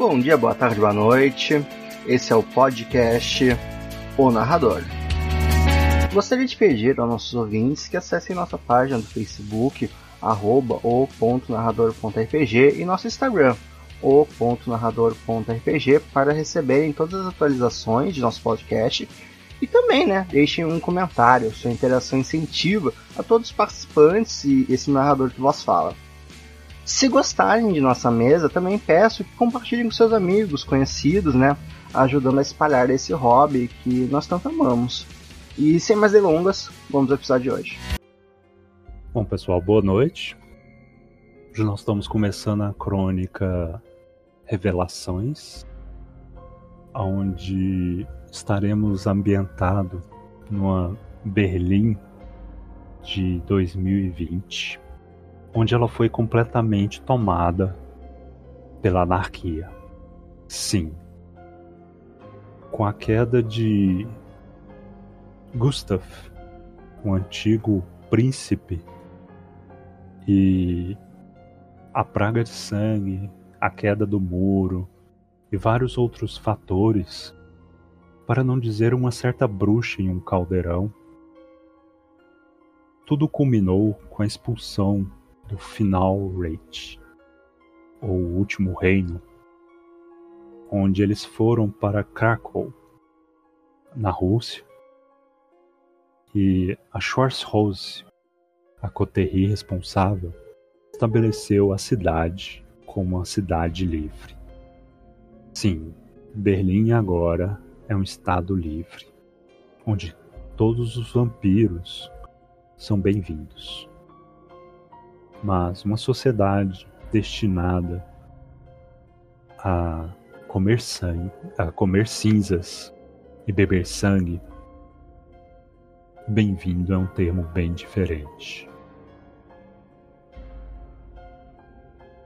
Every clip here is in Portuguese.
Bom dia, boa tarde, boa noite. Esse é o podcast O Narrador. Gostaria de pedir aos nossos ouvintes que acessem nossa página do Facebook, arroba o.narrador.rpg e nosso Instagram, o.narrador.rpg para receberem todas as atualizações de nosso podcast e também, né, deixem um comentário, sua interação incentiva a todos os participantes e esse narrador que vos fala. Se gostarem de nossa mesa, também peço que compartilhem com seus amigos, conhecidos, né? Ajudando a espalhar esse hobby que nós tanto amamos. E sem mais delongas, vamos ao episódio de hoje. Bom, pessoal, boa noite. Hoje nós estamos começando a crônica Revelações, onde estaremos ambientados numa Berlim de 2020 onde ela foi completamente tomada pela anarquia. Sim. Com a queda de Gustav, o antigo príncipe, e a praga de sangue, a queda do muro e vários outros fatores, para não dizer uma certa bruxa em um caldeirão, tudo culminou com a expulsão do Final Reich, ou Último Reino, onde eles foram para Krakow, na Rússia, e a Schwarzhose, a coterri responsável, estabeleceu a cidade como uma cidade livre. Sim, Berlim agora é um estado livre, onde todos os vampiros são bem-vindos mas uma sociedade destinada a comer sangue, a comer cinzas e beber sangue, bem-vindo é um termo bem diferente.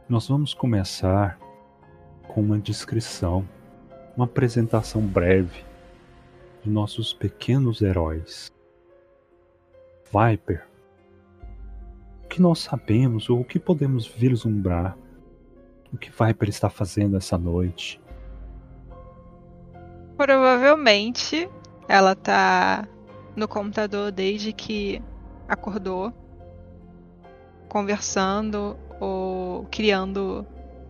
Nós vamos começar com uma descrição, uma apresentação breve de nossos pequenos heróis. Viper que nós sabemos ou o que podemos vislumbrar? O que Viper está fazendo essa noite? Provavelmente ela tá no computador desde que acordou, conversando ou criando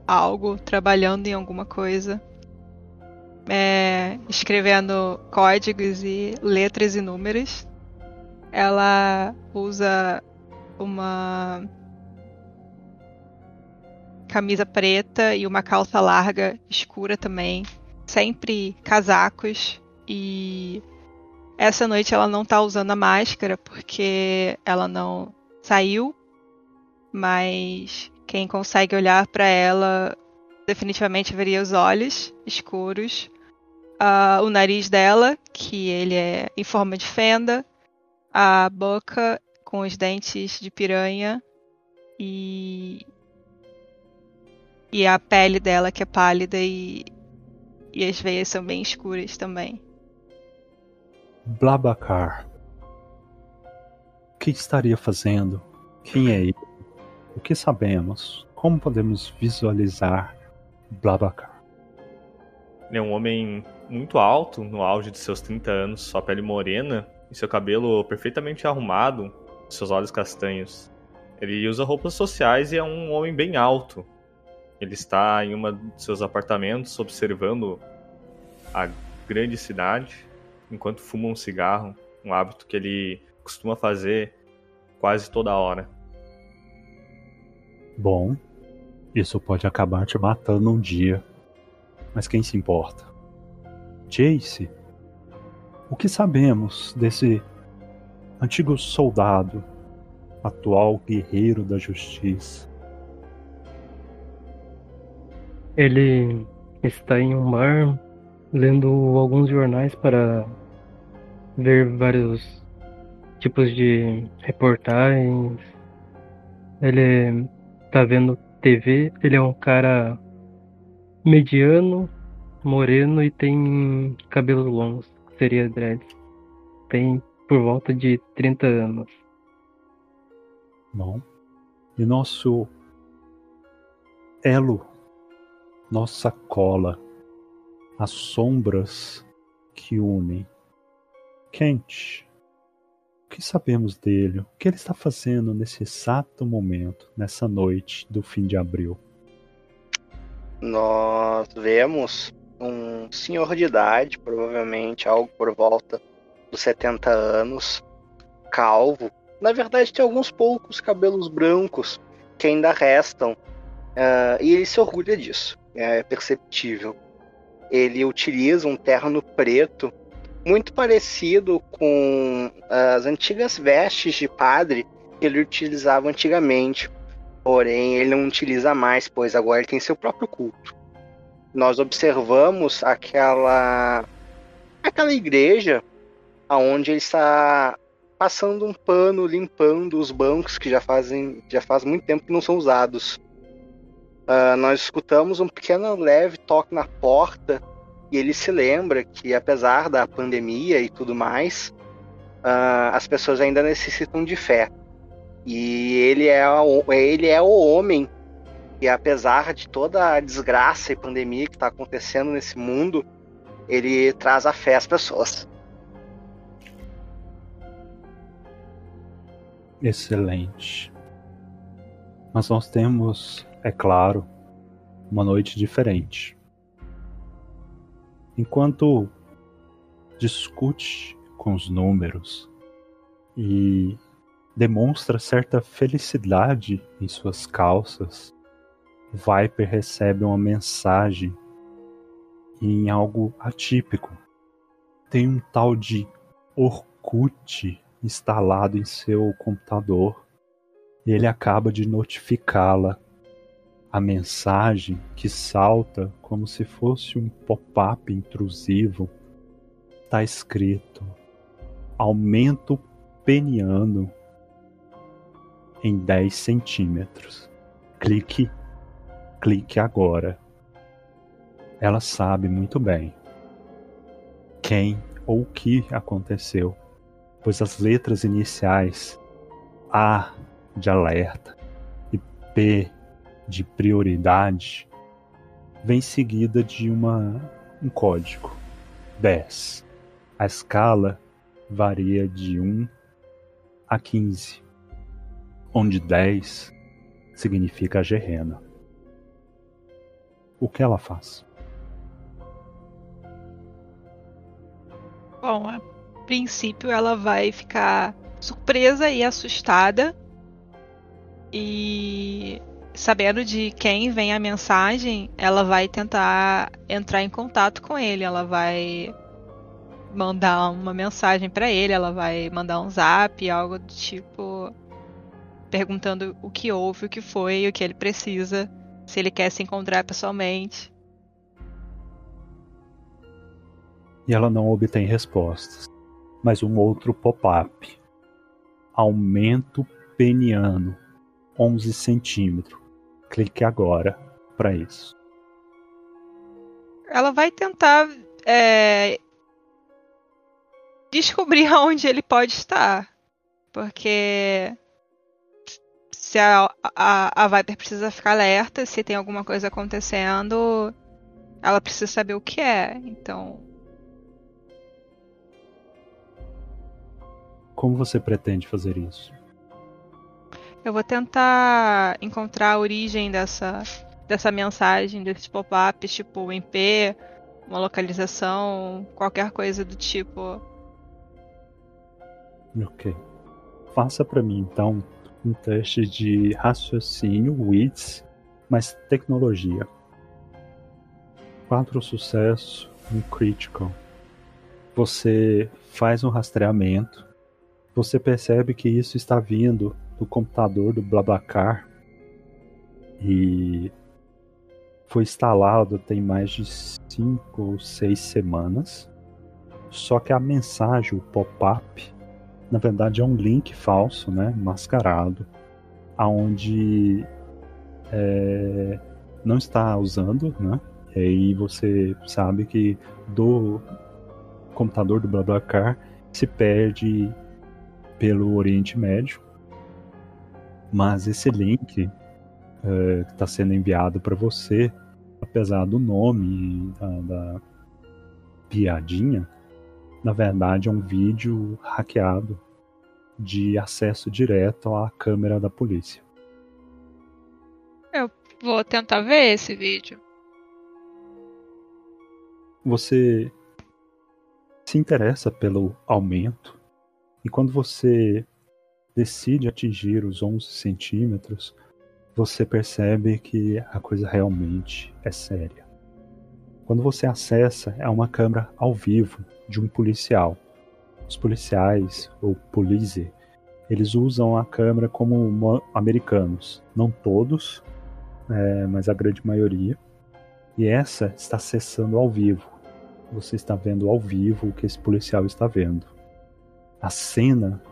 algo, trabalhando em alguma coisa, é, escrevendo códigos e letras e números. Ela usa uma camisa preta e uma calça larga escura também, sempre casacos. E essa noite ela não tá usando a máscara porque ela não saiu, mas quem consegue olhar para ela definitivamente veria os olhos escuros, uh, o nariz dela, que ele é em forma de fenda, a boca com os dentes de piranha e e a pele dela que é pálida e e as veias são bem escuras também. Blabacar. O que estaria fazendo? Quem é ele? O que sabemos? Como podemos visualizar Blabacar? Ele é um homem muito alto, no auge de seus 30 anos, sua pele morena e seu cabelo perfeitamente arrumado, seus olhos castanhos. Ele usa roupas sociais e é um homem bem alto. Ele está em um de seus apartamentos observando a grande cidade enquanto fuma um cigarro, um hábito que ele costuma fazer quase toda hora. Bom, isso pode acabar te matando um dia. Mas quem se importa? Jace, o que sabemos desse antigo soldado, atual guerreiro da justiça. Ele está em um bar lendo alguns jornais para ver vários tipos de reportagens. Ele está vendo TV, ele é um cara mediano, moreno e tem cabelos longos, seria dread. Tem por volta de 30 anos. Bom. E nosso elo nossa cola, as sombras que unem. Kent, o que sabemos dele? O que ele está fazendo nesse exato momento, nessa noite do fim de abril? Nós vemos um senhor de idade, provavelmente algo por volta dos 70 anos, calvo. Na verdade, tem alguns poucos cabelos brancos que ainda restam, uh, e ele se orgulha disso, é perceptível. Ele utiliza um terno preto, muito parecido com as antigas vestes de padre que ele utilizava antigamente. Porém, ele não utiliza mais, pois agora ele tem seu próprio culto. Nós observamos aquela aquela igreja aonde ele está passando um pano, limpando os bancos que já fazem já faz muito tempo que não são usados. Uh, nós escutamos um pequeno leve toque na porta e ele se lembra que apesar da pandemia e tudo mais, uh, as pessoas ainda necessitam de fé. E ele é, ele é o homem que, apesar de toda a desgraça e pandemia que está acontecendo nesse mundo, ele traz a fé às pessoas. Excelente. Mas nós temos, é claro, uma noite diferente. Enquanto discute com os números e demonstra certa felicidade em suas calças, Viper recebe uma mensagem em algo atípico. Tem um tal de Orkut instalado em seu computador e ele acaba de notificá-la. A mensagem que salta como se fosse um pop-up intrusivo está escrito: aumento peniano em 10 centímetros. Clique, clique agora. Ela sabe muito bem quem ou o que aconteceu pois as letras iniciais A de alerta e P de prioridade vem seguida de uma, um código 10. A escala varia de 1 a 15, onde 10 significa a gerena. O que ela faz? Bom, princípio ela vai ficar surpresa e assustada. E sabendo de quem vem a mensagem, ela vai tentar entrar em contato com ele. Ela vai mandar uma mensagem para ele, ela vai mandar um zap, algo do tipo perguntando o que houve, o que foi, o que ele precisa, se ele quer se encontrar pessoalmente. E ela não obtém respostas mas um outro pop-up. Aumento peniano, 11 centímetros. Clique agora para isso. Ela vai tentar é, descobrir onde ele pode estar. Porque se a, a, a Viper precisa ficar alerta, se tem alguma coisa acontecendo, ela precisa saber o que é. Então, Como você pretende fazer isso? Eu vou tentar encontrar a origem dessa, dessa mensagem, desses pop-ups, tipo MP, uma localização, qualquer coisa do tipo. Ok. Faça para mim então um teste de raciocínio, WITS, mais tecnologia. Quatro sucessos, um critical. Você faz um rastreamento você percebe que isso está vindo do computador do Blablacar e foi instalado tem mais de cinco ou seis semanas. Só que a mensagem, o pop-up, na verdade é um link falso, né, mascarado, aonde é, não está usando, né? E aí você sabe que do computador do BlaBlaCar se perde pelo Oriente Médio, mas esse link uh, que está sendo enviado para você apesar do nome da, da piadinha, na verdade é um vídeo hackeado de acesso direto à câmera da polícia. Eu vou tentar ver esse vídeo. Você se interessa pelo aumento e quando você decide atingir os 11 centímetros, você percebe que a coisa realmente é séria. Quando você acessa, é uma câmera ao vivo de um policial. Os policiais, ou police, eles usam a câmera como americanos. Não todos, é, mas a grande maioria. E essa está acessando ao vivo. Você está vendo ao vivo o que esse policial está vendo. A cena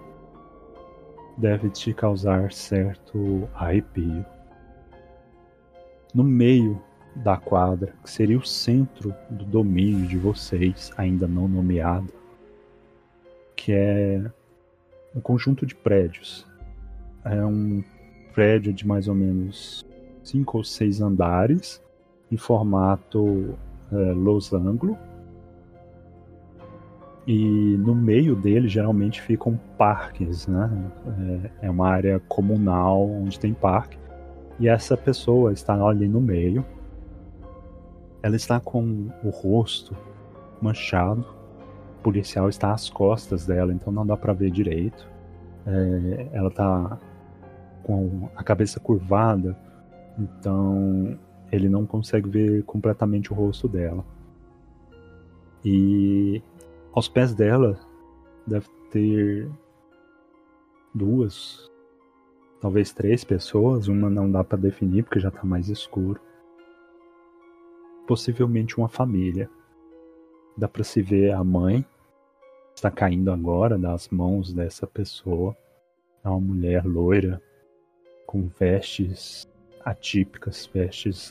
deve te causar certo arrepio. No meio da quadra, que seria o centro do domínio de vocês, ainda não nomeado, que é um conjunto de prédios. É um prédio de mais ou menos cinco ou seis andares, em formato é, losango. E no meio dele geralmente ficam parques, né? É, é uma área comunal onde tem parque. E essa pessoa está ali no meio. Ela está com o rosto manchado. O policial está às costas dela, então não dá para ver direito. É, ela está com a cabeça curvada, então ele não consegue ver completamente o rosto dela. E aos pés dela deve ter duas, talvez três pessoas. Uma não dá para definir porque já está mais escuro. Possivelmente uma família. Dá para se ver a mãe está caindo agora das mãos dessa pessoa. É uma mulher loira com vestes atípicas, vestes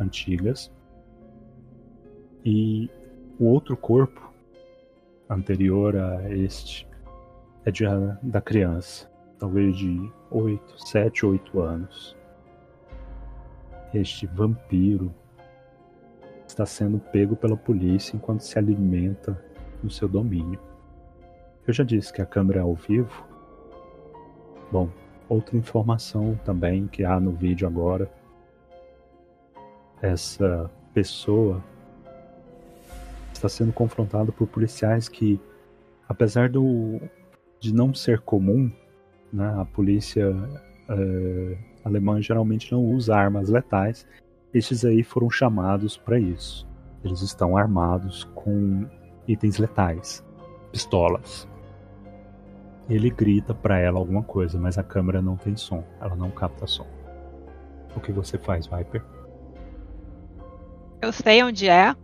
antigas. E o outro corpo anterior a este é de, da criança, talvez de 8, 7, 8 anos. Este vampiro está sendo pego pela polícia enquanto se alimenta no seu domínio. Eu já disse que a câmera é ao vivo. Bom, outra informação também que há no vídeo agora. Essa pessoa está sendo confrontada por policiais que, apesar do, de não ser comum, né, a polícia é, alemã geralmente não usa armas letais, estes aí foram chamados para isso. Eles estão armados com itens letais, pistolas. Ele grita para ela alguma coisa, mas a câmera não tem som, ela não capta som. O que você faz, Viper? Eu sei onde é.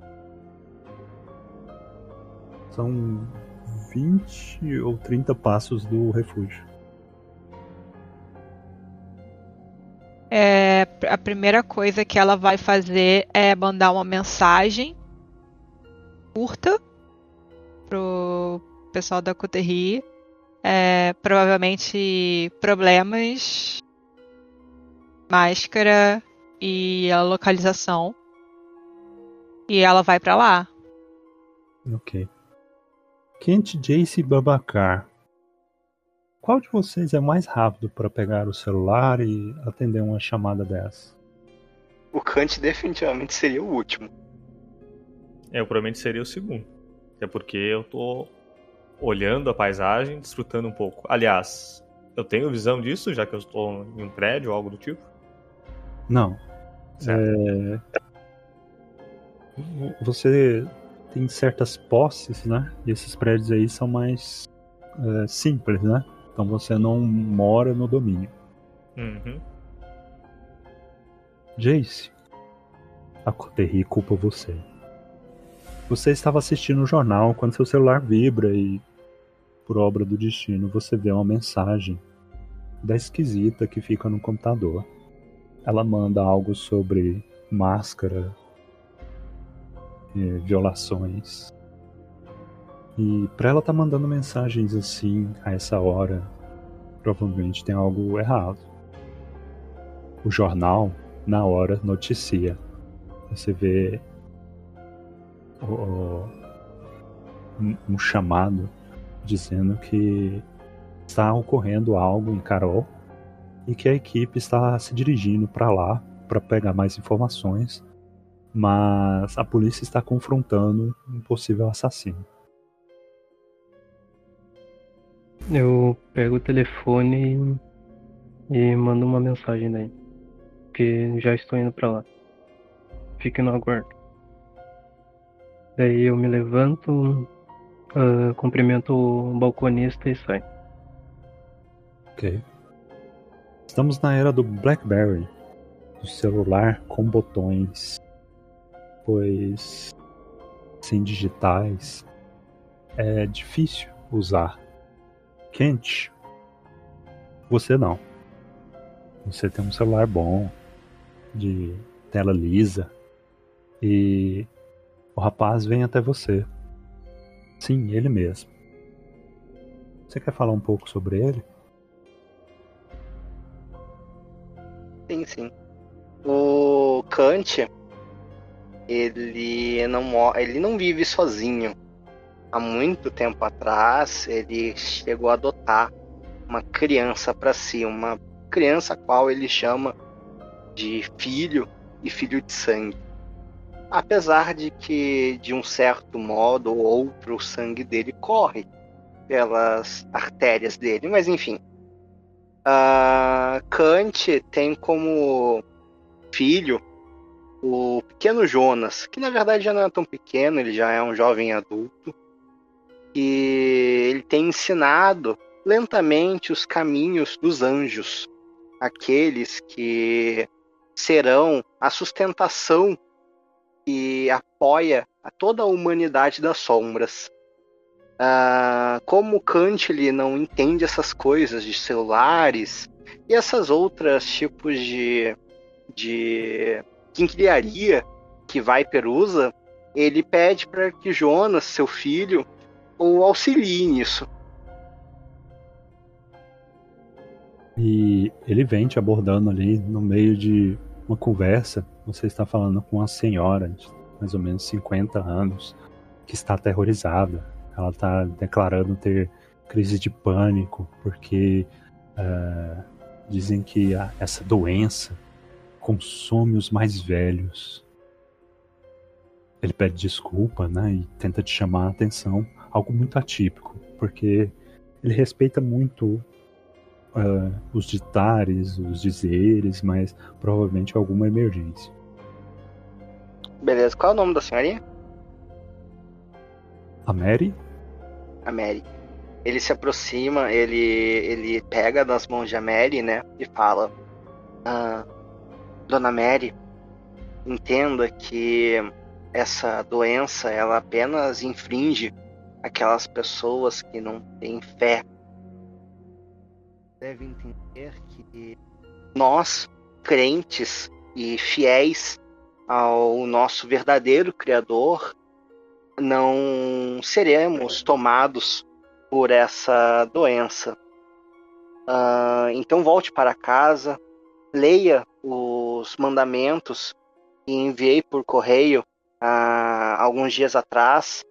São 20 ou 30 passos do refúgio. É, a primeira coisa que ela vai fazer é mandar uma mensagem curta pro pessoal da Coterri é, provavelmente problemas, máscara e a localização. E ela vai para lá. Ok. Kent, Jace Babacar. Qual de vocês é mais rápido para pegar o celular e atender uma chamada dessa? O Kant definitivamente seria o último. É, eu provavelmente seria o segundo. Até porque eu tô olhando a paisagem, desfrutando um pouco. Aliás, eu tenho visão disso, já que eu estou em um prédio ou algo do tipo? Não. É... Você tem certas posses, né? E esses prédios aí são mais é, simples, né? Então você não mora no domínio. Uhum. Jace, a Coterri culpa você. Você estava assistindo o jornal quando seu celular vibra e, por obra do destino, você vê uma mensagem da esquisita que fica no computador. Ela manda algo sobre máscara, violações. E para ela tá mandando mensagens assim a essa hora, provavelmente tem algo errado. O jornal, na hora, noticia Você vê o, um chamado dizendo que está ocorrendo algo em Carol e que a equipe está se dirigindo para lá para pegar mais informações, mas a polícia está confrontando um possível assassino. Eu pego o telefone e mando uma mensagem daí, que já estou indo para lá. Fique no aguardo. Daí eu me levanto, uh, cumprimento o balconista e saio. Ok. Estamos na era do BlackBerry, do celular com botões, pois sem digitais é difícil usar. Quente, você não. Você tem um celular bom, de tela lisa, e o rapaz vem até você. Sim, ele mesmo. Você quer falar um pouco sobre ele? Sim, sim. O Kant, ele não, ele não vive sozinho. Há muito tempo atrás, ele chegou a adotar uma criança para si, uma criança a qual ele chama de filho e filho de sangue. Apesar de que, de um certo modo ou outro, o sangue dele corre pelas artérias dele, mas enfim, Uh, Kant tem como filho o pequeno Jonas, que na verdade já não é tão pequeno, ele já é um jovem adulto. E ele tem ensinado lentamente os caminhos dos anjos, aqueles que serão a sustentação e apoia a toda a humanidade das sombras. Uh, como Kant ele não entende essas coisas de celulares e essas outras tipos de, de quinquilharia que Viper usa, ele pede para que Jonas, seu filho, o auxilie nisso. E ele vem te abordando ali no meio de uma conversa. Você está falando com uma senhora de mais ou menos 50 anos que está aterrorizada ela está declarando ter crise de pânico porque uh, dizem que essa doença consome os mais velhos. Ele pede desculpa, né, e tenta te chamar a atenção, algo muito atípico, porque ele respeita muito uh, os ditares, os dizeres, mas provavelmente alguma emergência. Beleza, qual é o nome da senhorinha? A Mary? a Mary. Ele se aproxima, ele, ele pega nas mãos de a Mary, né? E fala: ah, Dona Mary, entenda que essa doença ela apenas infringe aquelas pessoas que não têm fé. Deve entender que nós, crentes e fiéis ao nosso verdadeiro Criador, não seremos tomados por essa doença. Uh, então volte para casa, leia os mandamentos que enviei por correio uh, alguns dias atrás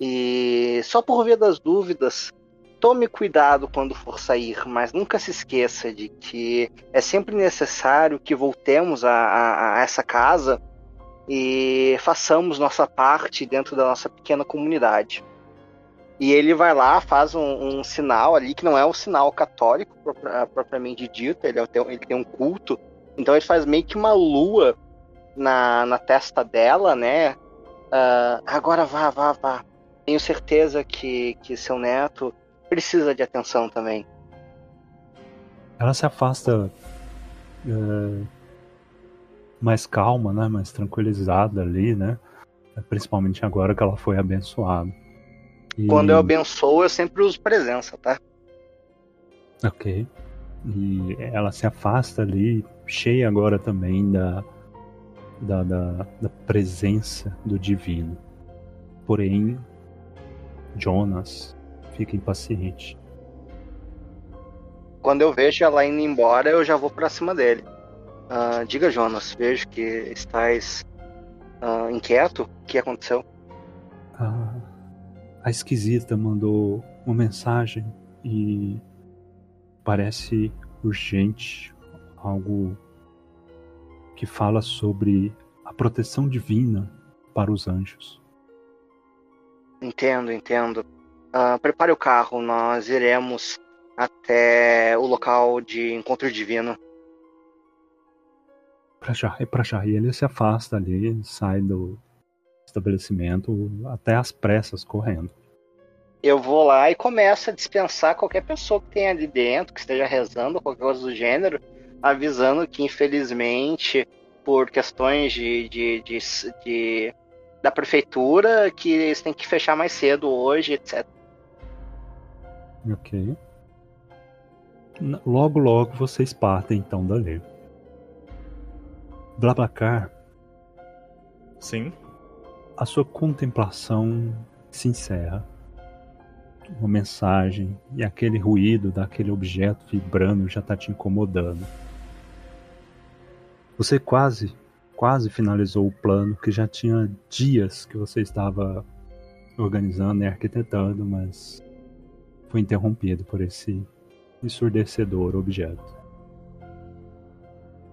e só por via das dúvidas tome cuidado quando for sair, mas nunca se esqueça de que é sempre necessário que voltemos a, a, a essa casa e façamos nossa parte dentro da nossa pequena comunidade. E ele vai lá, faz um, um sinal ali, que não é um sinal católico propriamente dito, ele, é, ele tem um culto. Então ele faz meio que uma lua na, na testa dela, né? Uh, agora vá, vá, vá. Tenho certeza que, que seu neto precisa de atenção também. Ela se afasta uh, mais calma, né? Mais tranquilizada ali, né? Principalmente agora que ela foi abençoada. E... Quando eu abençoo, eu sempre uso presença, tá? Ok. E ela se afasta ali, cheia agora também da, da, da, da presença do divino. Porém, Jonas fica impaciente. Quando eu vejo ela indo embora, eu já vou pra cima dele. Uh, diga, Jonas, vejo que estás uh, inquieto. O que aconteceu? A, a esquisita mandou uma mensagem e parece urgente, algo que fala sobre a proteção divina para os anjos. Entendo, entendo. Uh, prepare o carro, nós iremos até o local de encontro divino. Pra já, é pra já. E ele se afasta ali, sai do estabelecimento até as pressas correndo. Eu vou lá e começo a dispensar qualquer pessoa que tenha ali dentro, que esteja rezando, qualquer coisa do gênero, avisando que infelizmente, por questões de, de, de, de da prefeitura, que eles têm que fechar mais cedo hoje, etc. Ok. Logo, logo vocês partem então dali. Blabacar. Sim. A sua contemplação se encerra. Uma mensagem e aquele ruído daquele objeto vibrando já está te incomodando. Você quase, quase finalizou o plano que já tinha dias que você estava organizando e arquitetando, mas foi interrompido por esse ensurdecedor objeto.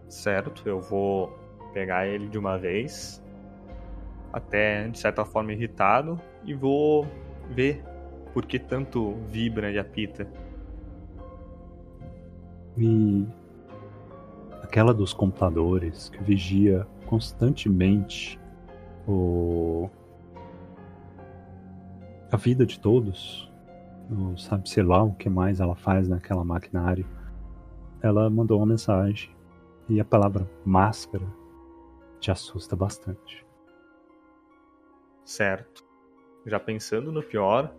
Certo, eu vou pegar ele de uma vez, até de certa forma irritado, e vou ver por que tanto vibra e apita. E aquela dos computadores que vigia constantemente o a vida de todos, não sabe sei lá o que mais ela faz naquela maquinário. Ela mandou uma mensagem e a palavra máscara te assusta bastante. Certo. Já pensando no pior,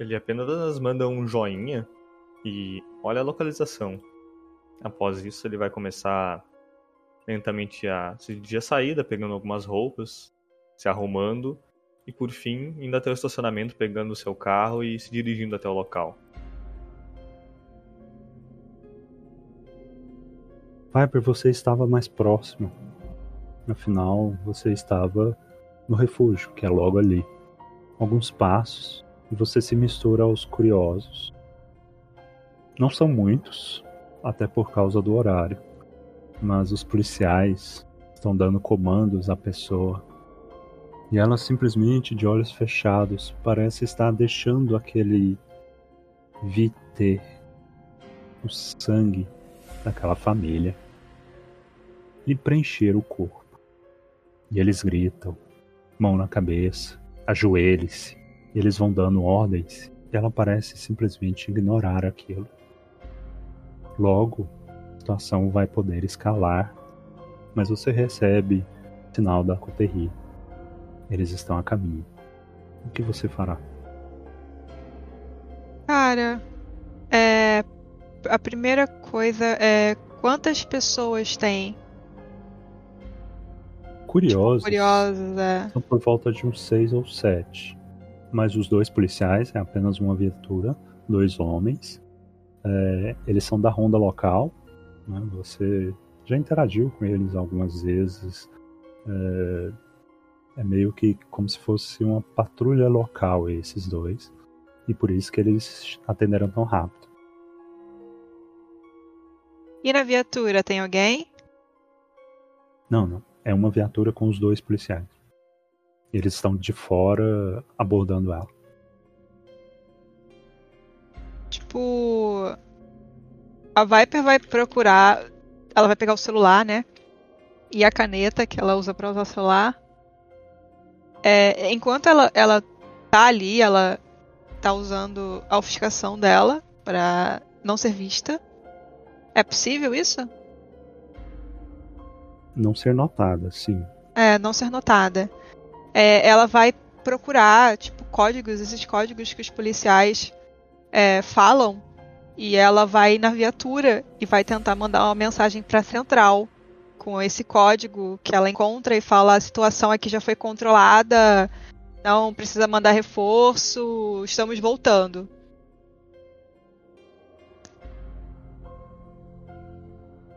ele apenas manda um joinha e olha a localização. Após isso, ele vai começar lentamente a se dirigir a saída, pegando algumas roupas, se arrumando e por fim indo até o estacionamento, pegando o seu carro e se dirigindo até o local. Viper, você estava mais próximo. Afinal, você estava no refúgio, que é logo ali. Alguns passos e você se mistura aos curiosos. Não são muitos, até por causa do horário, mas os policiais estão dando comandos à pessoa. E ela simplesmente, de olhos fechados, parece estar deixando aquele viter, o sangue daquela família e preencher o corpo. E eles gritam, mão na cabeça, ajoelhe-se, eles vão dando ordens ela parece simplesmente ignorar aquilo. Logo, a situação vai poder escalar, mas você recebe sinal da Coterri. Eles estão a caminho. O que você fará? Cara, é, a primeira coisa é quantas pessoas tem? Curiosos. Curiosos, é. São por volta de uns seis ou sete. Mas os dois policiais é apenas uma viatura, dois homens. É, eles são da ronda local. Né? Você já interagiu com eles algumas vezes. É, é meio que como se fosse uma patrulha local esses dois. E por isso que eles atenderam tão rápido. E na viatura tem alguém? Não, não. É uma viatura com os dois policiais. Eles estão de fora abordando ela. Tipo. A Viper vai procurar. Ela vai pegar o celular, né? E a caneta que ela usa para usar o celular. É, enquanto ela, ela tá ali, ela tá usando a ofuscação dela para não ser vista. É possível isso? Não ser notada, sim. É, não ser notada. É, ela vai procurar, tipo, códigos, esses códigos que os policiais é, falam, e ela vai na viatura e vai tentar mandar uma mensagem para a central com esse código que ela encontra e fala a situação aqui já foi controlada, não precisa mandar reforço, estamos voltando.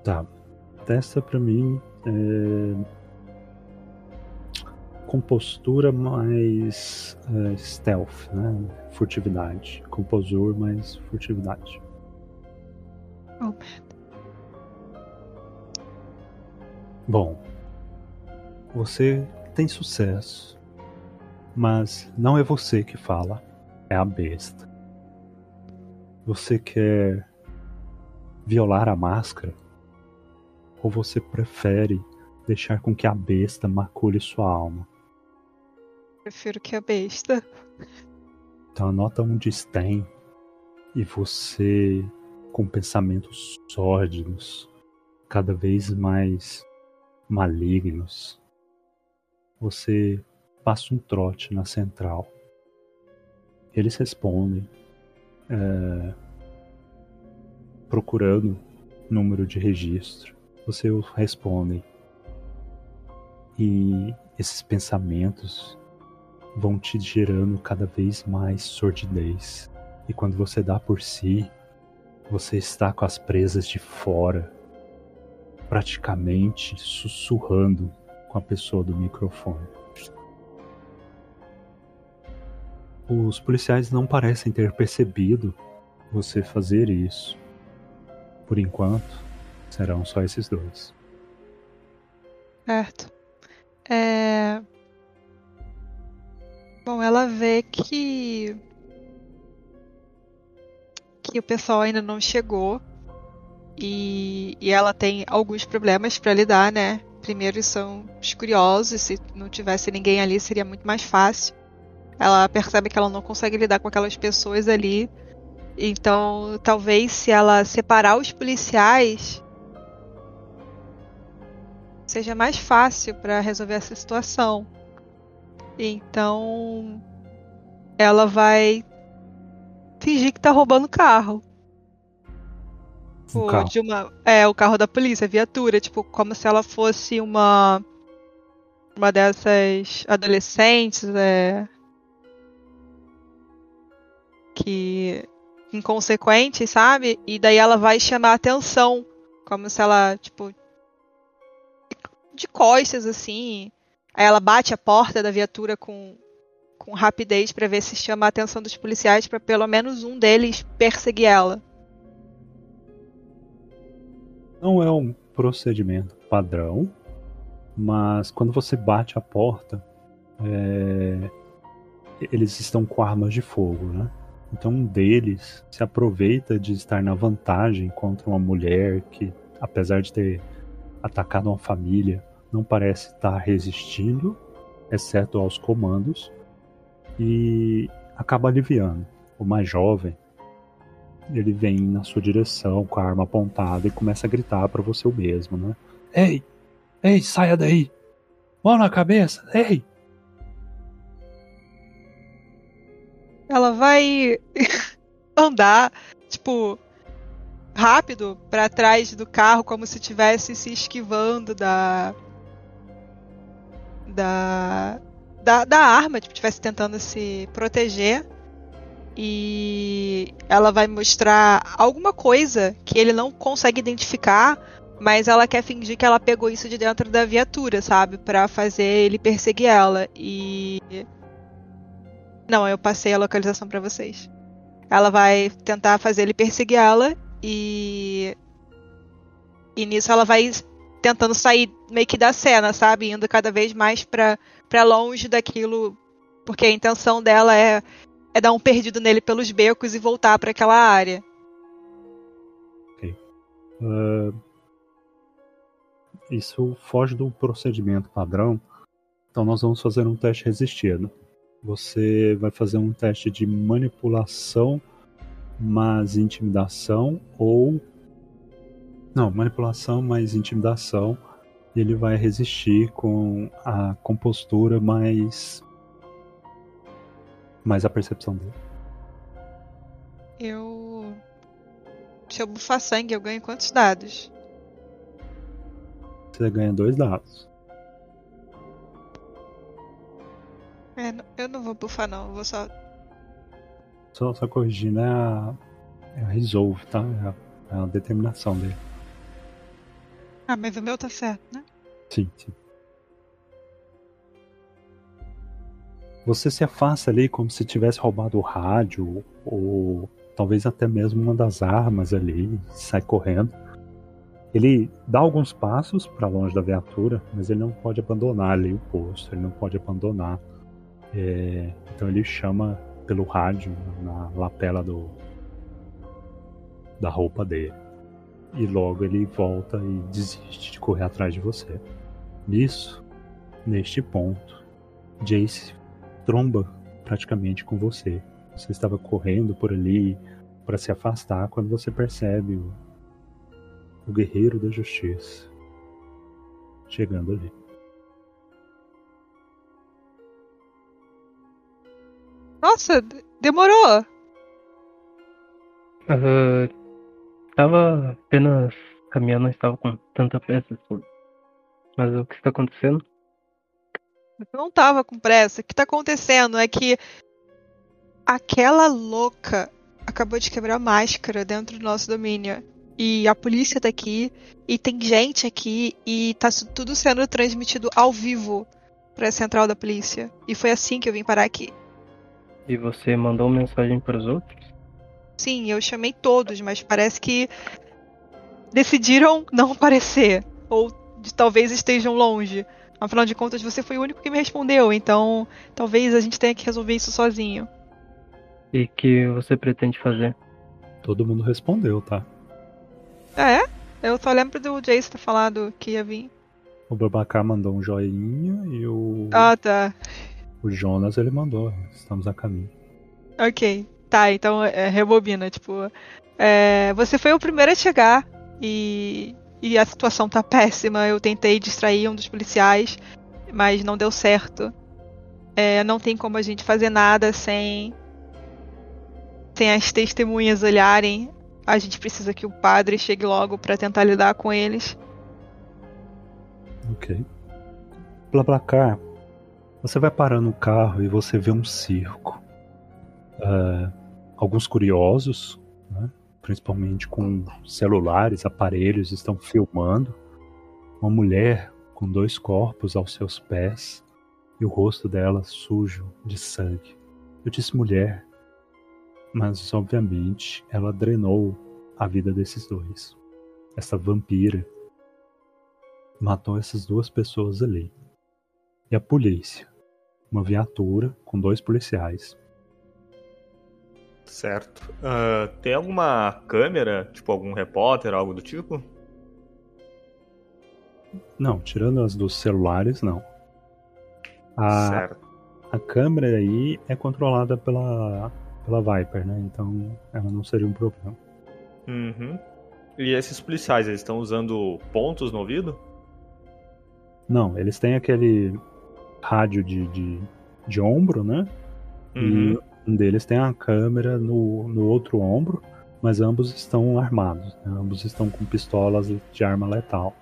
Tá. Testa pra mim. É... compostura mais uh, stealth, né? Furtividade. Composur mais furtividade. Oh, Bom, você tem sucesso, mas não é você que fala, é a besta. Você quer violar a máscara? Ou você prefere deixar com que a besta macule sua alma? Prefiro que a besta. Então anota um destem e você, com pensamentos sórdidos, cada vez mais malignos, você passa um trote na central. Eles respondem, é, procurando número de registro. Você respondem. E esses pensamentos vão te gerando cada vez mais sordidez. E quando você dá por si, você está com as presas de fora, praticamente sussurrando com a pessoa do microfone. Os policiais não parecem ter percebido você fazer isso. Por enquanto, serão só esses dois. Certo. É... Bom, ela vê que que o pessoal ainda não chegou e, e ela tem alguns problemas para lidar, né? Primeiro são os curiosos, se não tivesse ninguém ali seria muito mais fácil. Ela percebe que ela não consegue lidar com aquelas pessoas ali. Então, talvez se ela separar os policiais seja mais fácil para resolver essa situação. Então, ela vai fingir que tá roubando carro. Um Tipo, carro. de uma, é, o carro da polícia, a viatura, tipo, como se ela fosse uma uma dessas adolescentes, é, que inconsequentes, sabe? E daí ela vai chamar a atenção, como se ela, tipo, de costas assim. Aí ela bate a porta da viatura com com rapidez pra ver se chama a atenção dos policiais pra pelo menos um deles perseguir ela. Não é um procedimento padrão, mas quando você bate a porta, é, eles estão com armas de fogo, né? Então um deles se aproveita de estar na vantagem contra uma mulher que, apesar de ter atacado uma família, não parece estar resistindo, exceto aos comandos, e acaba aliviando. O mais jovem, ele vem na sua direção com a arma apontada e começa a gritar para você o mesmo, né? Ei! Ei, saia daí! Mão na cabeça! Ei! Ela vai andar, tipo, rápido pra trás do carro, como se estivesse se esquivando da. da. da, da arma, tipo, estivesse tentando se proteger. E ela vai mostrar alguma coisa que ele não consegue identificar, mas ela quer fingir que ela pegou isso de dentro da viatura, sabe? Pra fazer ele perseguir ela. E. Não, eu passei a localização pra vocês. Ela vai tentar fazer ele perseguir ela e. E nisso ela vai tentando sair meio que da cena, sabe? Indo cada vez mais pra, pra longe daquilo. Porque a intenção dela é, é dar um perdido nele pelos becos e voltar pra aquela área. Ah, isso foge do procedimento padrão, então nós vamos fazer um teste resistido. Você vai fazer um teste de manipulação mais intimidação ou. Não, manipulação mais intimidação. E ele vai resistir com a compostura mais. mais a percepção dele. Eu. Se eu bufar sangue, eu ganho quantos dados? Você ganha dois dados. É, eu não vou bufar, não. Eu vou só. Só, só corrigindo, é a, é a resolve, tá? É a, é a determinação dele. Ah, mas o meu tá certo, né? Sim, sim. Você se afasta ali como se tivesse roubado o rádio ou talvez até mesmo uma das armas ali, sai correndo. Ele dá alguns passos para longe da viatura, mas ele não pode abandonar ali o posto, ele não pode abandonar. É, então ele chama pelo rádio na lapela do, da roupa dele. E logo ele volta e desiste de correr atrás de você. Nisso, neste ponto, Jace tromba praticamente com você. Você estava correndo por ali para se afastar quando você percebe o, o guerreiro da justiça chegando ali. Nossa, demorou! Uh, Estava apenas caminhando, não estava com tanta pressa assim. Mas o que está acontecendo? Eu não estava com pressa. O que está acontecendo é que aquela louca acabou de quebrar a máscara dentro do nosso domínio. E a polícia tá aqui, e tem gente aqui, e tá tudo sendo transmitido ao vivo para a central da polícia. E foi assim que eu vim parar aqui. E você mandou mensagem para os outros? Sim, eu chamei todos, mas parece que decidiram não aparecer. Ou de, talvez estejam longe. Afinal de contas, você foi o único que me respondeu, então talvez a gente tenha que resolver isso sozinho. E que você pretende fazer? Todo mundo respondeu, tá? Ah, é? Eu só lembro do Jace ter falado que ia vir. O Babacar mandou um joinha e o. Ah, tá. O Jonas ele mandou. Estamos a caminho. Ok. Tá, então é, rebobina, tipo. É, você foi o primeiro a chegar e, e a situação tá péssima. Eu tentei distrair um dos policiais, mas não deu certo. É, não tem como a gente fazer nada sem sem as testemunhas olharem. A gente precisa que o padre chegue logo para tentar lidar com eles. Ok. Blablacar, você vai parar no carro e você vê um circo. Uh, alguns curiosos, né, principalmente com celulares, aparelhos, estão filmando uma mulher com dois corpos aos seus pés e o rosto dela sujo de sangue. Eu disse mulher, mas obviamente ela drenou a vida desses dois. Essa vampira matou essas duas pessoas ali. E a polícia, uma viatura com dois policiais, Certo. Uh, tem alguma câmera, tipo algum repórter, algo do tipo? Não, tirando as dos celulares, não. A, certo. A câmera aí é controlada pela, pela Viper, né? Então ela não seria um problema. Uhum. E esses policiais, eles estão usando pontos no ouvido? Não, eles têm aquele rádio de, de, de ombro, né? Uhum. E um deles tem a câmera no, no outro ombro, mas ambos estão armados. Né? Ambos estão com pistolas de arma letal.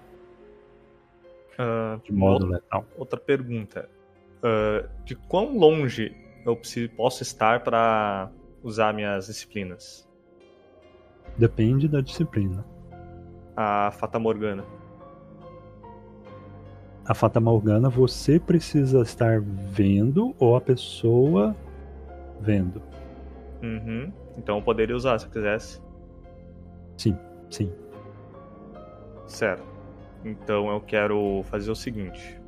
Uh, de modo outra, letal. Outra pergunta. Uh, de quão longe eu posso estar para usar minhas disciplinas? Depende da disciplina. A Fata Morgana. A Fata Morgana você precisa estar vendo ou a pessoa vendo. Uhum. Então eu poderia usar se eu quisesse. Sim, sim. Certo. Então eu quero fazer o seguinte.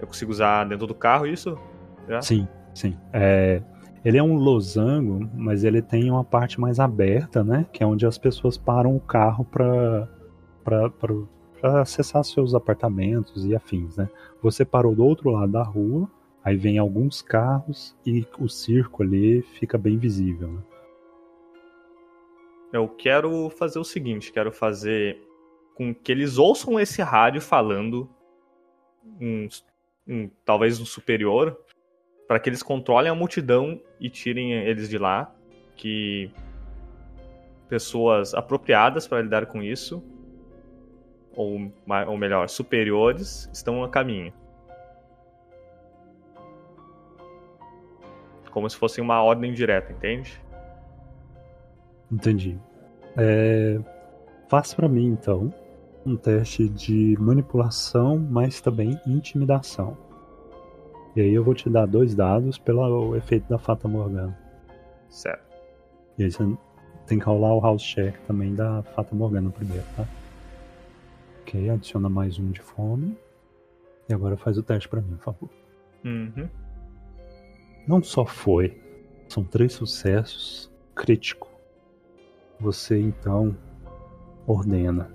Eu consigo usar dentro do carro isso? Já? Sim, sim. É, ele é um losango, mas ele tem uma parte mais aberta, né? Que é onde as pessoas param o carro para para acessar seus apartamentos e afins, né? Você parou do outro lado da rua Aí vem alguns carros e o circo ali fica bem visível. Né? Eu quero fazer o seguinte, quero fazer com que eles ouçam esse rádio falando um, um talvez um superior para que eles controlem a multidão e tirem eles de lá, que pessoas apropriadas para lidar com isso ou, ou melhor, superiores estão a caminho. como se fosse uma ordem direta, entende? Entendi. É... Faça para mim então um teste de manipulação, mas também intimidação. E aí eu vou te dar dois dados pelo efeito da Fata Morgana. Certo. E aí você tem que rolar o house check também da Fata Morgana primeiro, tá? Ok, adiciona mais um de fome. E agora faz o teste pra mim, por favor. Uhum. Não só foi, são três sucessos crítico. Você então ordena.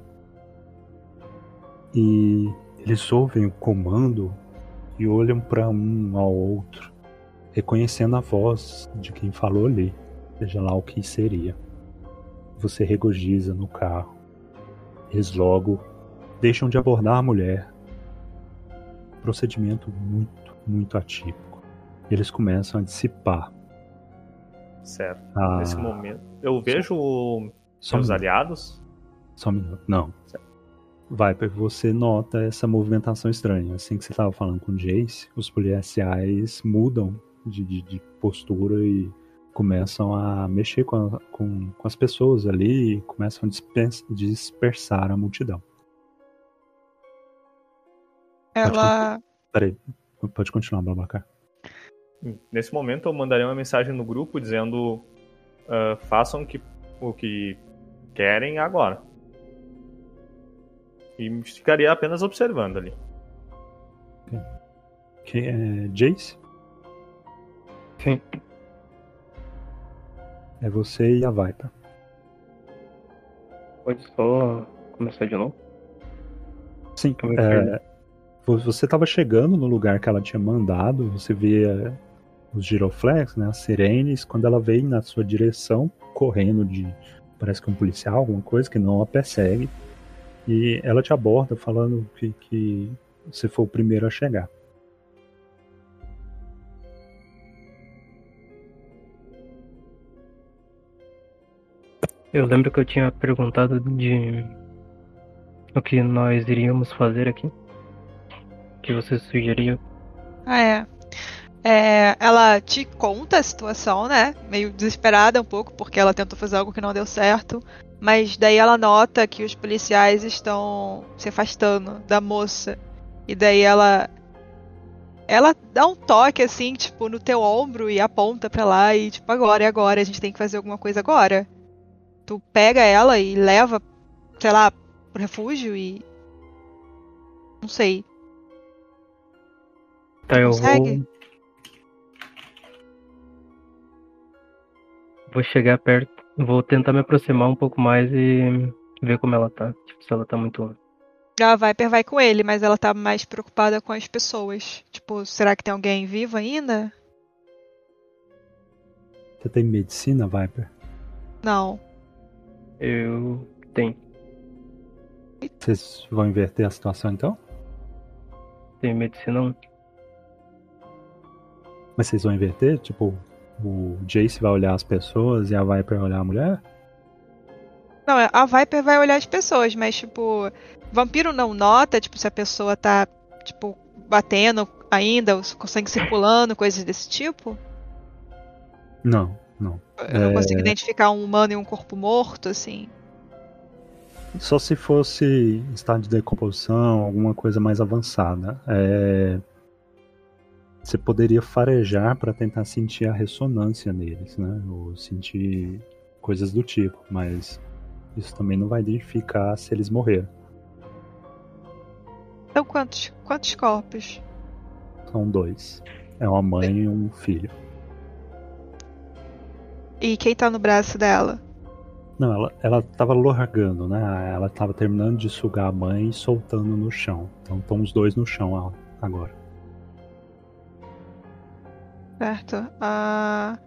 E eles ouvem o comando e olham para um ao outro, reconhecendo a voz de quem falou ali, seja lá o que seria. Você regozija no carro. Eles logo deixam de abordar a mulher. Procedimento muito, muito atípico. Eles começam a dissipar. Certo. Ah, Nesse momento. Eu vejo só os aliados. Só um minuto. Não. Certo. Viper, você nota essa movimentação estranha. Assim que você estava falando com o Jace, os policiais mudam de, de- de postura e começam a mexer com, a- com- com as pessoas ali e começam a dispersar a multidão. Ela. Peraí, pode continuar, Babacar. Nesse momento eu mandaria uma mensagem no grupo dizendo ah, façam que- o que querem agora. E ficaria apenas observando ali. Quem é Jace? Sim. É você e a Viper. Pode só começar de novo? Sim, Como é é, você estava chegando no lugar que ela tinha mandado, você via os giroflex, né, as sirenes, quando ela vem na sua direção, correndo de, parece que um policial, alguma coisa, que não a persegue, e ela te aborda falando que, que você foi o primeiro a chegar. Eu lembro que eu tinha perguntado de o que nós iríamos fazer aqui. Que você sugeria. Ah, é. É, ela te conta a situação, né? Meio desesperada um pouco, porque ela tentou fazer algo que não deu certo. Mas daí ela nota que os policiais estão se afastando da moça. E daí ela. Ela dá um toque assim, tipo, no teu ombro e aponta pra lá e, tipo, agora é agora, a gente tem que fazer alguma coisa agora. Tu pega ela e leva, sei lá, pro refúgio e. Não sei. Tá, eu Consegue? vou. Vou chegar perto. Vou tentar me aproximar um pouco mais e ver como ela tá. Tipo, se ela tá muito. A Viper vai com ele, mas ela tá mais preocupada com as pessoas. Tipo, será que tem alguém vivo ainda? Você tem medicina, Viper? Não. Eu tenho. Vocês vão inverter a situação então? Tenho medicina 1. Mas vocês vão inverter? Tipo, o Jace vai olhar as pessoas e a Viper vai olhar a mulher? Não, a Viper vai olhar as pessoas, mas, tipo, vampiro não nota, tipo, se a pessoa tá, tipo, batendo ainda, com sangue circulando, coisas desse tipo. Não, não. Eu não É. consigo identificar um humano e um corpo morto, assim. Só se fosse estado de decomposição, alguma coisa mais avançada. É, Você poderia farejar para tentar sentir a ressonância neles, né? Ou sentir coisas do tipo, mas isso também não vai identificar se eles morreram. Então, quantos, quantos corpos? São dois. É uma mãe e um filho. E quem tá no braço dela? Não, ela, ela tava largando, né? Ela tava terminando de sugar a mãe e soltando no chão. Então estão os dois no chão agora. Certo? A...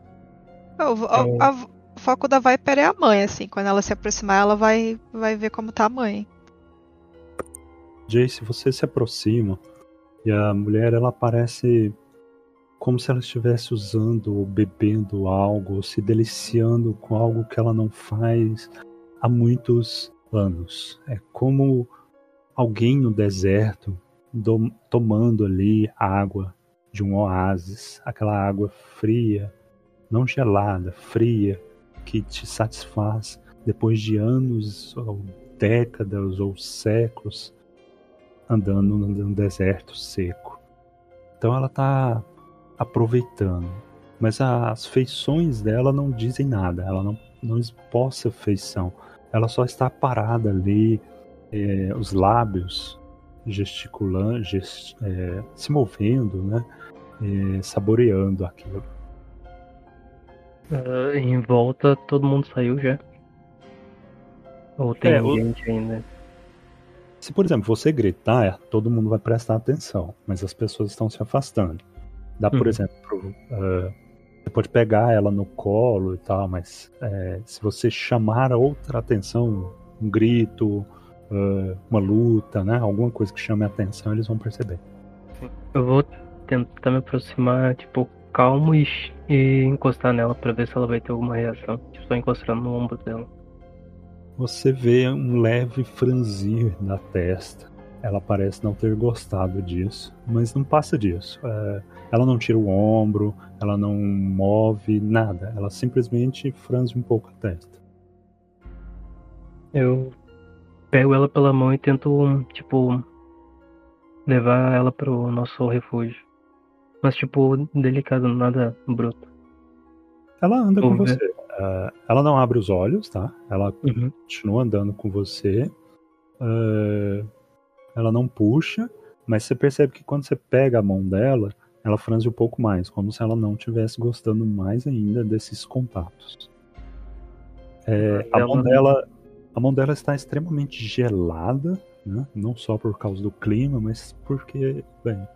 o, a- a- o foco da Viper é a mãe, assim. Quando ela se aproximar, ela vai, vai ver como tá a mãe. Jace, você se aproxima e a mulher ela parece como se ela estivesse usando ou bebendo algo, ou se deliciando com algo que ela não faz há muitos anos. É como alguém no deserto tomando ali água de um oásis, aquela água fria, não gelada, fria, que te satisfaz depois de anos ou décadas ou séculos andando num deserto seco. Então ela tá aproveitando. Mas as feições dela não dizem nada. Ela não, não esboça feição. Ela só está parada ali, é, os lábios gesticulando, gest, é, se movendo, né? É, saboreando aquilo. Uh, em volta todo mundo saiu já? Ou tem É, gente ainda? Se, por exemplo, você gritar, todo mundo vai prestar atenção, mas as pessoas estão se afastando. Dá, por Uhum. exemplo, ah, você pode pegar ela no colo e tal, mas é, se você chamar outra atenção, um grito, ah, uma luta, né, alguma coisa que chame a atenção, eles vão perceber. Eu vou tentar me aproximar, tipo, calmo e, e encostar nela pra ver se ela vai ter alguma reação. Tipo, só encostando no ombro dela. Você vê um leve franzir na testa. Ela parece não ter gostado disso, mas não passa disso. É, ela não tira o ombro, ela não move nada. Ela simplesmente franze um pouco a testa. Eu pego ela pela mão e tento, tipo, levar ela pro nosso refúgio. Mas, tipo, delicado, nada bruto. Ela anda com Vamos ver. você. É, ela não abre os olhos, tá? Ela Uhum. continua andando com você. É, ela não puxa, mas você percebe que quando você pega a mão dela, ela franze um pouco mais, como se ela não estivesse gostando mais ainda desses contatos. É, a, mão dela, a mão dela está extremamente gelada, né? não só por causa do clima, mas porque, bem,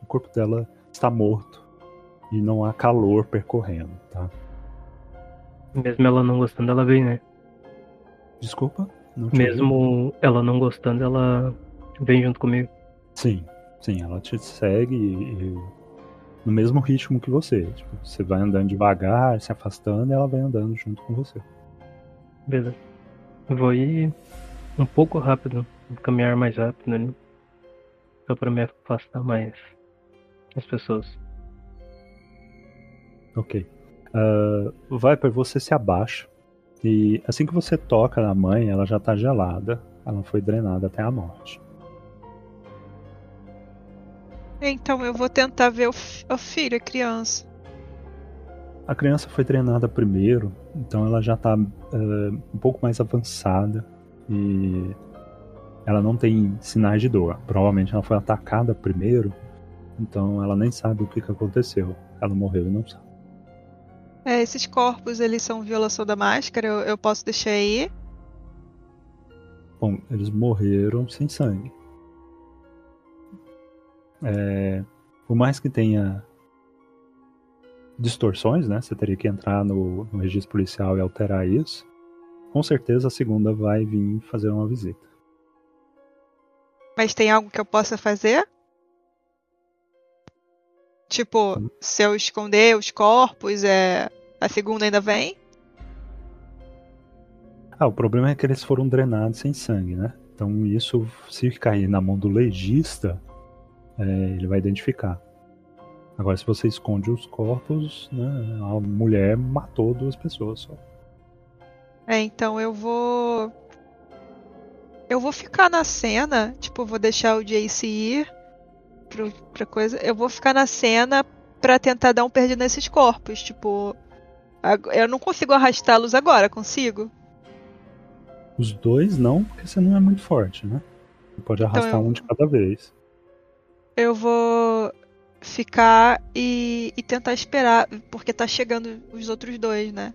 o corpo dela está morto e não há calor percorrendo, tá? Mesmo ela não gostando, ela vem, né? Desculpa? Não te ouvi. Mesmo ela não gostando, ela vem junto comigo. Sim, sim, ela te segue e- e no mesmo ritmo que você. Tipo, você vai andando devagar, se afastando, e ela vai andando junto com você. Beleza. Vou ir um pouco rápido, caminhar mais rápido ali. Só pra me afastar mais das pessoas. Ok. Ah, Viper, você se abaixa. E assim que você toca na mãe, ela já tá gelada. Ela foi drenada até a morte. Então eu vou tentar ver o, fi- o filho, a criança. A criança foi treinada primeiro, então ela já tá eh, um pouco mais avançada e ela não tem sinais de dor. Provavelmente ela foi atacada primeiro, então ela nem sabe o que, que aconteceu. Ela morreu e não sabe. É, esses corpos, eles são violação da máscara, eu, eu posso deixar aí. Bom, eles morreram sem sangue. É, por mais que tenha distorções, né? Você teria que entrar no, no registro policial e alterar isso. Com certeza a segunda vai vir fazer uma visita. Mas tem algo que eu possa fazer? Tipo, Hum. se eu esconder os corpos, é... a segunda ainda vem? Ah, o problema é que eles foram drenados sem sangue, né? Então isso, se cair na mão do legista, é, ele vai identificar. Agora, se você esconde os corpos, né, a mulher matou duas pessoas só. É, então eu vou. Eu vou ficar na cena, tipo, vou deixar o Jace ir pro, pra coisa. Eu vou ficar na cena pra tentar dar um perdido nesses corpos. Tipo, eu não consigo arrastá-los agora, consigo? Os dois não, porque você não é muito forte, né? Você pode arrastar eu- um de cada vez. Eu vou ficar e, e tentar esperar, porque tá chegando os outros dois, né?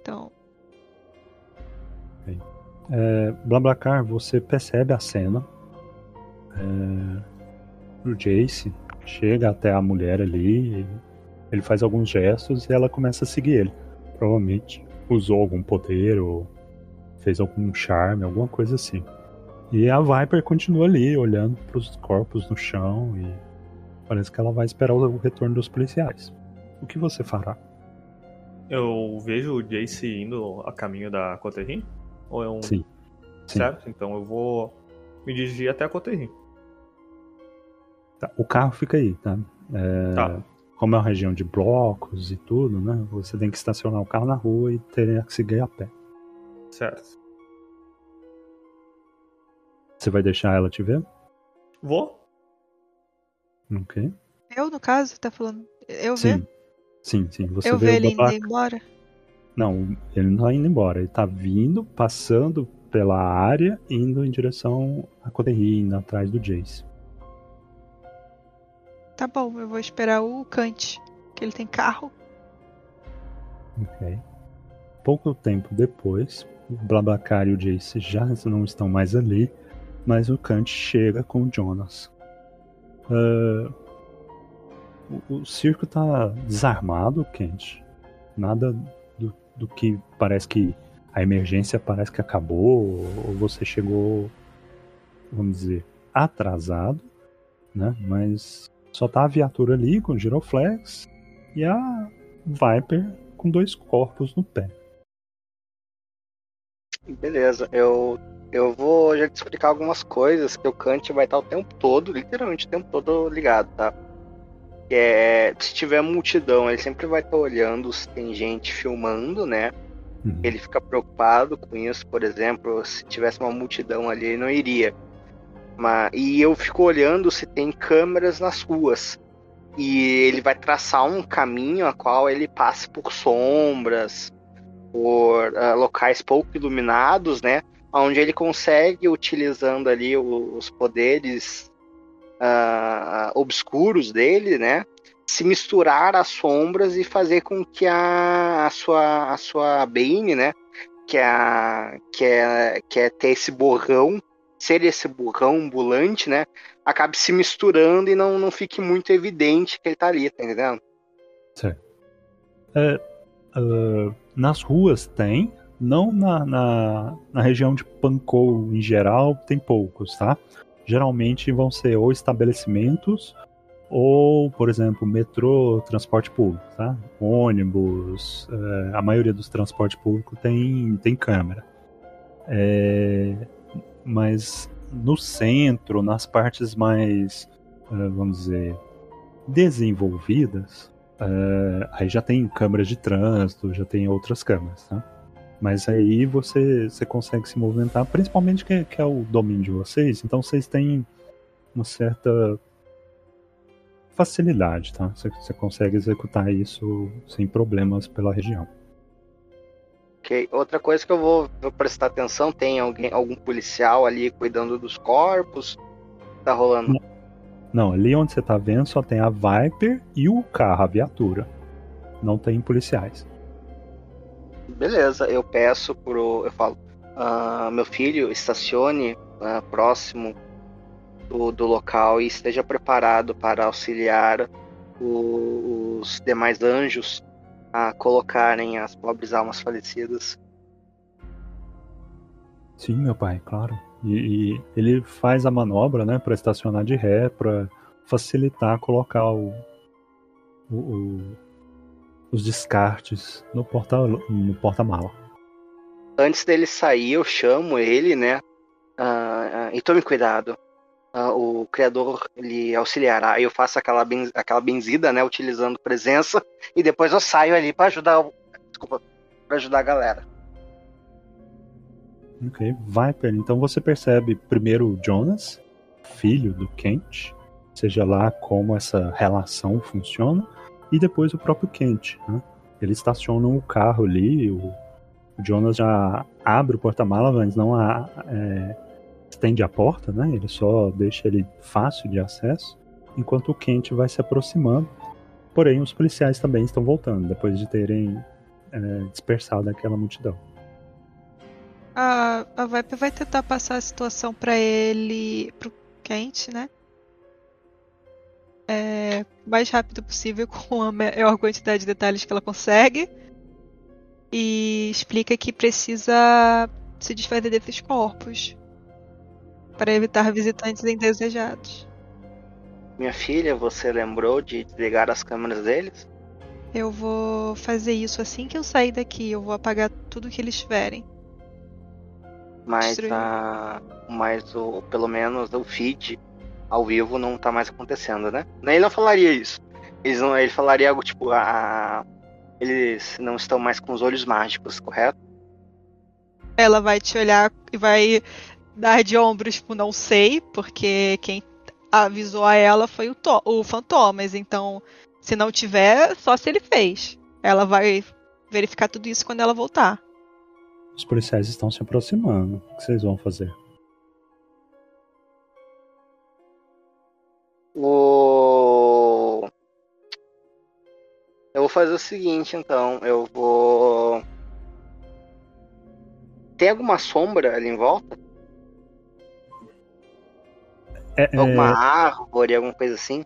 Então, É, Blablacar, você percebe a cena. É, o Jace chega até a mulher ali, ele faz alguns gestos e ela começa a seguir ele. Provavelmente usou algum poder ou fez algum charme, alguma coisa assim. E a Viper continua ali, olhando para os corpos no chão e parece que ela vai esperar o retorno dos policiais. O que você fará? Eu vejo o Jace indo a caminho da Coterrin? Ou é um. Sim. Sim. Certo? Então eu vou me dirigir até a Coterrin. Tá, O carro fica aí, tá? É, Tá. Como é uma região de blocos e tudo, né? Você tem que estacionar o carro na rua e teria que seguir a pé. Certo. Você vai deixar ela te ver? Vou? Ok. Eu, no caso, tá falando. Eu ver? Sim. Sim, sim. Você eu ele indo embora? Não, ele não tá indo embora. Ele tá vindo, passando pela área, indo em direção a Coderri, indo atrás do Jace. Tá bom, eu vou esperar o Kant, que ele tem carro. Ok. Pouco tempo depois, o Blabacar e o Jace já não estão mais ali, mas o Kant chega com o Jonas. Ah, o, o circo tá desarmado, Kent. Nada do, do que parece que a emergência parece que acabou, ou você chegou, vamos dizer, atrasado, né? Mas só tá a viatura ali com o giroflex e a Viper com dois corpos no pé. Beleza, eu, eu vou já te explicar algumas coisas que o Kant vai estar o tempo todo, literalmente o tempo todo ligado, tá? Que é, se tiver multidão, ele sempre vai estar olhando se tem gente filmando, né? Uhum. Ele fica preocupado com isso, por exemplo, se tivesse uma multidão ali, ele não iria. E eu fico olhando se tem câmeras nas ruas. E ele vai traçar um caminho a qual ele passe por sombras, por ah, locais pouco iluminados, né? Onde ele consegue, utilizando ali os poderes ah, obscuros dele, né? Se misturar às sombras e fazer com que a, a sua a sua Bane, né? Que é, que é que é ter esse borrão, ser esse borrão ambulante, né? Acabe se misturando e não, não fique muito evidente que ele tá ali, tá entendendo? Ah, nas ruas tem, não na, na, na região de Pankow em geral, tem poucos, tá? Geralmente vão ser ou estabelecimentos ou, por exemplo, metrô, transporte público, tá? Ônibus, eh, a maioria dos transportes públicos tem, tem câmera. É, mas no centro, nas partes mais, eh, vamos dizer, desenvolvidas, eh, aí já tem câmeras de trânsito, já tem outras câmeras, tá? Mas aí você, você consegue se movimentar, principalmente que, que é o domínio de vocês, então vocês têm uma certa facilidade, tá? Você, você consegue executar isso sem problemas pela região. Ok. Outra coisa que eu vou, vou prestar atenção, tem alguém, algum policial ali cuidando dos corpos? Tá rolando? Não, ali onde você tá vendo só tem a Viper e o carro, a viatura. Não tem policiais. Beleza, eu peço pro. Eu falo, ah, meu filho estacione ah, próximo do, do local e esteja preparado para auxiliar o- os demais anjos a colocarem as pobres almas falecidas. Sim, meu pai, claro. E, e ele faz a manobra, né, para estacionar de ré, para facilitar colocar o, o- o- os descartes no porta no porta-mala. Antes dele sair, eu chamo ele, né? ah, ah, e tome cuidado. Ah, o criador lhe auxiliará. Eu faço aquela, aquela benzida, né? Utilizando presença. E depois eu saio ali para ajudar. Desculpa, para ajudar a galera. Ok, Viper. Então você percebe primeiro o Jonas, filho do Kent, seja lá como essa relação funciona, e depois o próprio Kent. Né? Eles estacionam o carro ali, o, o Jonas já abre o porta-mala, mas não a, é, estende a porta, né? Ele só deixa ele fácil de acesso, enquanto o Kent vai se aproximando. Porém, os policiais também estão voltando, depois de terem é, dispersado aquela multidão. A, a Viper vai tentar passar a situação pra ele, pro Kent, né? É, mais rápido possível, com a maior quantidade de detalhes que ela consegue. E explica que precisa se desfazer desses corpos para evitar visitantes indesejados. Minha filha, você lembrou de desligar as câmeras deles? Eu vou fazer isso assim que eu sair daqui. Eu vou apagar tudo que eles tiverem. Mas, a, mas o, pelo menos o feed ao vivo não tá mais acontecendo, né? Ele não falaria isso. Eles não, ele falaria algo tipo, a, eles não estão mais com os olhos mágicos, correto? Ela vai te olhar e vai dar de ombros, tipo, não sei, porque quem avisou a ela foi o, to o Fantomas. Então, se não tiver, só se ele fez. Ela vai verificar tudo isso quando ela voltar. Os policiais estão se aproximando. O que vocês vão fazer? O... Eu vou fazer o seguinte, então. Eu vou. Tem alguma sombra ali em volta? É, Alguma é, árvore, alguma coisa assim?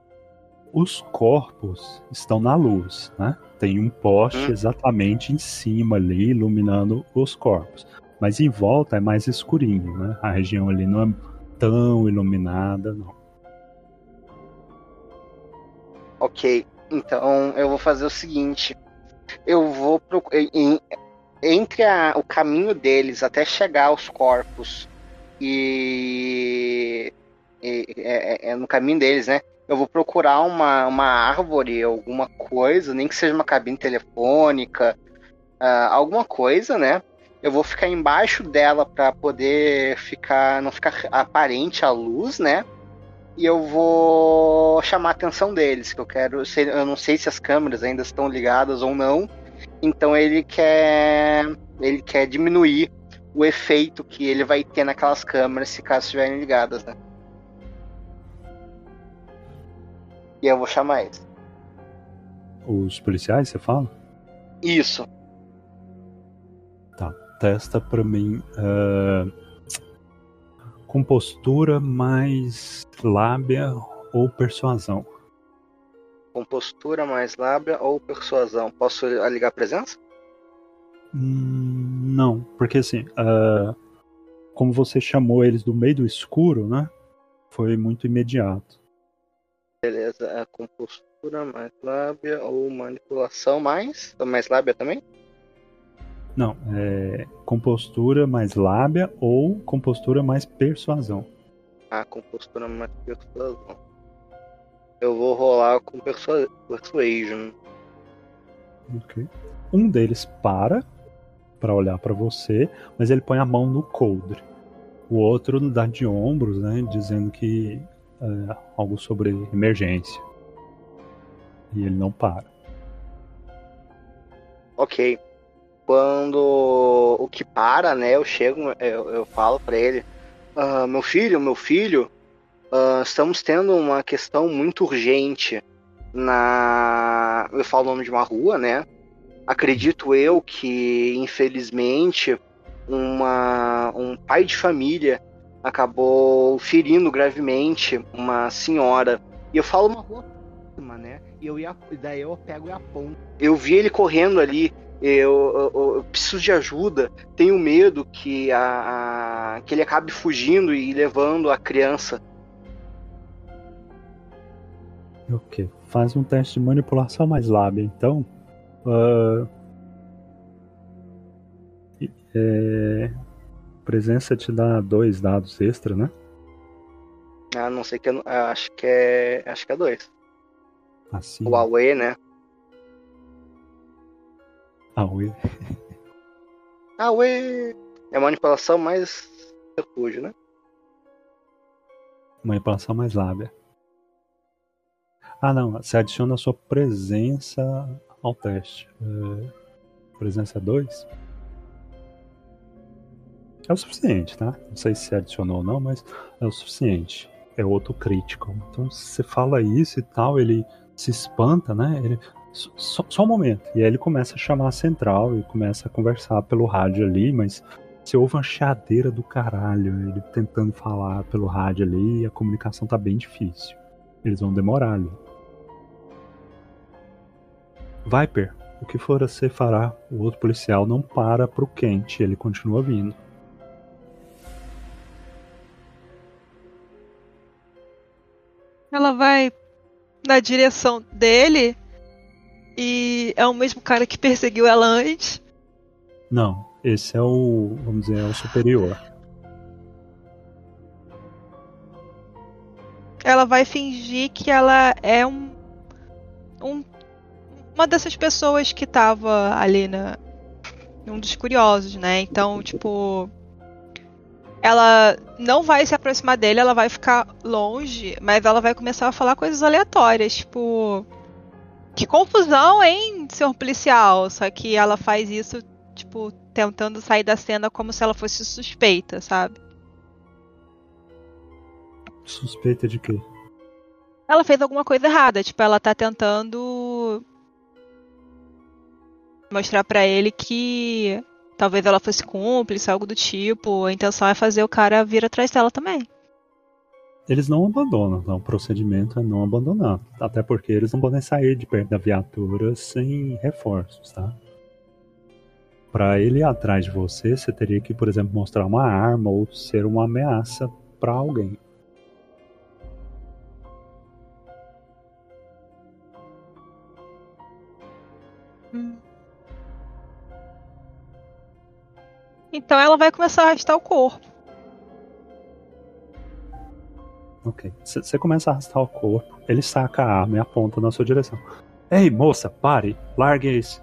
os corpos estão na luz, né? Tem um poste Hum. exatamente em cima ali, iluminando os corpos. Mas em volta é mais escurinho, né? A região ali não é tão iluminada, não. Ok, então eu vou fazer o seguinte. Eu vou procurar. Entre a- o caminho deles até chegar aos corpos e. é, é- no caminho deles, né? Eu vou procurar uma, uma árvore, alguma coisa, nem que seja uma cabine telefônica, ah, alguma coisa, né? Eu vou ficar embaixo dela para poder ficar. não ficar aparente a luz, né? e eu vou chamar a atenção deles, que eu quero, se- eu não sei se as câmeras ainda estão ligadas ou não. Então ele quer ele quer diminuir o efeito que ele vai ter naquelas câmeras se caso estiverem ligadas, né? E eu vou chamar eles. Os policiais, você fala? Isso. Testa pra mim. ah, compostura mais lábia ou persuasão. Compostura mais lábia ou persuasão. Posso ligar a presença? Hum, não, porque assim, ah, como você chamou eles do meio do escuro, né? Foi muito imediato. Beleza. É compostura mais lábia ou manipulação mais? Mais lábia também? Não, é compostura mais lábia ou compostura mais persuasão. Ah, compostura mais persuasão. Eu vou rolar com persua persuasion. Ok. Um deles para para olhar para você, mas ele põe a mão no coldre. O outro dá de ombros, né, dizendo que é algo sobre emergência. E ele não para. Ok. Quando o que para, né, eu chego, eu, eu falo pra ele, "Ah, meu filho, meu filho, ah, estamos tendo uma questão muito urgente na, eu falo o nome de uma rua, né? Acredito eu que, infelizmente, uma, um pai de família acabou ferindo gravemente uma senhora. E eu falo uma rua próxima, né? E eu ia, daí eu pego e aponto. Eu vi ele correndo ali. Eu, eu- eu preciso de ajuda. Tenho medo que, a, a- que ele acabe fugindo e levando a criança. Ok. Faz um teste de manipulação mais lábia, então. E- é, Presença te dá dois dados extra, né? Ah, não sei que eu ah, acho que é acho que é dois. Assim. O Huawei, né? Oi. Huawei é manipulação mais refúgio, né? Manipulação mais lábia. Ah, não. Você adiciona a sua presença ao teste. É, presença 2? É o suficiente, tá? Não sei se adicionou ou não, mas é o suficiente. É outro crítico. Então, se você fala isso e tal, ele se espanta, né? Ele, só, só um momento. E aí ele começa a chamar a central e começa a conversar pelo rádio ali, mas você ouve uma chiadeira do caralho, ele tentando falar pelo rádio ali e a comunicação tá bem difícil. Eles vão demorar ali. Viper, o que for você fará? O outro policial não para pro quente, ele continua vindo. Ela vai na direção dele e é o mesmo cara que perseguiu ela antes. Não, esse é o, vamos dizer, é o superior. Ela vai fingir que ela é um, um uma dessas pessoas que tava ali na um dos curiosos, né? Então, tipo, ela não vai se aproximar dele, ela vai ficar longe, mas ela vai começar a falar coisas aleatórias, tipo. Que confusão, hein, senhor policial? Só que ela faz isso, tipo, tentando sair da cena como se ela fosse suspeita, sabe? Suspeita de quê? Ela fez alguma coisa errada, tipo, ela tá tentando mostrar para ele que talvez ela fosse cúmplice, algo do tipo. A intenção é fazer o cara vir atrás dela também. Eles não abandonam, então o procedimento é não abandonar. Até porque eles não podem sair de perto da viatura sem reforços, tá? Para ele ir atrás de você, você teria que, por exemplo, mostrar uma arma ou ser uma ameaça para alguém. Então ela vai começar a arrastar o corpo. Ok. Você começa a arrastar o corpo, ele saca a arma e aponta na sua direção. Ei, moça, pare! Largue isso!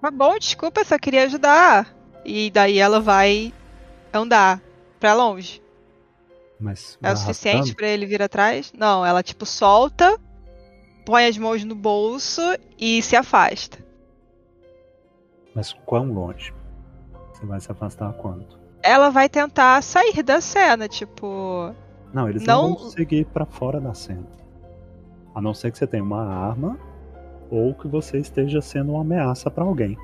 Tá bom, desculpa, eu só queria ajudar. E daí ela vai andar pra longe. Mas é o suficiente para ele vir atrás? Não, ela tipo solta, põe as mãos no bolso e se afasta. Mas quão longe? Você vai se afastar quanto? Ela vai tentar sair da cena, tipo. Não, eles não, não vão seguir para fora da cena. A não ser que você tenha uma arma ou que você esteja sendo uma ameaça para alguém.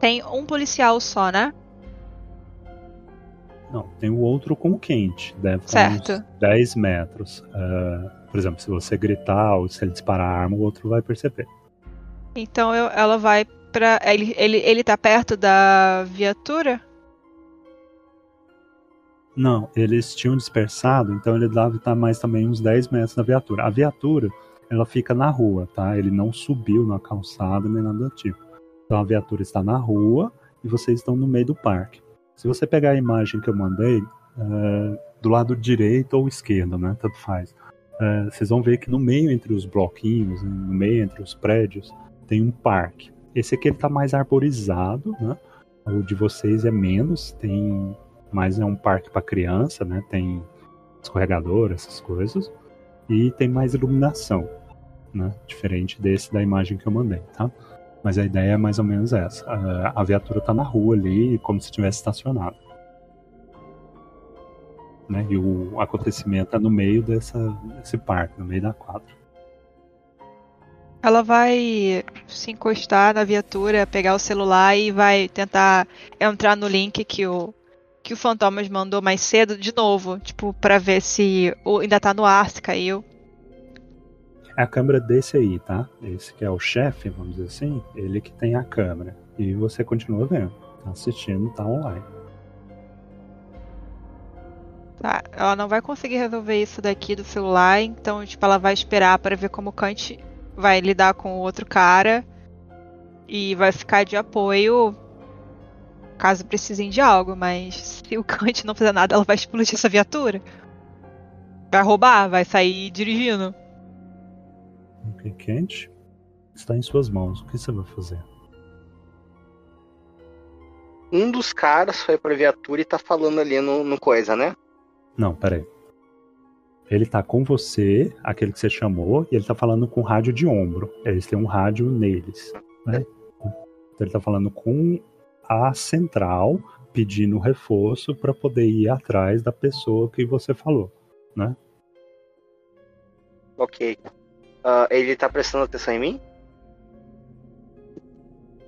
Tem um policial só, né? Não, tem o outro com quente. Deve certo. estar uns 10 metros. Uh, por exemplo, se você gritar ou se ele disparar a arma, o outro vai perceber. Então eu, ela vai pra. Ele, ele, ele tá perto da viatura? Não, eles tinham dispersado, então ele deve estar mais também uns 10 metros da viatura. A viatura, ela fica na rua, tá? Ele não subiu na calçada nem nada do tipo. Então a viatura está na rua e vocês estão no meio do parque. Se você pegar a imagem que eu mandei, é, do lado direito ou esquerdo, né? Tanto faz é, vocês vão ver que no meio entre os bloquinhos, no meio entre os prédios, tem um parque. Esse aqui ele tá mais arborizado, né? O de vocês é menos, tem mais é um parque para criança, né? Tem escorregador, essas coisas, e tem mais iluminação, né? Diferente desse da imagem que eu mandei, tá? Mas a ideia é mais ou menos essa. A viatura tá na rua ali, como se tivesse estacionado né? E o acontecimento é no meio dessa, desse parque, no meio da quadra. Ela vai se encostar na viatura, pegar o celular e vai tentar entrar no link que o que o Fantomas mandou mais cedo de novo, tipo, para ver se ainda tá no ar, se caiu. É a câmera desse aí, tá? Esse que é o chefe, vamos dizer assim, ele que tem a câmera. E você continua vendo, tá assistindo, tá online. Tá, ela não vai conseguir resolver isso daqui do celular, então, tipo, ela vai esperar para ver como o Kant vai lidar com o outro cara e vai ficar de apoio caso precisem de algo, mas se o Kant não fizer nada, ela vai explodir essa viatura. Vai roubar, vai sair dirigindo. Ok, Kant, está em suas mãos. O que você vai fazer? Um dos caras foi pra viatura e tá falando ali no, no coisa, né? Não, peraí. Ele tá com você, aquele que você chamou, e ele tá falando com rádio de ombro. Eles têm um rádio neles. Né? Então ele tá falando com a central, pedindo reforço para poder ir atrás da pessoa que você falou, né? Ok. Uh, ele tá prestando atenção em mim?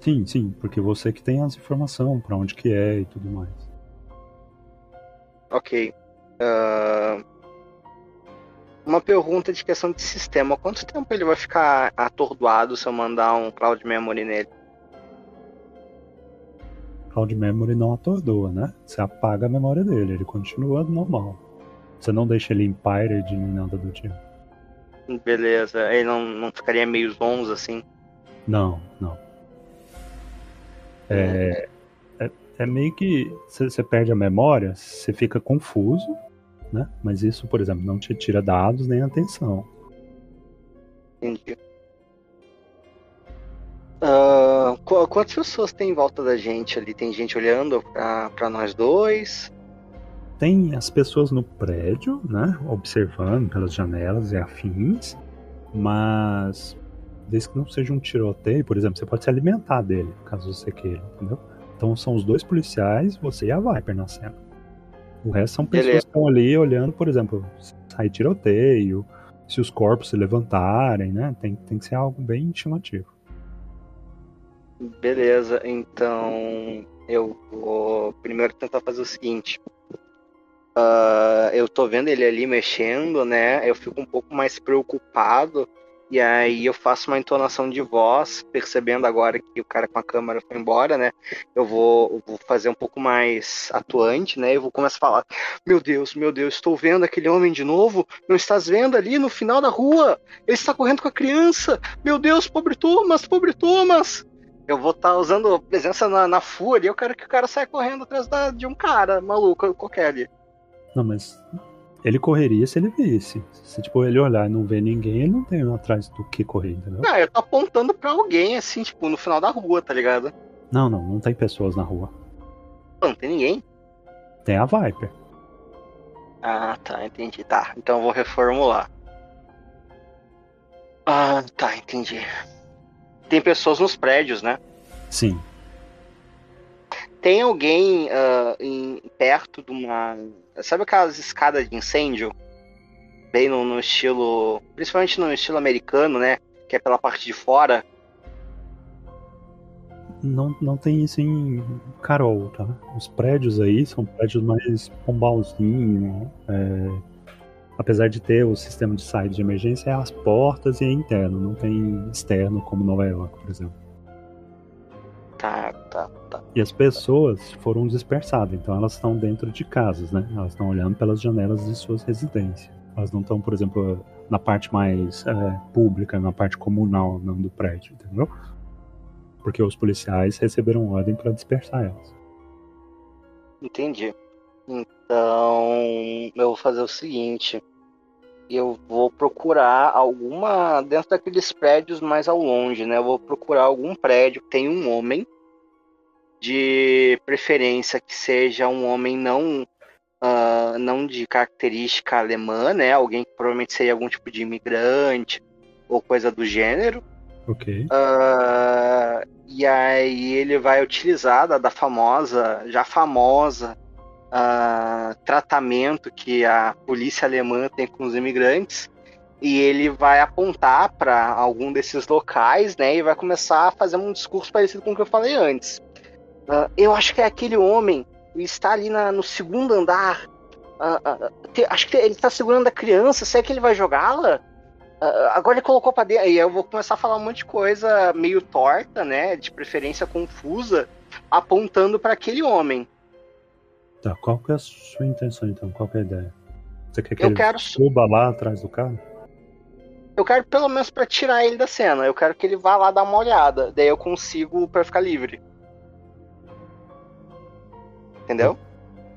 Sim, sim, porque você que tem as informações para onde que é e tudo mais. Ok. Uh, uma pergunta de questão de sistema. Quanto tempo ele vai ficar atordoado se eu mandar um Cloud Memory nele? Cloud Memory não atordoa, né? Você apaga a memória dele, ele continua normal. Você não deixa ele empired nem nada do tipo. Beleza, ele não, não ficaria meio zonzo assim? Não, não. É, é, meio que você perde a memória, você fica confuso, né? Mas isso, por exemplo, não te tira dados nem atenção. Entendi. Uh, qu- quantas pessoas tem em volta da gente ali? Tem gente olhando pra, pra nós dois? Tem as pessoas no prédio, né? Observando pelas janelas e afins. Mas desde que não seja um tiroteio, por exemplo, você pode se alimentar dele, caso você queira, entendeu? Então são os dois policiais, você e a Viper na cena. O resto são pessoas Beleza. que estão ali olhando, por exemplo, se sair tiroteio, se os corpos se levantarem, né? Tem, tem que ser algo bem chamativo. Beleza, então eu vou primeiro tentar fazer o seguinte. Ah, eu tô vendo ele ali mexendo, né? Eu fico um pouco mais preocupado. E aí eu faço uma entonação de voz, percebendo agora que o cara com a câmera foi embora, né? Eu vou, vou fazer um pouco mais atuante, né? Eu vou começar a falar: Meu Deus, meu Deus, estou vendo aquele homem de novo. Não estás vendo ali no final da rua? Ele está correndo com a criança. Meu Deus, pobre Thomas, pobre Thomas. Eu vou estar usando presença na, na fúria. Eu quero que o cara saia correndo atrás da- de um cara maluco qualquer ali. Não, mas ele correria se ele visse. Se tipo, ele olhar e não ver ninguém, ele não tem atrás do que correr, entendeu? Não, eu tô apontando pra alguém, assim, tipo, no final da rua, tá ligado? Não, não, não tem pessoas na rua. Não, não tem ninguém. Tem a Viper. Ah, tá, entendi. Tá, então eu vou reformular. Ah, tá, entendi. Tem pessoas nos prédios, né? Sim. Tem alguém ah, em, perto de uma. Sabe aquelas escadas de incêndio? Bem no, no estilo. Principalmente no estilo americano, né? Que é pela parte de fora. Não, não tem isso em Carol, tá? Os prédios aí são prédios mais pombalzinho. é, Apesar de ter o sistema de saída de emergência, é as portas e é interno, não tem externo como Nova York, por exemplo. Tá, tá, tá. E as pessoas foram dispersadas, então elas estão dentro de casas, né? Elas estão olhando pelas janelas de suas residências. Elas não estão, por exemplo, na parte mais é, pública, na parte comunal não do prédio, entendeu? Porque os policiais receberam ordem para dispersar elas. Entendi. Então, eu vou fazer o seguinte. Eu vou procurar alguma. Dentro daqueles prédios mais ao longe, né? Eu vou procurar algum prédio que tenha um homem. De preferência que seja um homem não. ah, não de característica alemã, né? Alguém que provavelmente seria algum tipo de imigrante ou coisa do gênero. Ok. Ah, e aí ele vai utilizar da, da famosa, já famosa, ah, tratamento que a polícia alemã tem com os imigrantes. E ele vai apontar para algum desses locais, né? E vai começar a fazer um discurso parecido com o que eu falei antes. Ah, eu acho que é aquele homem, ele está ali na- no segundo andar. Ah, ah, te- acho que ele está segurando a criança. Será que ele vai jogá-la? Agora ele colocou pra dentro. E eu vou começar a falar um monte de coisa meio torta, né? De preferência confusa, apontando para aquele homem. Tá, qual que é a sua intenção então? Qual que é a ideia? Você quer que Eu ele quero- suba lá atrás do carro? Eu quero pelo menos pra tirar ele da cena. Eu quero que ele vá lá dar uma olhada. Daí eu consigo pra ficar livre. Entendeu?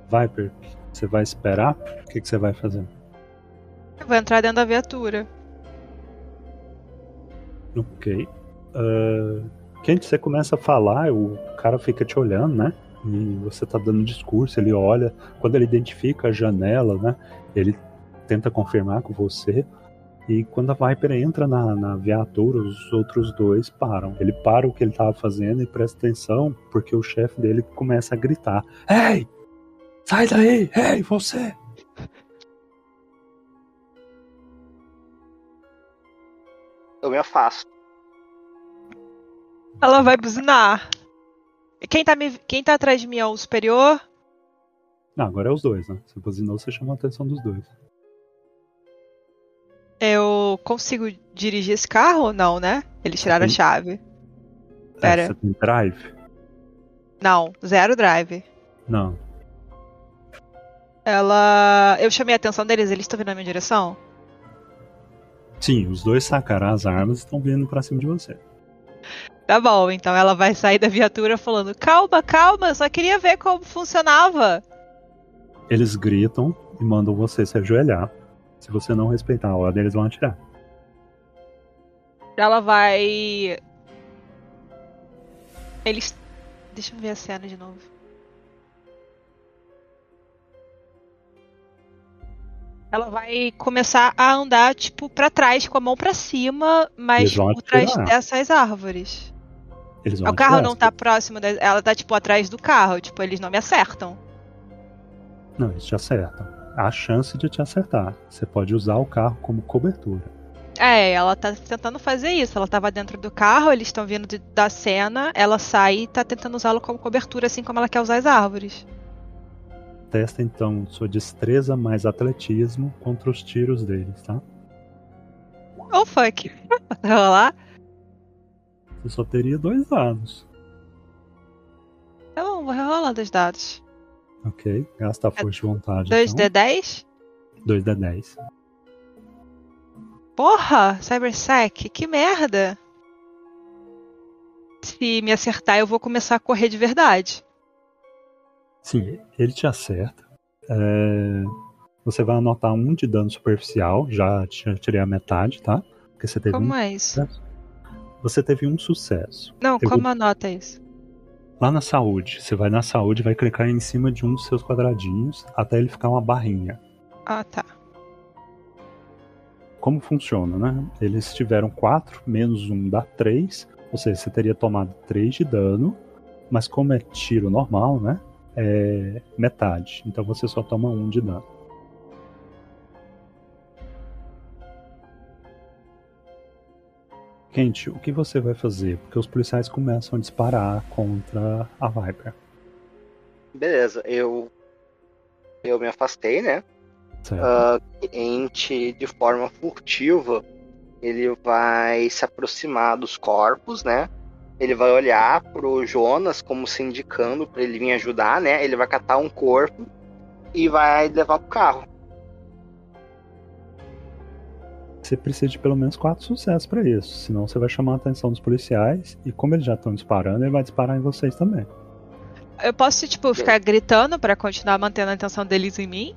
Viper, você vai esperar? O que, que você vai fazer? Eu vou entrar dentro da viatura. Ok. Uh, quando você começa a falar, o cara fica te olhando, né? E você tá dando discurso, ele olha. Quando ele identifica a janela, né? Ele tenta confirmar com você. E quando a Viper entra na, na viatura, os outros dois param. Ele para o que ele tava fazendo e presta atenção, porque o chefe dele começa a gritar: Ei! Sai daí! Ei, você! Eu me afasto. Ela vai buzinar. Quem tá, me... Quem tá atrás de mim é o superior? Não, agora é os dois, né? Você buzinou, você chama a atenção dos dois. Eu consigo dirigir esse carro ou não, né? Eles tiraram a chave. Pera. você tem drive? Não, zero drive. Não. Ela. Eu chamei a atenção deles, eles estão vindo na minha direção? Sim, os dois sacaram as armas e estão vindo pra cima de você. Tá bom, então ela vai sair da viatura falando: calma, calma, só queria ver como funcionava. Eles gritam e mandam você se ajoelhar. Se você não respeitar a ordem, eles vão atirar. Ela vai. Eles. Deixa eu ver a cena de novo. Ela vai começar a andar, tipo, pra trás, com a mão pra cima, mas por trás dessas árvores. Eles vão O carro não tá próximo, da... ela tá, tipo, atrás do carro. Tipo, eles não me acertam. Não, eles te acertam. Há a chance de te acertar. Você pode usar o carro como cobertura. É, ela tá tentando fazer isso. Ela tava dentro do carro, eles estão vindo de- da cena, ela sai e tá tentando usá-lo como cobertura, assim como ela quer usar as árvores. Testa então sua destreza mais atletismo contra os tiros deles, tá? Oh, fuck. Vai rolar? Você só teria dois dados. Tá bom, vou rolar dois dados. Ok? Gasta a força de vontade. 2D10? Então. 2D10. Porra, Cybersec, que merda! Se me acertar, eu vou começar a correr de verdade. Sim, ele te acerta. É, Você vai anotar um de dano superficial. Já tirei a metade, tá? Porque você teve Como um. é isso? Você teve um sucesso. Não, Eu como anota isso? Lá na saúde, você vai na saúde e vai clicar em cima de um dos seus quadradinhos até ele ficar uma barrinha. Ah, tá. Como funciona, né? Eles tiveram 4, menos 1 dá 3. Ou seja, você teria tomado 3 de dano. Mas como é tiro normal, né? É metade. Então você só toma 1 de dano. Quente, o que você vai fazer? Porque os policiais começam a disparar contra a Viper. Beleza, eu. Eu me afastei, né? Certo? Ah, cliente de forma furtiva, ele vai se aproximar dos corpos, né? Ele vai olhar pro Jonas como se indicando para ele vir ajudar, né? Ele vai catar um corpo e vai levar pro carro. Você precisa de pelo menos 4 sucessos pra isso. Senão você vai chamar a atenção dos policiais. E como eles já estão disparando, ele vai disparar em vocês também. Eu posso, tipo, ficar gritando pra continuar mantendo a atenção deles em mim?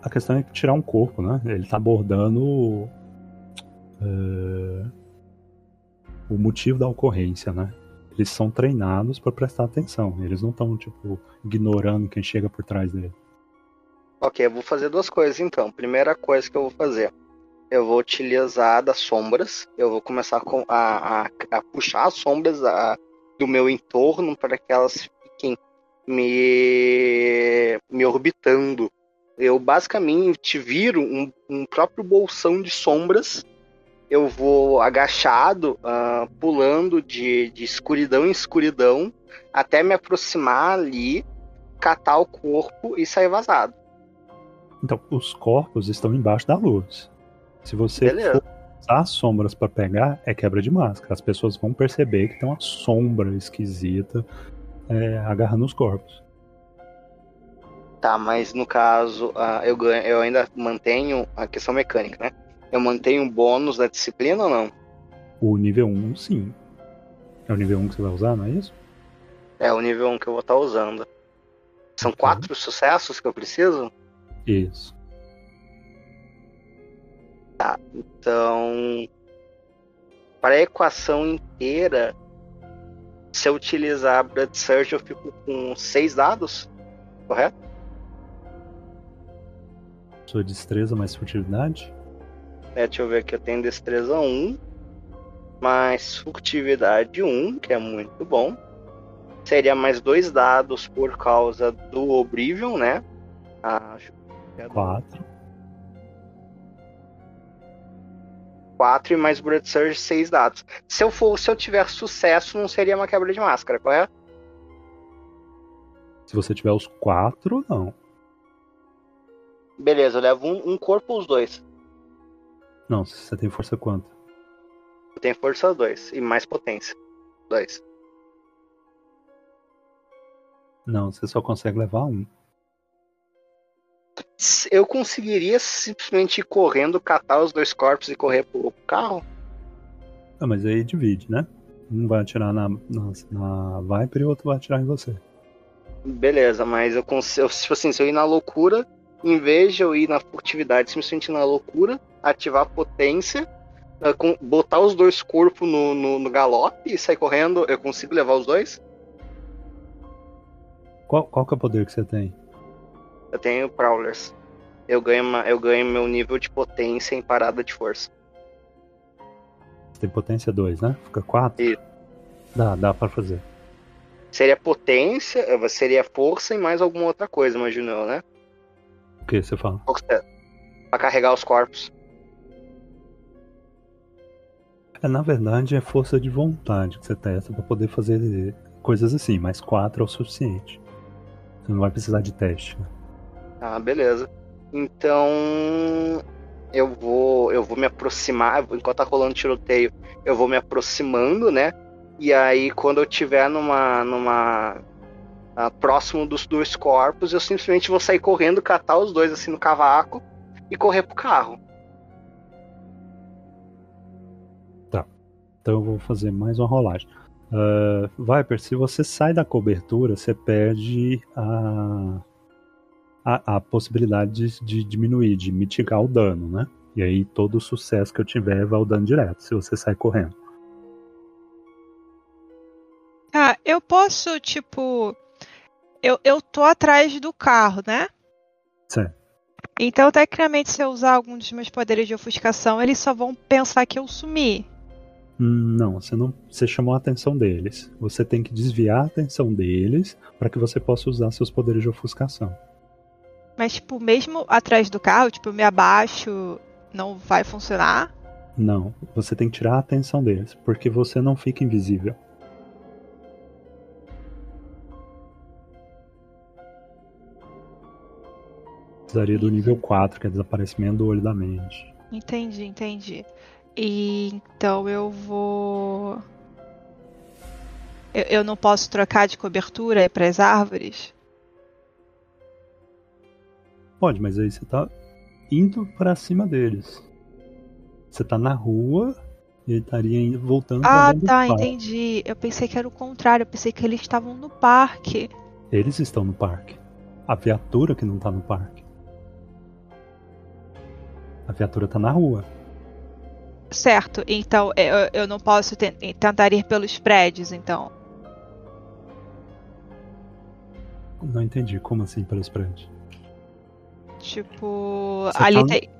A questão é tirar um corpo, né? Ele tá abordando é, o motivo da ocorrência, né? Eles são treinados pra prestar atenção. Eles não estão, tipo, ignorando quem chega por trás dele. Ok, eu vou fazer duas coisas então. Primeira coisa que eu vou fazer, eu vou utilizar das sombras. Eu vou começar com- a, a- a puxar as sombras a- do meu entorno para que elas fiquem me, me orbitando. Eu basicamente viro um, um próprio bolsão de sombras. Eu vou agachado, ah, pulando de, de escuridão em escuridão, até me aproximar ali, catar o corpo e sair vazado. Então, os corpos estão embaixo da luz. Se você Beleza. for usar as sombras pra pegar, é quebra de máscara. As pessoas vão perceber que tem uma sombra esquisita é, agarrando os corpos. Tá, mas no caso, ah, eu, ganho, eu ainda mantenho a questão mecânica, né? Eu mantenho o bônus da disciplina ou não? O nível 1, sim. É o nível 1 que você vai usar, não é isso? É o nível 1 que eu vou estar usando. São quatro sucessos que eu preciso? Isso. Então, para a equação inteira, se eu utilizar Blood Surge, eu fico com seis dados, correto? Sua destreza mais furtividade? É, deixa eu ver aqui, eu tenho destreza 1, mais furtividade 1, que é muito bom. Seria mais dois dados por causa do Oblivion, né? Ah, 4. 4 e mais Blood Surge, 6 dados. Se eu, for, se eu tiver sucesso, não seria uma quebra de máscara, correto? Se você tiver os 4, não. Beleza, eu levo um, um corpo ou os dois? Não, se você tem força quanto? Eu tenho força 2 e mais potência. 2. Não, você só consegue levar um. Eu conseguiria simplesmente ir correndo, catar os dois corpos e correr pro carro? Ah, mas aí divide, né? Um vai atirar na, na, na Viper e o outro vai atirar em você. Beleza, mas eu consigo. Tipo assim, se eu ir na loucura, em vez de eu ir na furtividade, simplesmente na loucura, ativar a potência, ah, botar os dois corpos no, no, no galope e sair correndo, eu consigo levar os dois? Qual, qual que é o poder que você tem? Eu tenho Prowlers. Eu ganho, uma- eu ganho meu nível de potência em parada de força. Você tem potência 2, né? Fica 4? Isso. Dá, dá pra fazer. Seria potência, eh, seria força e mais alguma outra coisa, imagino eu, né? O que você fala? Força Pra carregar os corpos. É, na verdade, é força de vontade que você testa pra poder fazer coisas assim, mas 4 é o suficiente. Você não vai precisar de teste. né? Ah, beleza. Então eu vou eu vou me aproximar, enquanto tá rolando tiroteio, eu vou me aproximando, né? E aí quando eu tiver numa numa ah, próximo dos dois corpos, eu simplesmente vou sair correndo, catar os dois assim no cavaco e correr pro carro. Então eu vou fazer mais uma rolagem. Uh, Viper, se você sai da cobertura, você perde a, a, a possibilidade de, de diminuir, de mitigar o dano, né? E aí todo o sucesso que eu tiver vai o dano direto, se você sai correndo. Ah, eu posso, tipo. Eu, eu tô atrás do carro, né? Certo. Então, tecnicamente, se eu usar algum dos meus poderes de ofuscação, eles só vão pensar que eu sumi. Hum, Não, você não. Você chamou a atenção deles. Você tem que desviar a atenção deles para que você possa usar seus poderes de ofuscação. Mas, tipo, mesmo atrás do carro, tipo, eu me abaixo, não vai funcionar. Não, você tem que tirar a atenção deles, porque você não fica invisível. Precisaria do nível 4, que é desaparecimento do olho da mente. Entendi, entendi. E então eu vou. Eu, eu não posso trocar de cobertura para as árvores? Pode, mas aí você tá indo pra cima deles. Você tá na rua e ele estaria indo- voltando Ah, tá, parque. entendi. Eu pensei que era o contrário, eu pensei que eles estavam no parque. Eles estão no parque. A viatura que não tá no parque. A viatura tá na rua. Certo, então eu, eu não posso ten- tentar ir pelos prédios, então. Não entendi. Como assim pelos prédios? Tipo, Você ali tá tem.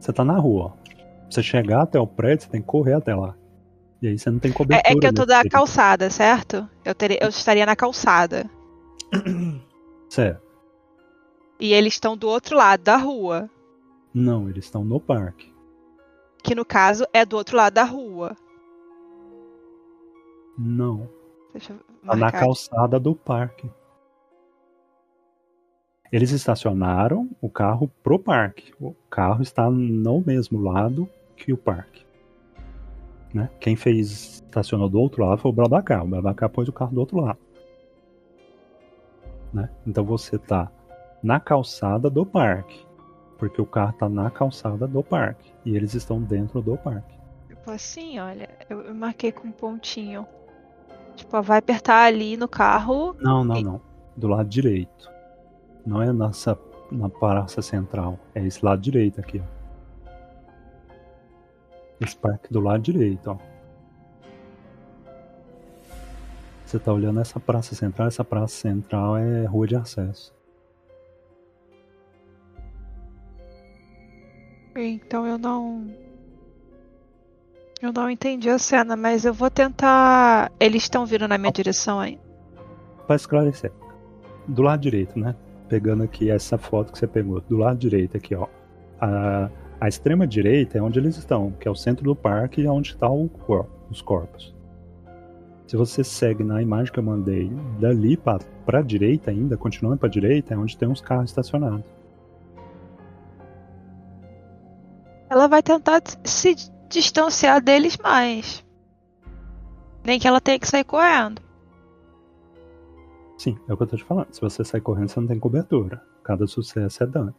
Você tá na rua. Você chegar até o prédio, você tem que correr até lá. E aí você não tem cobertura. É, é que eu tô da período. calçada, certo? Eu, teria, eu estaria na calçada. Certo. E eles estão do outro lado da rua. Não, eles estão no parque. Que no caso é do outro lado da rua. Não. Deixa eu Tá na calçada do parque. Eles estacionaram o carro pro parque. O carro está no mesmo lado que o parque. Né? Quem fez estacionou do outro lado foi o Bradacar. O Bradacar pôs o carro do outro lado. Né? Então você tá na calçada do parque. Porque o carro tá na calçada do parque. E eles estão dentro do parque. Tipo assim, olha, eu, eu marquei com um pontinho. Tipo, vai apertar ali no carro. Não, não, E- não. Do lado direito. Não é nessa, na praça central. É esse lado direito aqui, ó. Esse parque do lado direito, ó. Você tá olhando essa praça central, essa praça central é rua de acesso. Então eu não. Eu não entendi a cena, mas eu vou tentar. Eles estão vindo na minha direção aí. Pra esclarecer. Do lado direito, né? Pegando aqui essa foto que você pegou. Do lado direito aqui, ó. A, a extrema direita é onde eles estão, que é o centro do parque e é onde estão os corpos. Se você segue na imagem que eu mandei, dali pra, pra direita ainda, continuando pra direita, é onde tem uns carros estacionados. Ela vai tentar se distanciar deles mais. Nem que ela tenha que sair correndo. Sim, é o que eu tô te falando. Se você sair correndo, você não tem cobertura. Cada sucesso é dano.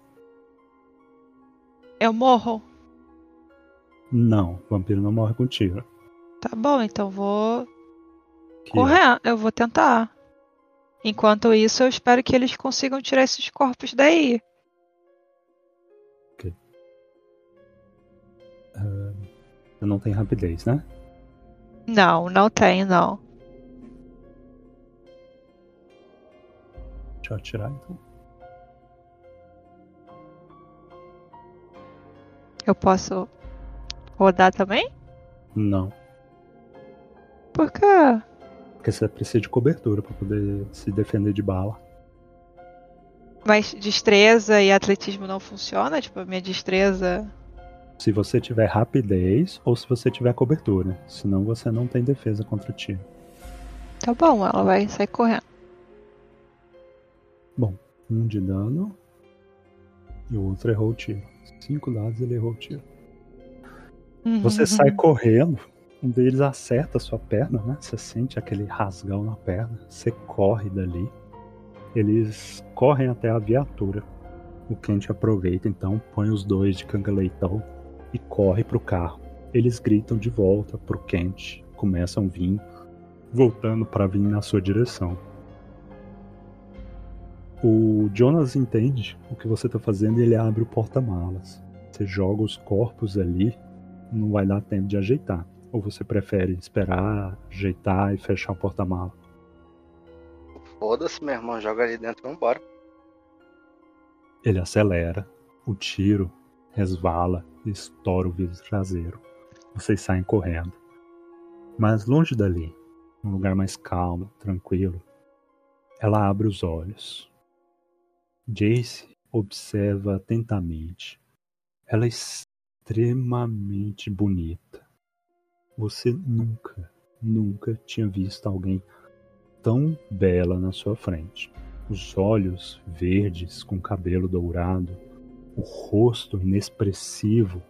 Eu morro. Não, o vampiro não morre com tiro. Tá bom, então vou correr. Eu vou tentar. Enquanto isso, eu espero que eles consigam tirar esses corpos daí. Deixa Você não tem rapidez, né? Não, não tenho, não. Deixa eu tirar então. Eu posso rodar também? Não. Por quê? Porque você precisa de cobertura para poder se defender de bala. Mas destreza e atletismo não funciona? Tipo, a minha destreza. Se você tiver rapidez ou se você tiver cobertura. Senão você não tem defesa contra tiro. Tá bom, ela vai sair correndo. Um de dano. E o outro errou o tiro. Cinco dados ele errou o tiro. Uhum. Você sai correndo, um deles acerta a sua perna, né? Você sente aquele rasgão na perna, você corre dali. Eles correm até a viatura. O Kent aproveita então, põe os dois de canga-leitão e corre pro carro. Eles gritam de volta pro Kent, começam a vir, voltando para vir na sua direção. O Jonas entende o que você tá fazendo e ele abre o porta-malas. Você joga os corpos ali, não vai dar tempo de ajeitar. Ou você prefere esperar, ajeitar e fechar o porta-mala? Foda-se, meu irmão, joga ali dentro e vambora. Ele acelera, o tiro resvala e estoura o vidro traseiro. Vocês saem correndo. Mas longe dali, num lugar mais calmo, tranquilo, ela abre os olhos. Jace observa atentamente. Ela é extremamente bonita. Você nunca, nunca tinha visto alguém tão bela na sua frente. Os olhos verdes com cabelo dourado, o rosto inexpressivo,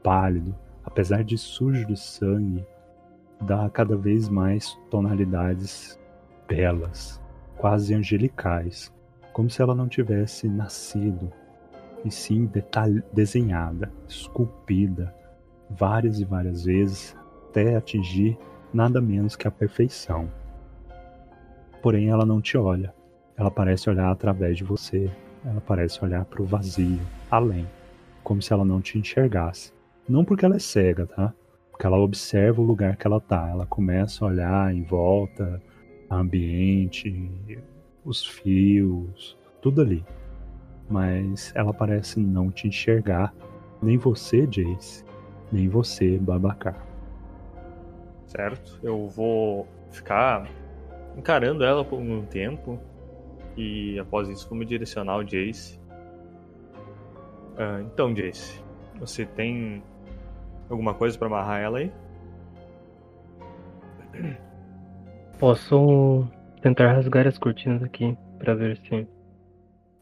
pálido, apesar de sujo de sangue, dá cada vez mais tonalidades belas, quase angelicais, como se ela não tivesse nascido, e sim desenhada, esculpida, várias e várias vezes, até atingir nada menos que a perfeição. Porém, ela não te olha. Ela parece olhar através de você. Ela parece olhar para o vazio, além, como se ela não te enxergasse. Não porque ela é cega, tá? Porque ela observa o lugar que ela tá. Ela começa a olhar em volta, ambiente, os fios, tudo ali. Mas ela parece não te enxergar, nem você, Jace, nem você, Babacar. Certo? Eu vou ficar encarando ela por um tempo e após isso vou me direcionar ao Jace. Ah, então, Jace, você tem alguma coisa para amarrar ela aí? Posso tentar rasgar as cortinas aqui pra ver se.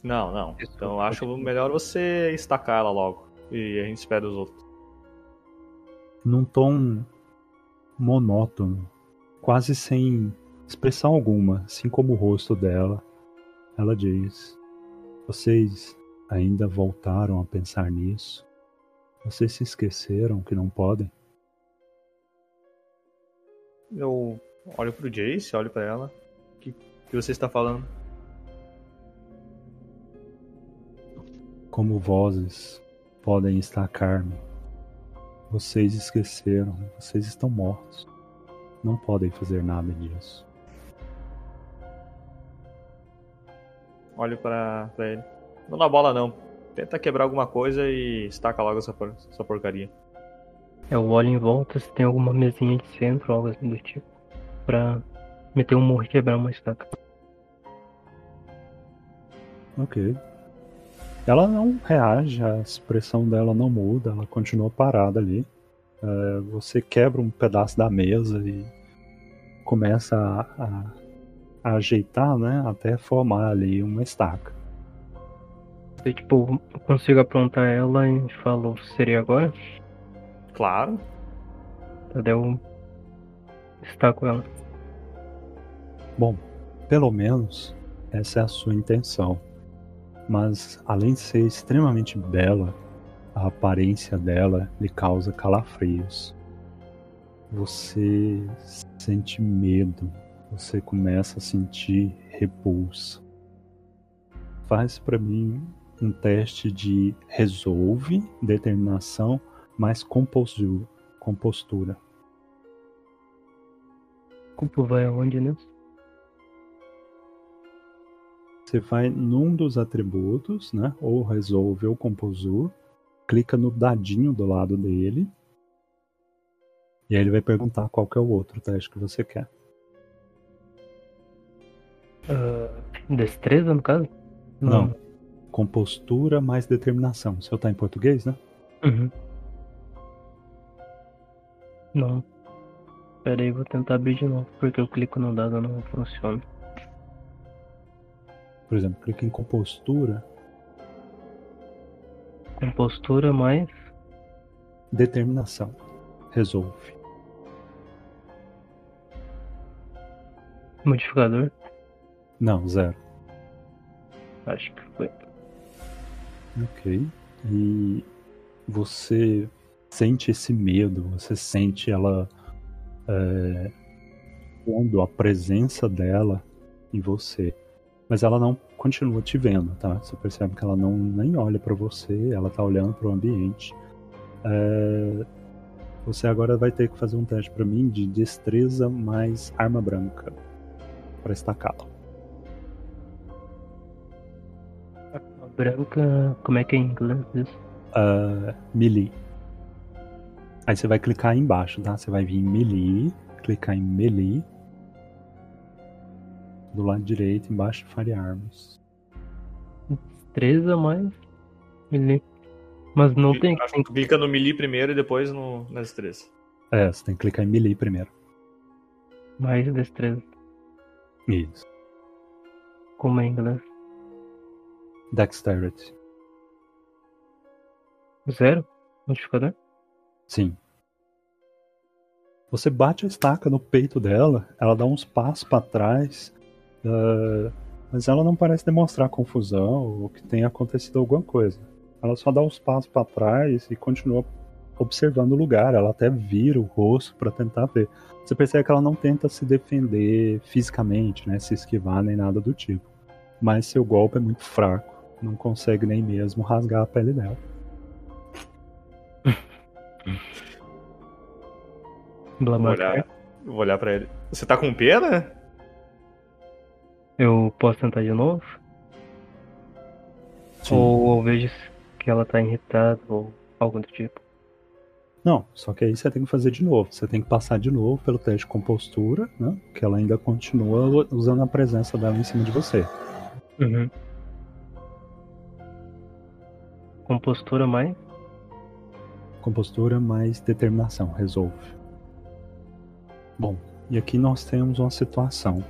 Não, não. Então pode acho melhor você estacar ela logo e a gente espera os outros. Num tom monótono, quase sem expressão alguma, assim como o rosto dela, ela diz: Vocês ainda voltaram a pensar nisso? Vocês se esqueceram que não podem? Eu olho pro Jace, olho pra ela. O que, que você está falando? Como vozes podem estacar-me? Vocês esqueceram, vocês estão mortos. Não podem fazer nada disso. Olho pra, pra ele. Não dá bola não. Tenta quebrar alguma coisa e estaca logo essa, por- essa porcaria. Eu olho em volta se tem alguma mesinha de centro, algo assim do tipo. Pra meter um morro e quebrar uma estaca. Ok. Ela não reage, a expressão dela não muda, ela continua parada ali. É, você quebra um pedaço da mesa e começa a, a- a ajeitar, né? Até formar ali uma estaca. Eu, tipo, eu consigo aprontar ela e falo, seria agora? Claro. Daí eu estaco ela. Bom, pelo menos essa é a sua intenção. Mas além de ser extremamente bela, a aparência dela lhe causa calafrios. Você sente medo, você começa a sentir repulsa. Faz para mim um teste de resolve, determinação, mais compostura. Como vai aonde, né? Você vai num dos atributos, né? Ou resolve ou composur. Clica no dadinho do lado dele. E aí ele vai perguntar qual que é o outro teste que você quer. Uh, destreza, no caso? Não. Compostura mais determinação. O seu tá em português, né? Uhum. Não. Pera aí, vou tentar abrir de novo, porque eu clico no dado não funciona. Por exemplo, clica em compostura, Compostura mais. determinação. Resolve. Modificador. Não, zero. Acho que foi. Ok. E você sente esse medo, você sente ela é, pondo a presença dela em você. Mas ela não continua te vendo, tá? Você percebe que ela não nem olha pra você, ela tá olhando pro ambiente. É, você agora vai ter que fazer um teste pra mim de destreza mais arma branca para estacá-la. A branca. Como é que é em inglês isso? uh, melee. Aí você vai clicar aí embaixo, tá? Você vai vir em melee, clicar em melee. Do lado direito, embaixo Firearms. Destreza mais. Ele. Mas não tem. Acho que clica no melee primeiro e depois no, na destreza. É, você tem que clicar em melee primeiro. Mais destreza. Isso. Como é em inglês? Dexterity. Zero? Modificador? Sim. Você bate a estaca no peito dela, ela dá uns passos para trás, uh, mas ela não parece demonstrar confusão ou que tenha acontecido alguma coisa. Ela só dá uns passos para trás e continua observando o lugar. Ela até vira o rosto para tentar ver. Você percebe que ela não tenta se defender fisicamente, né, se esquivar nem nada do tipo. Mas seu golpe é muito fraco, não consegue nem mesmo rasgar a pele dela. Vou olhar, vou olhar pra ele. Você tá com pena? Eu posso tentar de novo? Sim. Ou eu vejo que ela tá irritada ou algo do tipo. Não, só que aí você tem que fazer de novo. Você tem que passar de novo pelo teste de compostura, né? Que ela ainda continua usando a presença dela em cima de você. Uhum. Compostura mais. Compostura mais determinação, resolve. Bom, e aqui nós temos uma situação.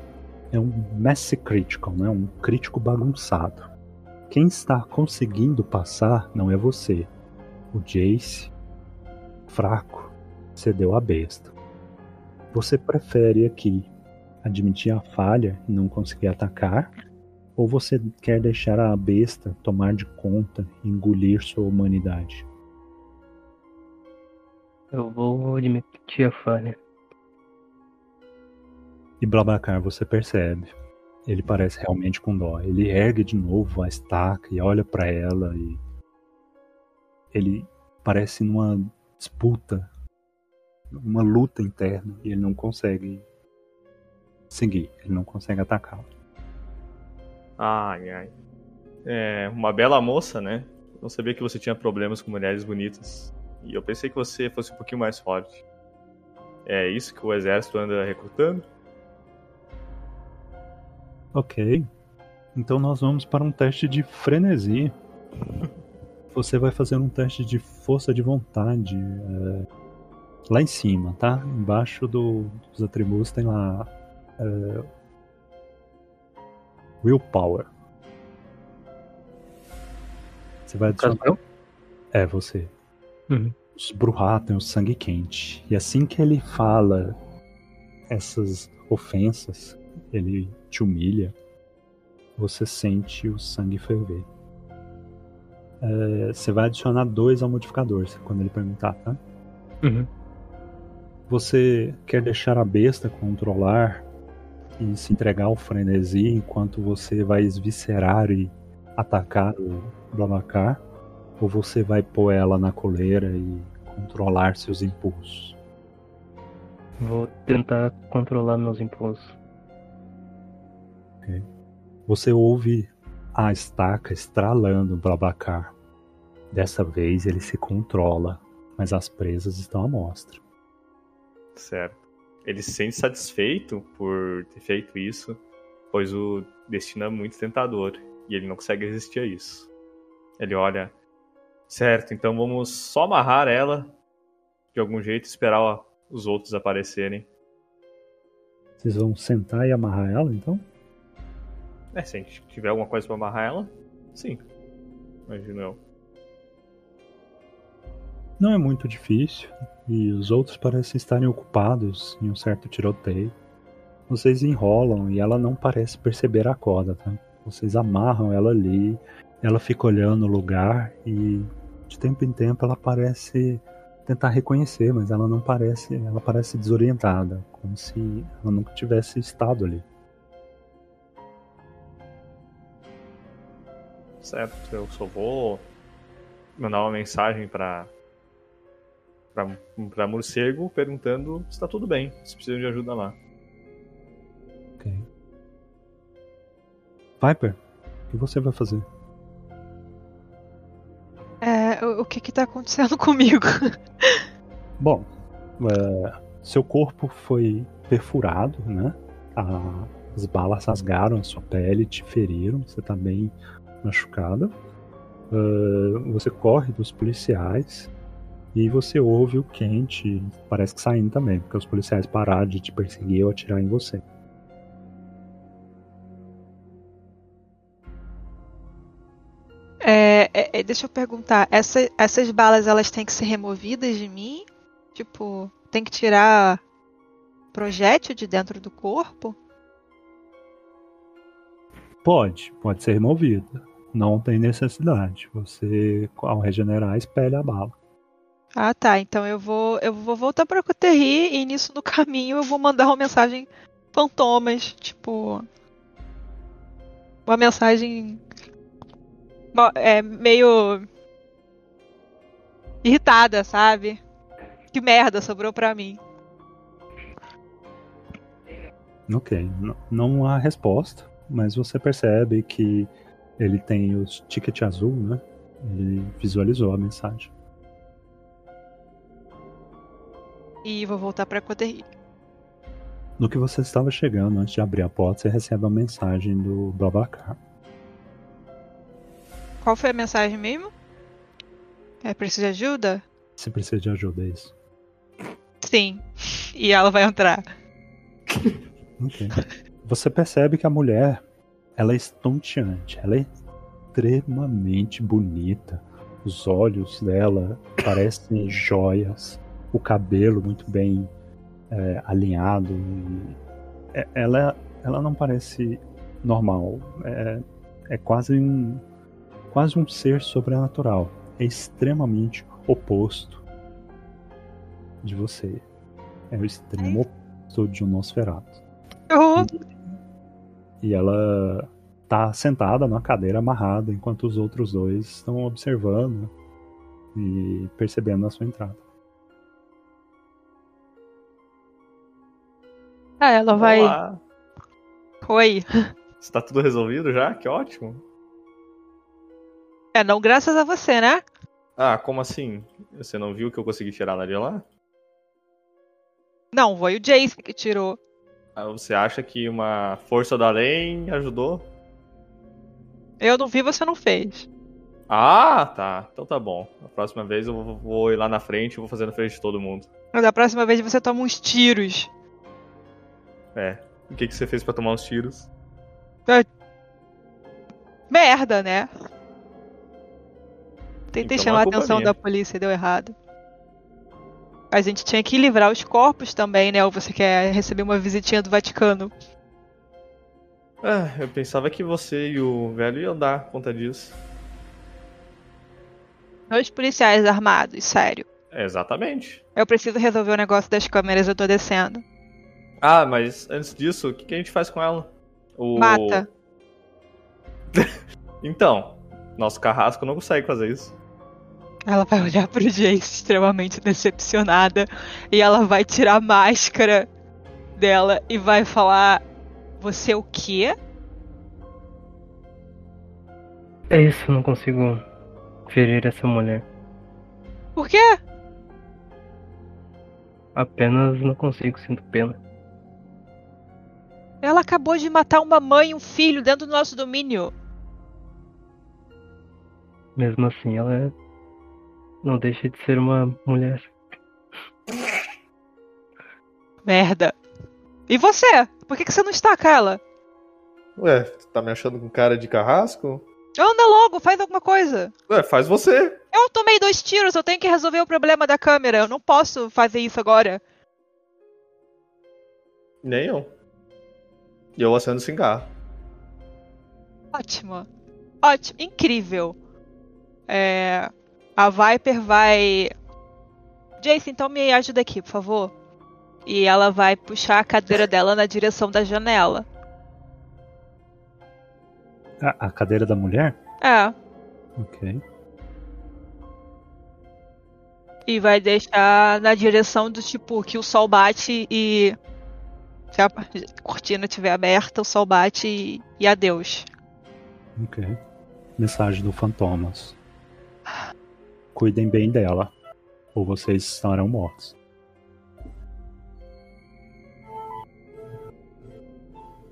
É um messy critical, né? Um crítico bagunçado. Quem está conseguindo passar não é você. O Jace, fraco, cedeu a besta. Você prefere aqui admitir a falha e não conseguir atacar? Ou você quer deixar a besta tomar de conta e engolir sua humanidade? Eu vou admitir a falha. E Blabacar você percebe. Ele parece realmente com dó. Ele ergue de novo a estaca e olha pra ela e. Ele parece numa disputa, uma luta interna e ele não consegue seguir, ele não consegue atacá-la. Ai, ai. É, uma bela moça, né? Não sabia que você tinha problemas com mulheres bonitas. E eu pensei que você fosse um pouquinho mais forte. É isso que o exército anda recrutando? Ok. Então nós vamos para um teste de frenesi. Você vai fazer um teste de força de vontade. é, lá em cima, tá? Embaixo do- dos atributos tem lá. é, willpower. Você vai adicionar. É, você. Uhum. Os Bruhá têm o sangue quente. E assim que ele fala essas ofensas, ele te humilha, você sente o sangue ferver. É, você vai adicionar dois ao modificador quando ele perguntar, tá? Uhum. Você quer deixar a besta controlar e se entregar ao frenesi enquanto você vai esviscerar e atacar o Blamacar? Ou você vai pôr ela na coleira e controlar seus impulsos. Vou tentar controlar meus impulsos. Você ouve a estaca estralando no Blabacar. Dessa vez ele se controla, mas as presas estão à mostra. Certo. Ele se sente satisfeito por ter feito isso, pois o destino é muito tentador e ele não consegue resistir a isso. Ele olha, certo, então vamos só amarrar ela de algum jeito e esperar os outros aparecerem. Vocês vão sentar e amarrar ela, então? É, se a gente tiver alguma coisa pra amarrar ela, sim. Imagino eu. Não é muito difícil, e os outros parecem estarem ocupados em um certo tiroteio. Vocês enrolam e ela não parece perceber a corda, tá? Vocês amarram ela ali, ela fica olhando o lugar e de tempo em tempo ela parece tentar reconhecer, mas ela não parece, ela parece desorientada, como se ela nunca tivesse estado ali. Certo, eu só vou mandar uma mensagem pra, pra, pra morcego perguntando se tá tudo bem, se precisa de ajuda lá. Ok. Viper, o que você vai fazer? É, o, o que que tá acontecendo comigo? Bom, é, seu corpo foi perfurado, né? A- as balas rasgaram a sua pele, te feriram, você tá bem machucada. Ah, você corre dos policiais e você ouve o Kent, parece que saindo também, porque os policiais pararam de te perseguir ou atirar em você. É, é, é, deixa eu perguntar, essa- essas balas elas têm que ser removidas de mim? Tipo, tem que tirar projétil de dentro do corpo? Pode, pode ser removida. Não tem necessidade. Você, ao regenerar, espelha a bala. Ah, tá. Então eu vou, eu vou voltar pra Coterri e nisso no caminho eu vou mandar uma mensagem fantomas, tipo uma mensagem é meio irritada, sabe? Que merda sobrou pra mim. Ok, não há resposta, mas você percebe que ele tem os ticket azul, né? Ele visualizou a mensagem. E vou voltar pra Coterri. No que você estava chegando, antes de abrir a porta, você recebe a mensagem do Babacar. Qual foi a mensagem mesmo? É preciso de ajuda? Você precisa de ajuda, é isso? Sim. E ela vai entrar. Ok. Você percebe que a mulher, ela é estonteante, ela é extremamente bonita. Os olhos dela parecem joias, o cabelo muito bem é, alinhado. é- ela, ela não parece normal. É, é quase um, quase um ser sobrenatural. É extremamente oposto de você. É o extremo oposto de um Nosferatu. Oh, E ela tá sentada numa cadeira amarrada, enquanto os outros dois estão observando e percebendo a sua entrada. ah, ela vai. Olá. Oi. Está tudo resolvido já? Que ótimo. É, não graças a você, né? Ah, como assim? Você não viu que eu consegui tirar ela de lá? Não, foi o Jason que tirou. Você acha que uma força da além ajudou? Eu não vi, você não fez. Ah, tá. Então tá bom. A próxima vez eu vou- ir lá na frente e vou fazer na frente de todo mundo. Mas da próxima vez você toma uns tiros. É. O que, que você fez pra tomar os tiros? Merda, né? Tentei Então, chamar a é atenção minha. da polícia e deu errado. A gente tinha que livrar os corpos também, né? Ou você quer receber uma visitinha do Vaticano? Ah, eu pensava que você e o velho iam dar conta disso. Dois policiais armados, sério. Exatamente. Eu preciso resolver o negócio das câmeras, eu tô descendo. Ah, mas antes disso, o que, que a gente faz com ela? O... Mata. Então, nosso carrasco não consegue fazer isso. Ela vai olhar pro Jace extremamente decepcionada e ela vai tirar a máscara dela e vai falar: Você o quê? É isso, eu não consigo ferir essa mulher. Por quê? Apenas não consigo, sinto pena. Ela acabou de matar uma mãe e um filho dentro do nosso domínio. Mesmo assim, ela é... não deixa de ser uma mulher. Merda. E você? Por que, que você não estaca ela? Ué, tá me achando com cara de carrasco? Anda logo, faz alguma coisa. Ué, faz você. Eu tomei dois tiros, eu tenho que resolver o problema da câmera. Eu não posso fazer isso agora. Nem eu. E eu acendo cigarro. Ótimo. Ótimo. Incrível. É, a Viper vai. Jason, então me ajuda aqui, por favor. E ela vai puxar a cadeira dela na direção da janela. A, a cadeira da mulher? É. Ok. E vai deixar na direção do tipo que o sol bate e. Se a cortina estiver aberta, o sol bate e, e adeus. Ok. Mensagem do Fantomas. Cuidem bem dela, ou vocês estarão mortos.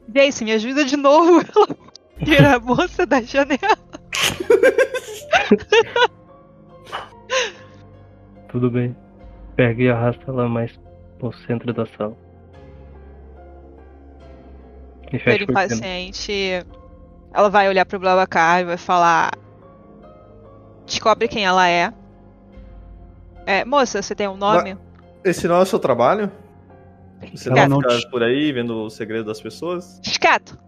Jason, me ajuda de novo. Ela tira a moça da janela. Tudo bem. Pega e arrasta ela mais pro centro da sala. E fecha Ele a cortina. impaciente. Ela vai olhar pro Blablacar e vai falar. Descobre quem ela é. É, moça, você tem um nome? Esse não é o seu trabalho? Você não não fica te- por aí vendo o segredo das pessoas? Escato.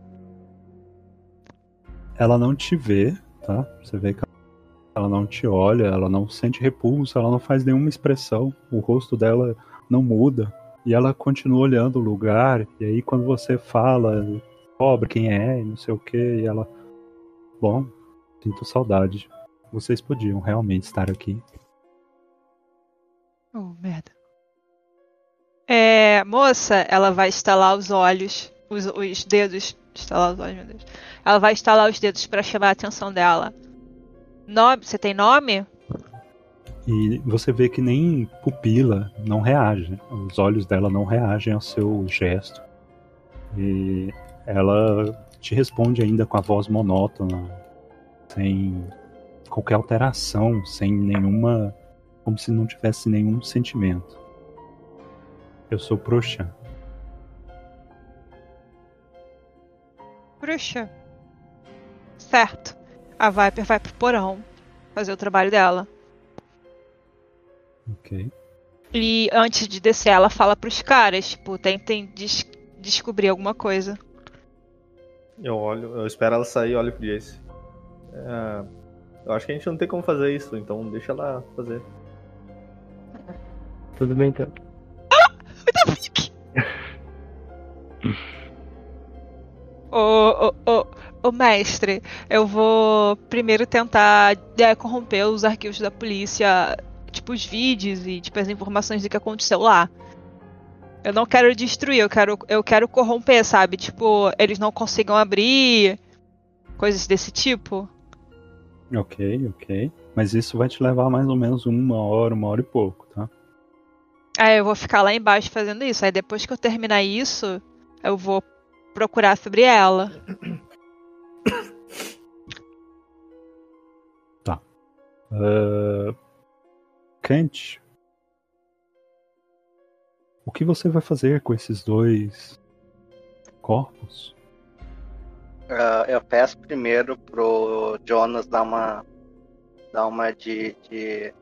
Ela não te vê, tá? Você vê que ela não te olha, ela não sente repulso, ela não faz nenhuma expressão, o rosto dela não muda. E ela continua olhando o lugar, e aí quando você fala, pobre quem é, e não sei o que, e ela. Bom, sinto saudade. Vocês podiam realmente estar aqui. Oh, merda. É, moça, ela vai estalar os olhos, os, os dedos. Estalar os olhos, meu Deus. Ela vai estalar os dedos pra chamar a atenção dela. Nome? Você tem nome? E você vê que nem pupila não reage. Os olhos dela não reagem ao seu gesto. E ela te responde ainda com a voz monótona, sem qualquer alteração, sem nenhuma. como se não tivesse nenhum sentimento. Eu sou Prochan. Bruxa. Certo. A Viper vai pro porão fazer o trabalho dela. Ok. E antes de descer, ela fala pros caras, tipo, tentem des- descobrir alguma coisa. Eu olho, eu espero ela sair e olho pro Jace. É, eu acho que a gente não tem como fazer isso, então deixa ela fazer. Tudo bem então. Ô, ô, ô, ô, mestre, eu vou primeiro tentar é, corromper os arquivos da polícia, tipo os vídeos e tipo as informações do que aconteceu lá. Eu não quero destruir, eu quero, eu quero corromper, sabe? Tipo, eles não consigam abrir, coisas desse tipo. Ok, ok. Mas isso vai te levar mais ou menos uma hora, uma hora e pouco, tá? Aí eu vou ficar lá embaixo fazendo isso. Aí depois que eu terminar isso, eu vou procurar sobre ela. Uh, Kent, o que você vai fazer com esses dois corpos? Ah, eu peço primeiro pro Jonas dar uma dar uma de, de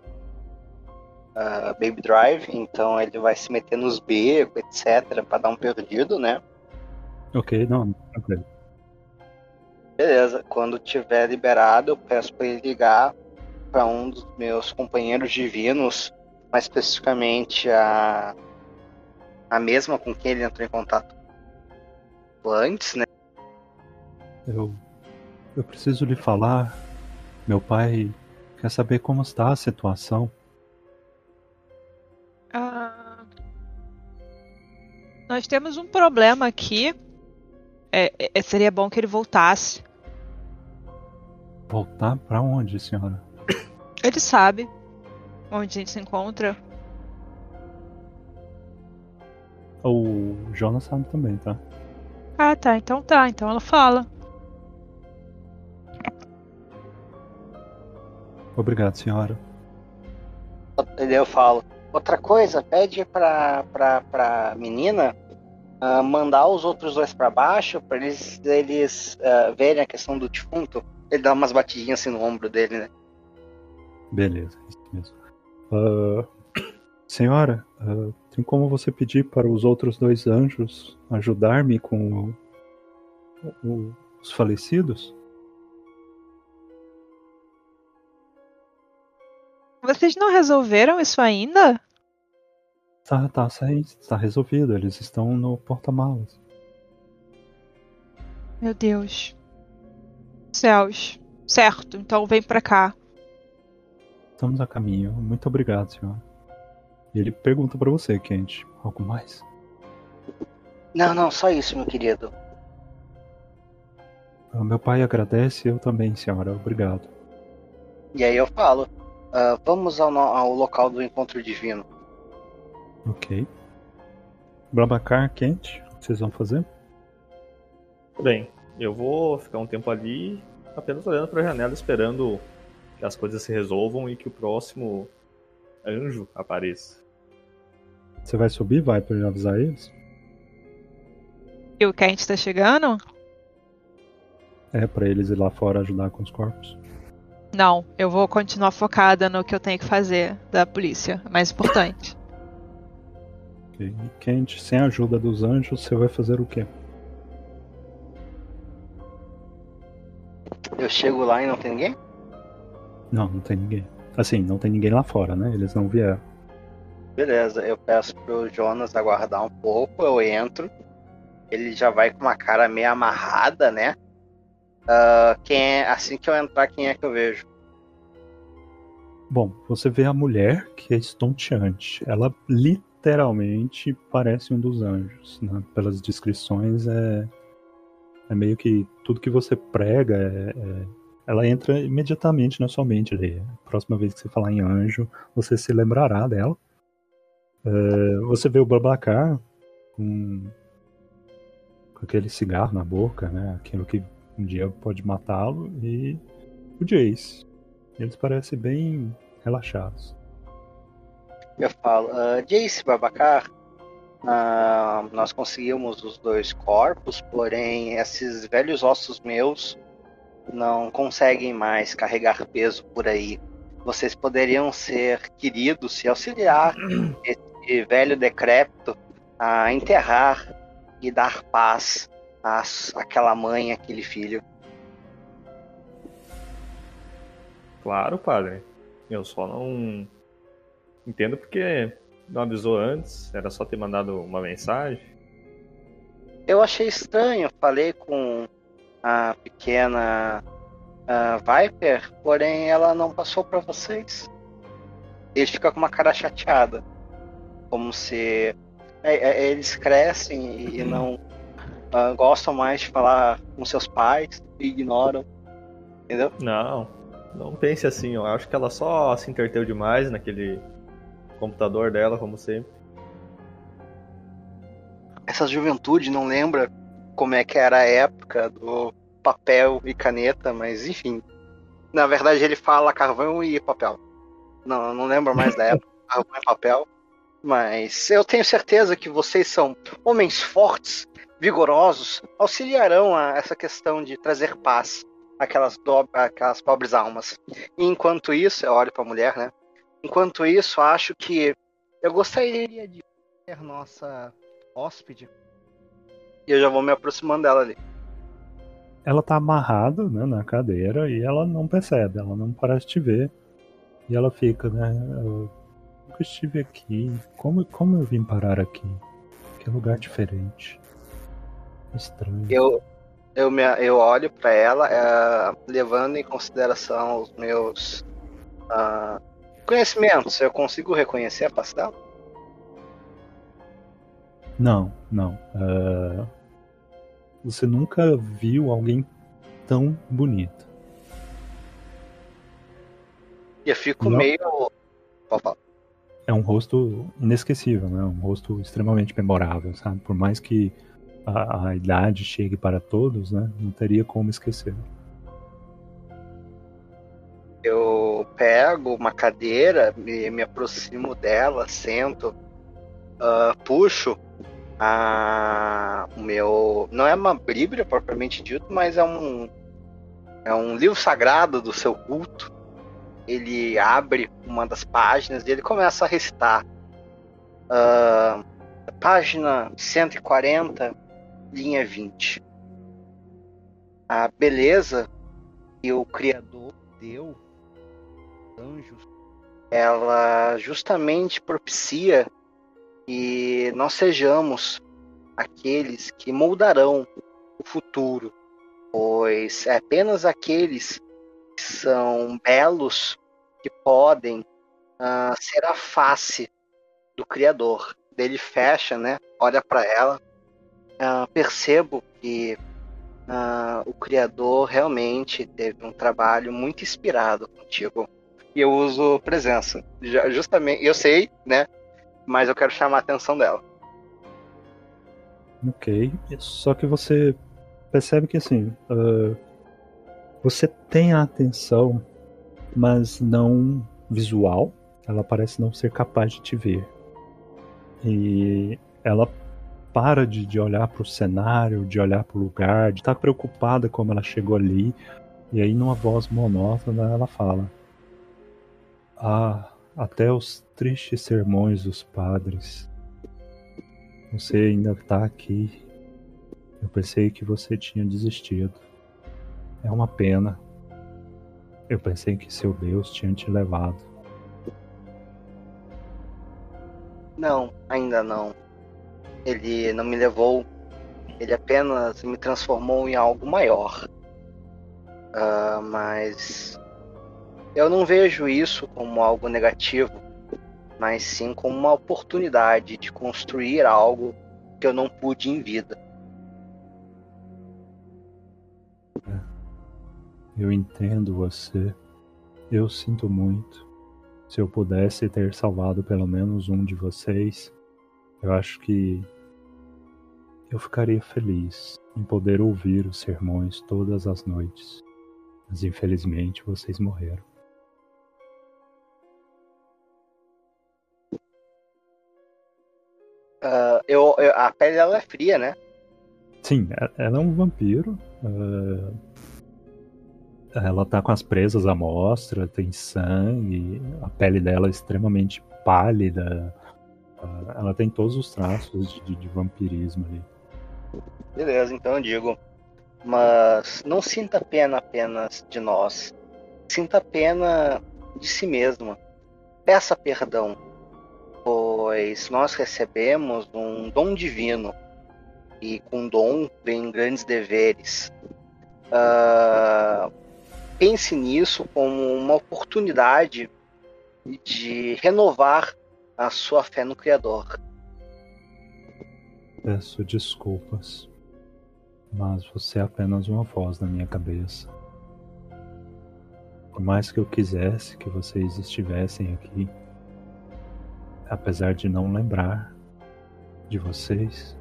ah, Baby Drive, então ele vai se meter nos becos, etc, pra dar um perdido, né? Ok, não, tranquilo. Beleza, quando tiver liberado, eu peço pra ele ligar pra um dos meus companheiros divinos, mais especificamente a a mesma com quem ele entrou em contato antes, né? Eu, eu preciso lhe falar. Meu pai Quer saber como está a situação? Ah, nós temos um problema aqui. É, é, seria bom que ele voltasse. Voltar para onde, senhora? Ele sabe onde a gente se encontra. O Jonas sabe também, tá? Ah, tá. Então tá. Então ela fala. Obrigado, senhora. Eu falo. Outra coisa, pede pra, pra, pra menina uh, mandar os outros dois para baixo para eles, eles uh, verem a questão do defunto. Ele dá umas batidinhas assim no ombro dele, né? Beleza, isso mesmo. Uh, senhora, tem como você pedir para os outros dois anjos ajudar-me com o, o, os falecidos? Vocês não resolveram isso ainda? Tá, tá, tá resolvido. Eles estão no porta-malas. Meu Deus. Céus. Certo, então vem pra cá. Estamos a caminho. Muito obrigado, senhor. E ele pergunta para você, Kent. Algo mais? Não, não, só isso, meu querido. Ah, meu pai agradece, eu também, senhora. Obrigado. E aí eu falo: uh, vamos ao, ao local do encontro divino. Ok. Blabacar, quente, o que vocês vão fazer? Bem, eu vou ficar um tempo ali apenas olhando para a janela esperando que as coisas se resolvam e que o próximo anjo apareça. Você vai subir, vai para avisar eles? E o Kent está chegando? É, para eles ir lá fora ajudar com os corpos. Não, eu vou continuar focada no que eu tenho que fazer da polícia. Mais importante. E Kent, sem a ajuda dos anjos, você vai fazer o quê? Eu chego lá e não tem ninguém? Não, não tem ninguém. Assim, não tem ninguém lá fora, né? Eles não vieram. Beleza, eu peço pro Jonas aguardar um pouco, eu entro. Ele já vai com uma cara meio amarrada, né? Uh, quem é, assim que eu entrar, quem é que eu vejo? Bom, você vê a mulher que é estonteante. Ela literalmente parece um dos anjos. Né? Pelas descrições, é, é meio que tudo que você prega é, é ela entra imediatamente na sua mente ali. Próxima vez que você falar em anjo, você se lembrará dela. É, você vê o Babacar com, com aquele cigarro na boca, né? Aquilo que um dia pode matá-lo, e o Jace. Eles parecem bem relaxados. Eu falo, uh, Jace Babacar, uh, nós conseguimos os dois corpos, porém esses velhos ossos meus não conseguem mais carregar peso por aí. Vocês poderiam ser queridos e auxiliar esse velho decrépito a enterrar e dar paz a aquela mãe, aquele filho. Claro, padre. Eu só não entendo porque não avisou antes, era só ter mandado uma mensagem. Eu achei estranho, falei com a pequena uh, Viper, porém ela não passou para vocês. Ele fica com uma cara chateada, como se é, é, eles crescem e não uh, gostam mais de falar com seus pais e ignoram, entendeu? Não, não pense assim. Eu acho que ela só se entreteu demais naquele computador dela, como sempre. Essa juventude não lembra como é que era a época do papel e caneta, mas enfim. Na verdade ele fala carvão e papel. Não, não lembro mais da época, carvão e papel. Mas eu tenho certeza que vocês são homens fortes, vigorosos, auxiliarão a essa questão de trazer paz àquelas, do... àquelas pobres almas. E enquanto isso, eu olho para a mulher, né? Enquanto isso, acho que eu gostaria de ser nossa hóspede e eu já vou me aproximando dela ali. Ela tá amarrada né, na cadeira e ela não percebe, ela não parece te ver. E ela fica, né? Eu nunca estive aqui. Como, como eu vim parar aqui? Que lugar diferente. Estranho. Eu, eu, me, eu olho para ela, é, levando em consideração os meus Ah, conhecimentos, eu consigo reconhecer a dela? Não, não. Uh, você nunca viu alguém tão bonito. E eu fico não. meio. É um rosto inesquecível, né? Um rosto extremamente memorável, sabe? Por mais que a, a idade chegue para todos, né? Não teria como esquecer. Eu pego uma cadeira, me, me aproximo dela, sento, uh, puxo a, o meu. Não é uma Bíblia propriamente dito, mas é um. É um livro sagrado do seu culto. Ele abre uma das páginas e ele começa a recitar. Uh, página 140, linha 20. A beleza que o Criador deu, anjos, ela justamente propicia que nós sejamos aqueles que moldarão o futuro, pois é apenas aqueles que são belos que podem uh, ser a face do Criador. Ele fecha, né? Olha para ela, uh, percebo que uh, o Criador realmente teve um trabalho muito inspirado contigo. E eu uso presença. Justamente, eu sei, né? mas eu quero chamar a atenção dela. Ok, só que você percebe que assim, uh, você tem a atenção, mas não visual. Ela parece não ser capaz de te ver. E ela para de, de olhar para o cenário, de olhar para o lugar, de estar tá preocupada como ela chegou ali. E aí, numa voz monótona, ela fala: Ah, até os tristes sermões dos padres. Você ainda está aqui. Eu pensei que você tinha desistido. É uma pena. Eu pensei que seu Deus tinha te levado. Não, ainda não. Ele não me levou. Ele apenas me transformou em algo maior. Uh, mas eu não vejo isso como algo negativo, mas sim como uma oportunidade de construir algo que eu não pude em vida. É. Eu entendo você. Eu sinto muito. Se eu pudesse ter salvado pelo menos um de vocês, eu acho que eu ficaria feliz em poder ouvir os sermões todas as noites. Mas infelizmente vocês morreram. Uh, eu, eu, a pele dela é fria, né? Sim, é, ela é um vampiro. Uh, ela tá com as presas à mostra, tem sangue, a pele dela é extremamente pálida. Uh, ela tem todos os traços de, de, de vampirismo ali. Beleza, então eu digo. Mas não sinta pena apenas de nós. Sinta pena de si mesma. Peça perdão pois nós recebemos um dom divino e com dom vem grandes deveres. Uh, pense nisso como uma oportunidade de renovar a sua fé no Criador. Peço desculpas, mas você é apenas uma voz na minha cabeça. Por mais que eu quisesse que vocês estivessem aqui, apesar de não lembrar de vocês,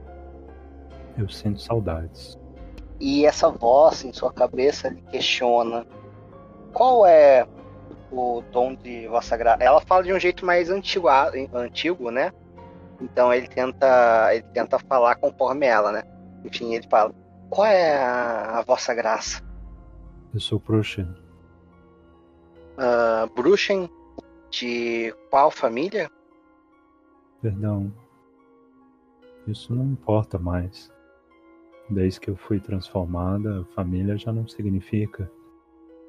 eu sinto saudades. E essa voz em sua cabeça questiona: qual é o dom de vossa graça? Ela fala de um jeito mais antigo, antigo, né? Então ele tenta, ele tenta falar conforme ela, né? Enfim, ele fala: qual é a, a vossa graça? Eu sou Bruxen. Uh, Bruxen de qual família? Perdão. Isso não importa mais. Desde que eu fui transformada, família já não significa.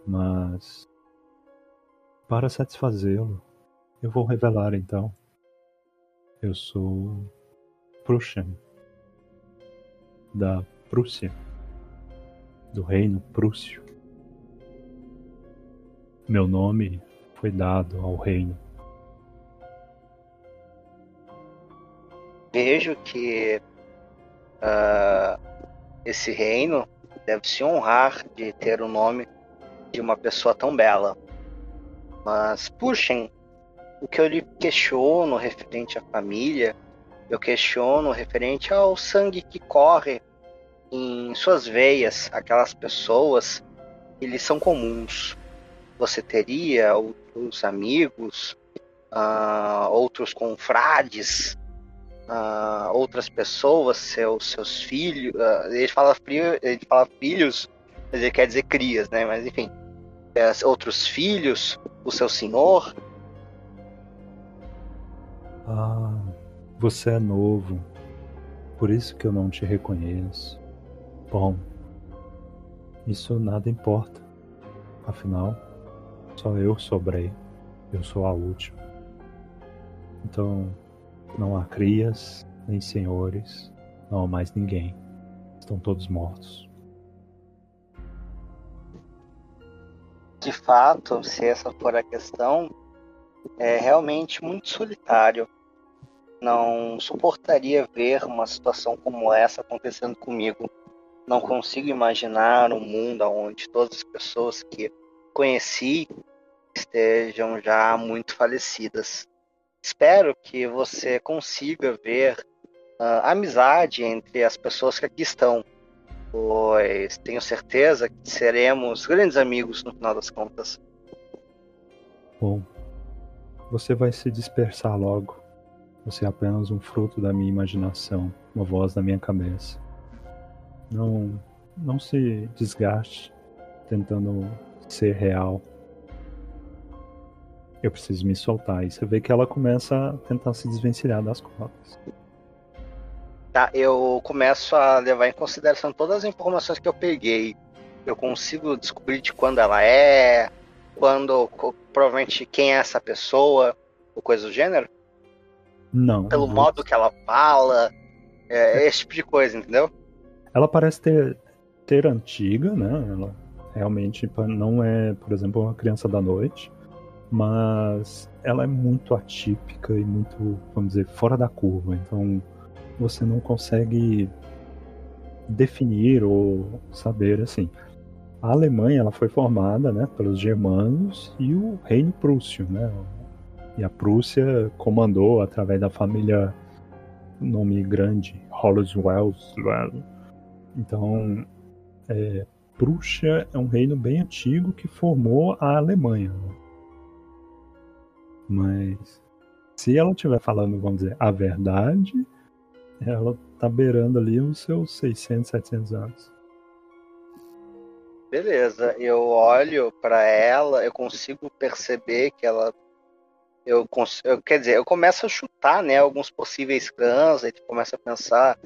Mas. Para satisfazê-lo, eu vou revelar então. Eu sou. Prussian. Da Prússia. Do reino Prússio. Meu nome foi dado ao reino. Vejo que uh, esse reino deve se honrar de ter o nome de uma pessoa tão bela. Mas, puxem, o que eu lhe questiono referente à família, eu questiono referente ao sangue que corre em suas veias, aquelas pessoas lhe são comuns. Você teria outros amigos, uh, outros confrades, uh, outras pessoas, seus, seus filhos. Uh, ele, fala, ele fala filhos, mas ele quer dizer crias, né? Mas enfim, é, outros filhos, o seu senhor. Ah, você é novo, por isso que eu não te reconheço. Bom, isso nada importa. Afinal, só eu sobrei. Eu sou a última. Então, não há crias, nem senhores, não há mais ninguém. Estão todos mortos. De fato, se essa for a questão, é realmente muito solitário. Não suportaria ver uma situação como essa acontecendo comigo. Não consigo imaginar um mundo onde todas as pessoas que conheci estejam já muito falecidas. Espero que você consiga ver uh, amizade entre as pessoas que aqui estão, pois tenho certeza que seremos grandes amigos no final das contas. Bom, você vai se dispersar logo. Você é apenas um fruto da minha imaginação, uma voz da minha cabeça. Não, não se desgaste tentando ser real. Eu preciso me soltar. E você vê que ela começa a tentar se desvencilhar das cordas. Tá, eu começo a levar em consideração todas as informações que eu peguei. Eu consigo descobrir de quando ela é, quando, provavelmente, quem é essa pessoa, ou coisa do gênero? Não. Pelo modo que ela fala, é, esse tipo de coisa, entendeu? Ela parece ter, ter antiga, né? Ela realmente não é, por exemplo, uma criança da noite, mas ela é muito atípica e muito, vamos dizer, fora da curva. Então você não consegue definir ou saber assim. A Alemanha ela foi formada, né, pelos germanos e o reino prússio, né? E a Prússia comandou através da família nome grande, Holzwells, então, é, Prússia é um reino bem antigo que formou a Alemanha. Mas se ela estiver falando, vamos dizer, a verdade, ela tá beirando ali os seus 600, 700 anos. Beleza, eu olho para ela, eu consigo perceber que ela eu, eu, quer dizer, eu começo a chutar, né, alguns possíveis aí tu começa a pensar,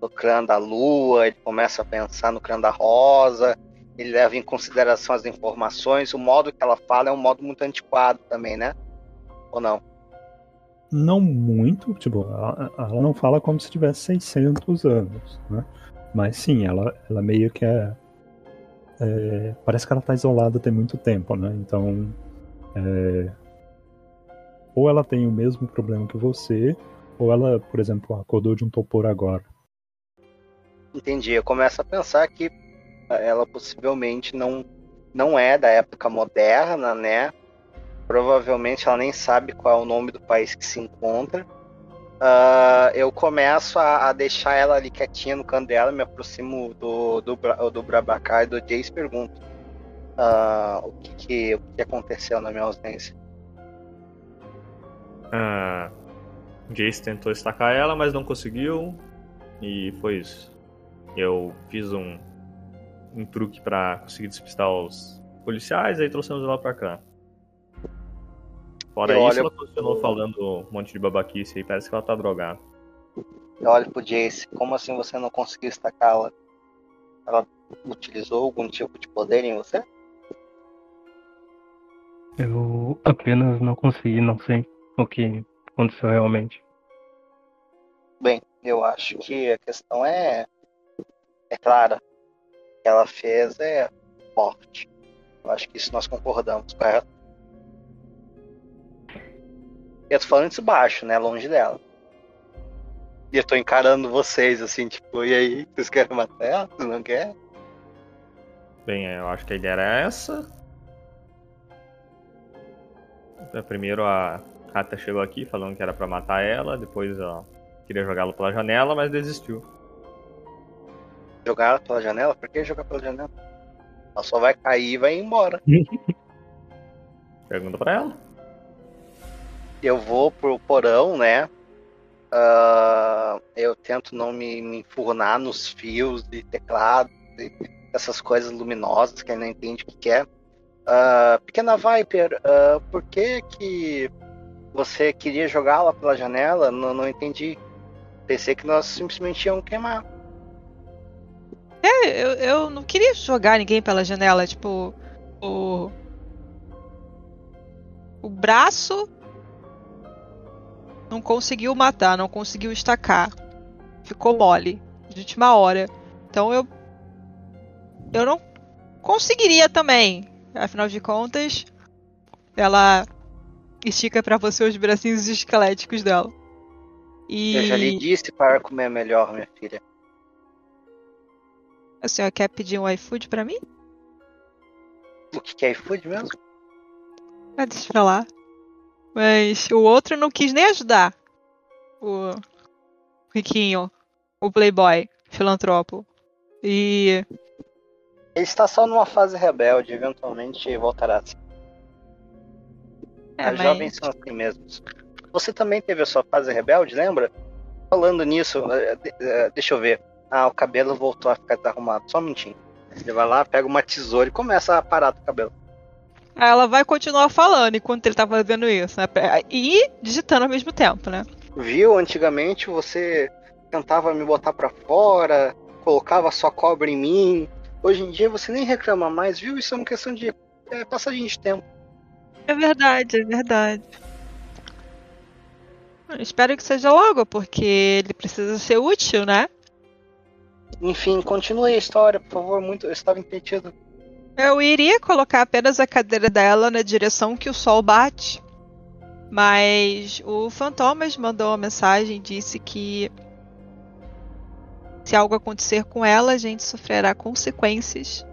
no clã da lua, ele começa a pensar no clã da rosa, ele leva em consideração as informações, o modo que ela fala é um modo muito antiquado também, né? Ou não? Não muito, tipo, ela, ela não fala como se tivesse 600 anos, né? Mas sim, ela, ela meio que é, é Parece que ela tá isolada tem muito tempo, né? Então. É, ou ela tem o mesmo problema que você, ou ela, por exemplo, acordou de um topor agora. Entendi. Eu começo a pensar que ela possivelmente não, não é da época moderna, né? Provavelmente ela nem sabe qual é o nome do país que se encontra. Uh, eu começo a, a, deixar ela ali quietinha no canto dela, me aproximo do, do, do Brabacar e do Jace e pergunto uh, o, que, que, o que aconteceu na minha ausência. Uh, Jace tentou estacar ela, mas não conseguiu. E foi isso. Eu fiz um, um truque para conseguir despistar os policiais, aí trouxemos ela pra cá. Fora eu isso, ela continuou pro... falando um monte de babaquice aí, parece que ela tá drogada. Eu olho pro Jace, como assim você não conseguiu estacá-la? Ela utilizou algum tipo de poder em você? Eu apenas não consegui, não sei o que aconteceu realmente. Bem, eu acho que a questão é é clara. O que ela fez é morte. Eu acho que isso nós concordamos, correto? Eu tô falando isso baixo, né? Longe dela. E eu tô encarando vocês assim, tipo, e aí? Vocês querem matar ela? Vocês não querem? Bem, eu acho que a ideia era essa. Então, primeiro a Kata chegou aqui falando que era pra matar ela, depois ó, queria jogá-la pela janela, mas desistiu. Jogar ela pela janela? Por que jogar pela janela? Ela só vai cair e vai embora. Pergunta pra ela. Eu vou pro porão, né? Ah, eu tento não me, me enfurnar nos fios de teclado, de- essas coisas luminosas que ele não entende o que que é. Ah, pequena Viper, ah, por que que você queria jogá-la pela janela? Não, não entendi. Pensei que nós simplesmente íamos queimar. É, eu, eu não queria jogar ninguém pela janela, tipo, o. O braço não conseguiu matar, não conseguiu estacar. Ficou mole de última hora. Então eu. Eu não conseguiria também. Afinal de contas, ela estica pra você os bracinhos esqueléticos dela. E Eu já lhe disse para comer melhor, minha filha. a senhora quer pedir um iFood pra mim? O que que é iFood mesmo? Ah, deixa pra lá. Mas o outro não quis nem ajudar. O riquinho. O playboy. Filantropo. E... Ele está só numa fase rebelde, eventualmente voltará a ser. É, As mas... jovens são assim mesmos. Você também teve a sua fase rebelde, lembra? Falando nisso, eh, eh, deixa eu ver. Ah, o cabelo voltou a ficar desarrumado. Só um minutinho. Ele vai lá, pega uma tesoura e começa a parar do cabelo. Aí Ela vai continuar falando enquanto ele tá fazendo isso, né? E digitando ao mesmo tempo, né? Viu? Antigamente você tentava me botar pra fora, colocava sua cobra em mim. Hoje em dia você nem reclama mais, viu? Isso é uma questão de é, passadinho de tempo. É verdade, é verdade. Eu espero que seja logo, porque ele precisa ser útil, né? Enfim, continue a história, por favor. Muito, eu estava impedido. Eu iria colocar apenas a cadeira dela na direção que o sol bate. Mas o Fantomas mandou uma mensagem e disse que se algo acontecer com ela, a gente sofrerá consequências.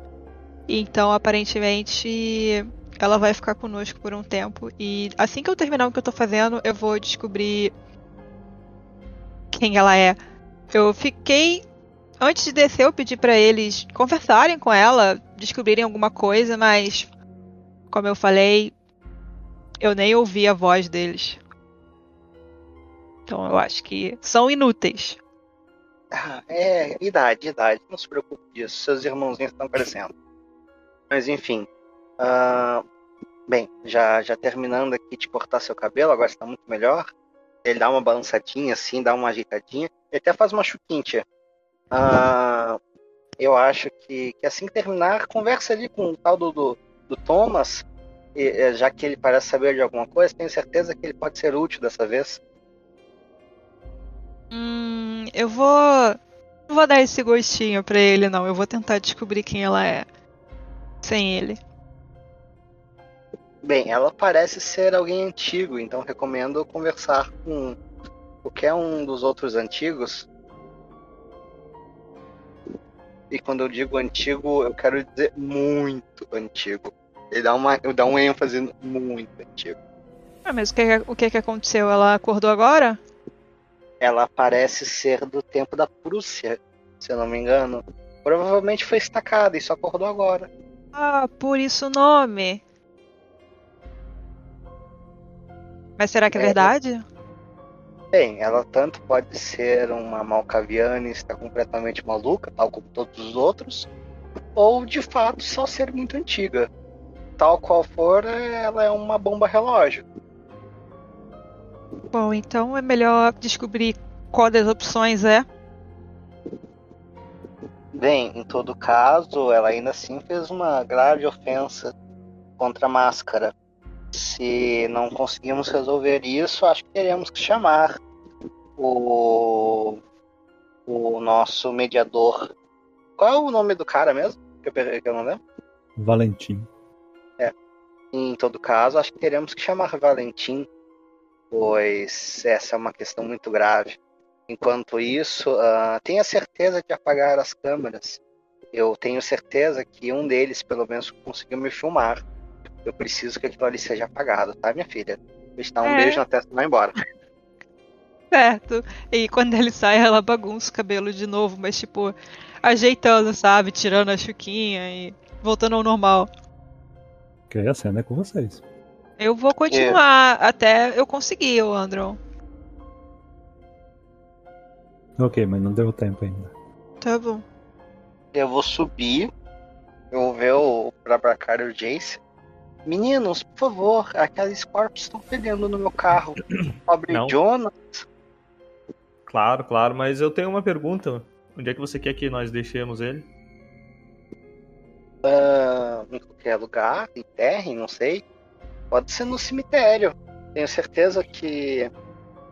Então, aparentemente, ela vai ficar conosco por um tempo. E assim que eu terminar o que eu tô fazendo, eu vou descobrir quem ela é. Eu fiquei. Antes de descer, eu pedi pra eles conversarem com ela, descobrirem alguma coisa, mas. Como eu falei, eu nem ouvi a voz deles. Então eu acho que são inúteis. Ah, É, idade, idade. Não se preocupe disso. Seus irmãozinhos estão crescendo. Mas enfim. Ah, bem, já, já terminando aqui de cortar seu cabelo, agora está muito melhor. Ele dá uma balançadinha assim, dá uma ajeitadinha. Ele até faz uma chuquinha. Ah, eu acho que, que assim que terminar, conversa ali com o tal do, do, do Thomas. e, eh, já que ele parece saber de alguma coisa, tenho certeza que ele pode ser útil dessa vez. Hum, eu vou. Não vou dar esse gostinho pra ele, não. Eu vou tentar descobrir quem ela é. Sem ele. Bem, ela parece ser alguém antigo, então recomendo conversar com qualquer um dos outros antigos. E quando eu digo antigo, eu quero dizer muito antigo. Ele dá, uma, ele dá um ênfase no muito antigo. Ah, mas o que, o que que aconteceu? Ela acordou agora? Ela parece ser do tempo da Prússia, se eu não me engano. Provavelmente foi estacada e só acordou agora. Ah, por isso o nome. Mas será que é, É, verdade? Bem, ela tanto pode ser uma malcaviana e estar completamente maluca, tal como todos os outros, ou de fato só ser muito antiga. Tal qual for, ela é uma bomba relógio. Bom, então é melhor descobrir qual das opções é. Bem, em todo caso, ela ainda assim fez uma grave ofensa contra a máscara. Se não conseguimos resolver isso, acho que teremos que chamar o, o nosso mediador. Qual é o nome do cara mesmo? Que eu, que eu não lembro. Valentim. Em todo caso, acho que teremos que chamar Valentim. pois essa é uma questão muito grave. Enquanto isso, uh, tenha certeza de apagar as câmeras. Eu tenho certeza que um deles, pelo menos, conseguiu me filmar. Eu preciso que aquilo ali seja apagado, tá, minha filha? Vou te dar um É. beijo na testa e vai embora. Certo. E quando ele sai, ela bagunça o cabelo de novo, mas tipo, ajeitando, sabe? Tirando a chuquinha e voltando ao normal. Ok, a cena é com vocês. Eu vou continuar até eu conseguir, o Andron. Ok, mas não deu tempo ainda. Tá bom. Eu vou subir, eu vou ver o Brabacar e o Jace. Meninos, por favor, aqueles corpos estão fedendo no meu carro. Pobre Não. Jonas. Claro, claro, mas eu tenho uma pergunta. Onde é que você quer que nós deixemos ele? ah, em qualquer lugar, enterrem, não sei. Pode ser no cemitério. Tenho certeza que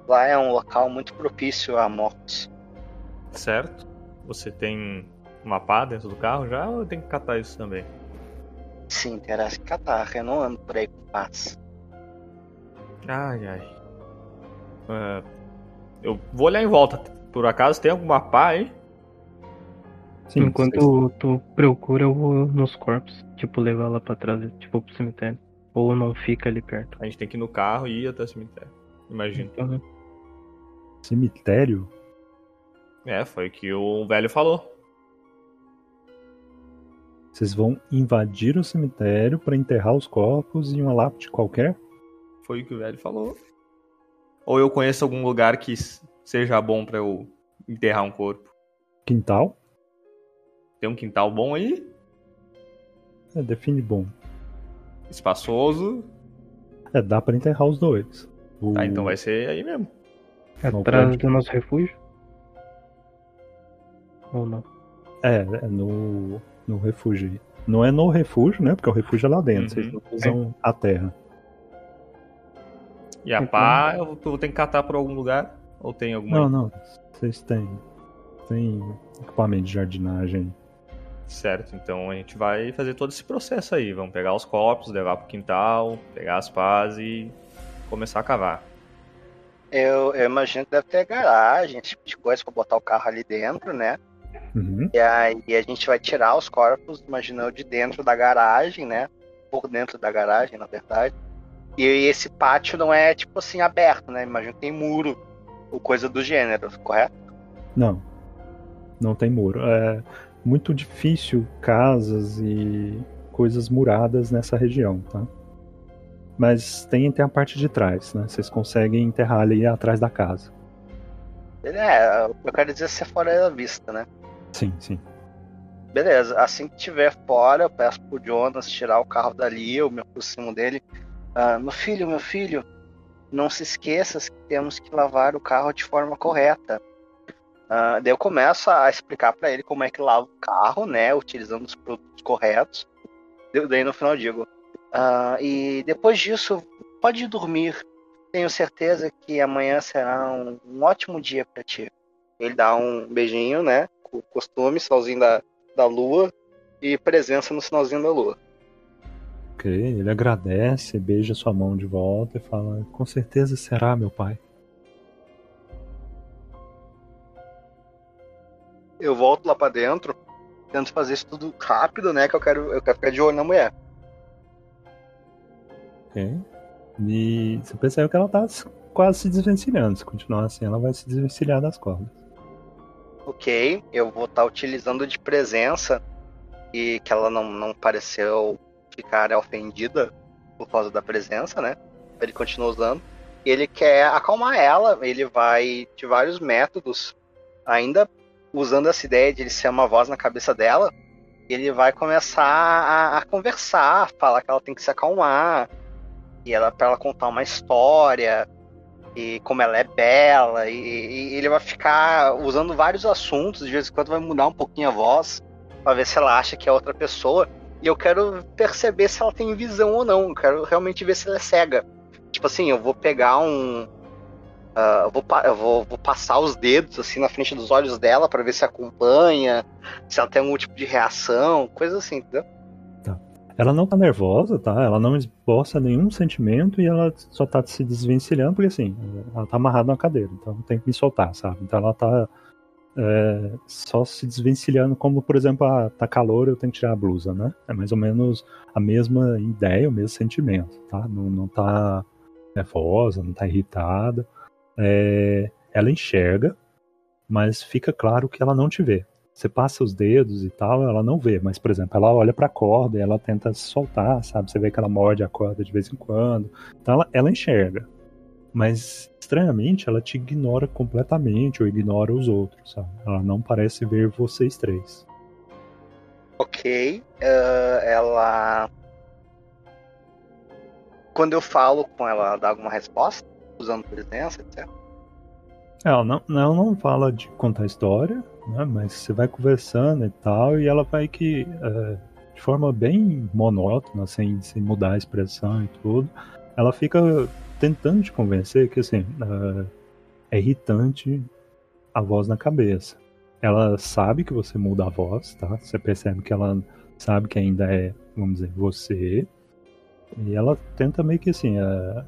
lá é um local muito propício a mortos. Certo? Você tem uma pá dentro do carro já ou tenho que catar isso também? Sim, terá que catar. Eu não ando por aí com paz. Ai, ai. Ah, eu vou olhar em volta. Por acaso tem alguma pá aí? Sim, Enquanto tu procura, eu vou nos corpos. Tipo, levar lá pra trás, tipo, pro cemitério. Ou não fica ali perto. A gente tem que ir no carro e ir até o cemitério. Imagino. Uhum. Cemitério? É, foi o que o velho falou. Vocês vão invadir o cemitério pra enterrar os corpos em uma lápide qualquer? Foi o que o velho falou. Ou eu conheço algum lugar que seja bom pra eu enterrar um corpo? Quintal? Tem um quintal bom aí? É, define bom. Espaçoso? É, dá pra enterrar os dois. O- Tá, então vai ser aí mesmo. Não Atrás pode. do nosso refúgio? Ou não? É, é no, no refúgio aí. Não é no refúgio, né? Porque o refúgio é lá dentro. Uhum. Vocês não usam a terra. E a Então- pá, eu vou ter que catar por algum lugar? Ou tem alguma Não, não. Vocês têm. Tem equipamento de jardinagem. Certo, então a gente vai fazer todo esse processo aí. Vamos pegar os copos, levar pro quintal, pegar as pás e começar a cavar. Eu, eu imagino que deve ter garagem, esse tipo de coisa pra botar o carro ali dentro, né? Uhum. E aí a gente vai tirar os corpos, imagino eu, de dentro da garagem, né? Por dentro da garagem, na verdade. E esse pátio não é, tipo assim, aberto, né? Imagino que tem muro ou coisa do gênero, correto? Não. Não tem muro. É muito difícil casas e coisas muradas nessa região, tá? Mas tem, tem a parte de trás, né? Vocês conseguem enterrar ali atrás da casa. É, eu quero dizer se é fora da vista, né? Sim, sim. Beleza, assim que tiver fora, eu peço pro Jonas tirar o carro dali, eu me aproximo dele. Ah, meu filho, meu filho, não se esqueça que temos que lavar o carro de forma correta. Ah, daí eu começo a explicar pra ele como é que lava o carro, né? Utilizando os produtos corretos. Daí- no final digo. ah, e depois disso, pode ir dormir. Tenho certeza que amanhã será um, um ótimo dia pra ti. Ele dá um beijinho, né? Co- Costume, solzinho da, da lua e presença no sinalzinho da lua. Ok, ele agradece, beija sua mão de volta e fala: Com certeza será, meu pai. Eu volto lá pra dentro, tento fazer isso tudo rápido, né? Que eu quero, eu quero ficar de olho na mulher. Ok. E você percebe que ela tá quase se desvencilhando. Se continuar assim, ela vai se desvencilhar das cordas. Ok, eu vou estar utilizando de presença e que ela não, não pareceu ficar ofendida por causa da presença, né? Ele continua usando. Ele quer acalmar ela, ele vai de vários métodos, ainda usando essa ideia de ele ser uma voz na cabeça dela, ele vai começar a, a conversar, falar que ela tem que se acalmar, e ela para ela contar uma história, e como ela é bela, e, e ele vai ficar usando vários assuntos, de vez em quando vai mudar um pouquinho a voz, pra ver se ela acha que é outra pessoa. E eu quero perceber se ela tem visão ou não. Eu quero realmente ver se ela é cega. Tipo assim, eu vou pegar um. ah, eu vou, eu vou, vou passar os dedos assim na frente dos olhos dela pra ver se acompanha, se ela tem algum tipo de reação, coisa assim, entendeu? Ela não tá nervosa, tá? Ela não esboça nenhum sentimento e ela só tá se desvencilhando, porque assim, ela tá amarrada na cadeira, então tem que me soltar, sabe? Então ela tá é, só se desvencilhando, como por exemplo, ah, tá calor, eu tenho que tirar a blusa, né? É mais ou menos a mesma ideia, o mesmo sentimento, tá? Não, não tá nervosa, não tá irritada. É, ela enxerga, mas fica claro que ela não te vê. Você passa os dedos e tal, ela não vê, mas por exemplo, ela olha para a corda e ela tenta soltar, sabe? Você vê que ela morde a corda de vez em quando. Então ela, ela enxerga, mas estranhamente ela te ignora completamente ou ignora os outros, sabe? Ela não parece ver vocês três. Ok, uh, ela. Quando eu falo com ela, ela dá alguma resposta? Usando presença, etc. Ela não, ela não fala de contar história, né? Mas você vai conversando e tal, e ela vai que. É, de forma bem monótona, sem, sem mudar a expressão e tudo, ela fica tentando te convencer que assim uh, é irritante a voz na cabeça. Ela sabe que você muda a voz, tá? Você percebe que ela sabe que ainda é, vamos dizer, você. E ela tenta meio que assim, uh,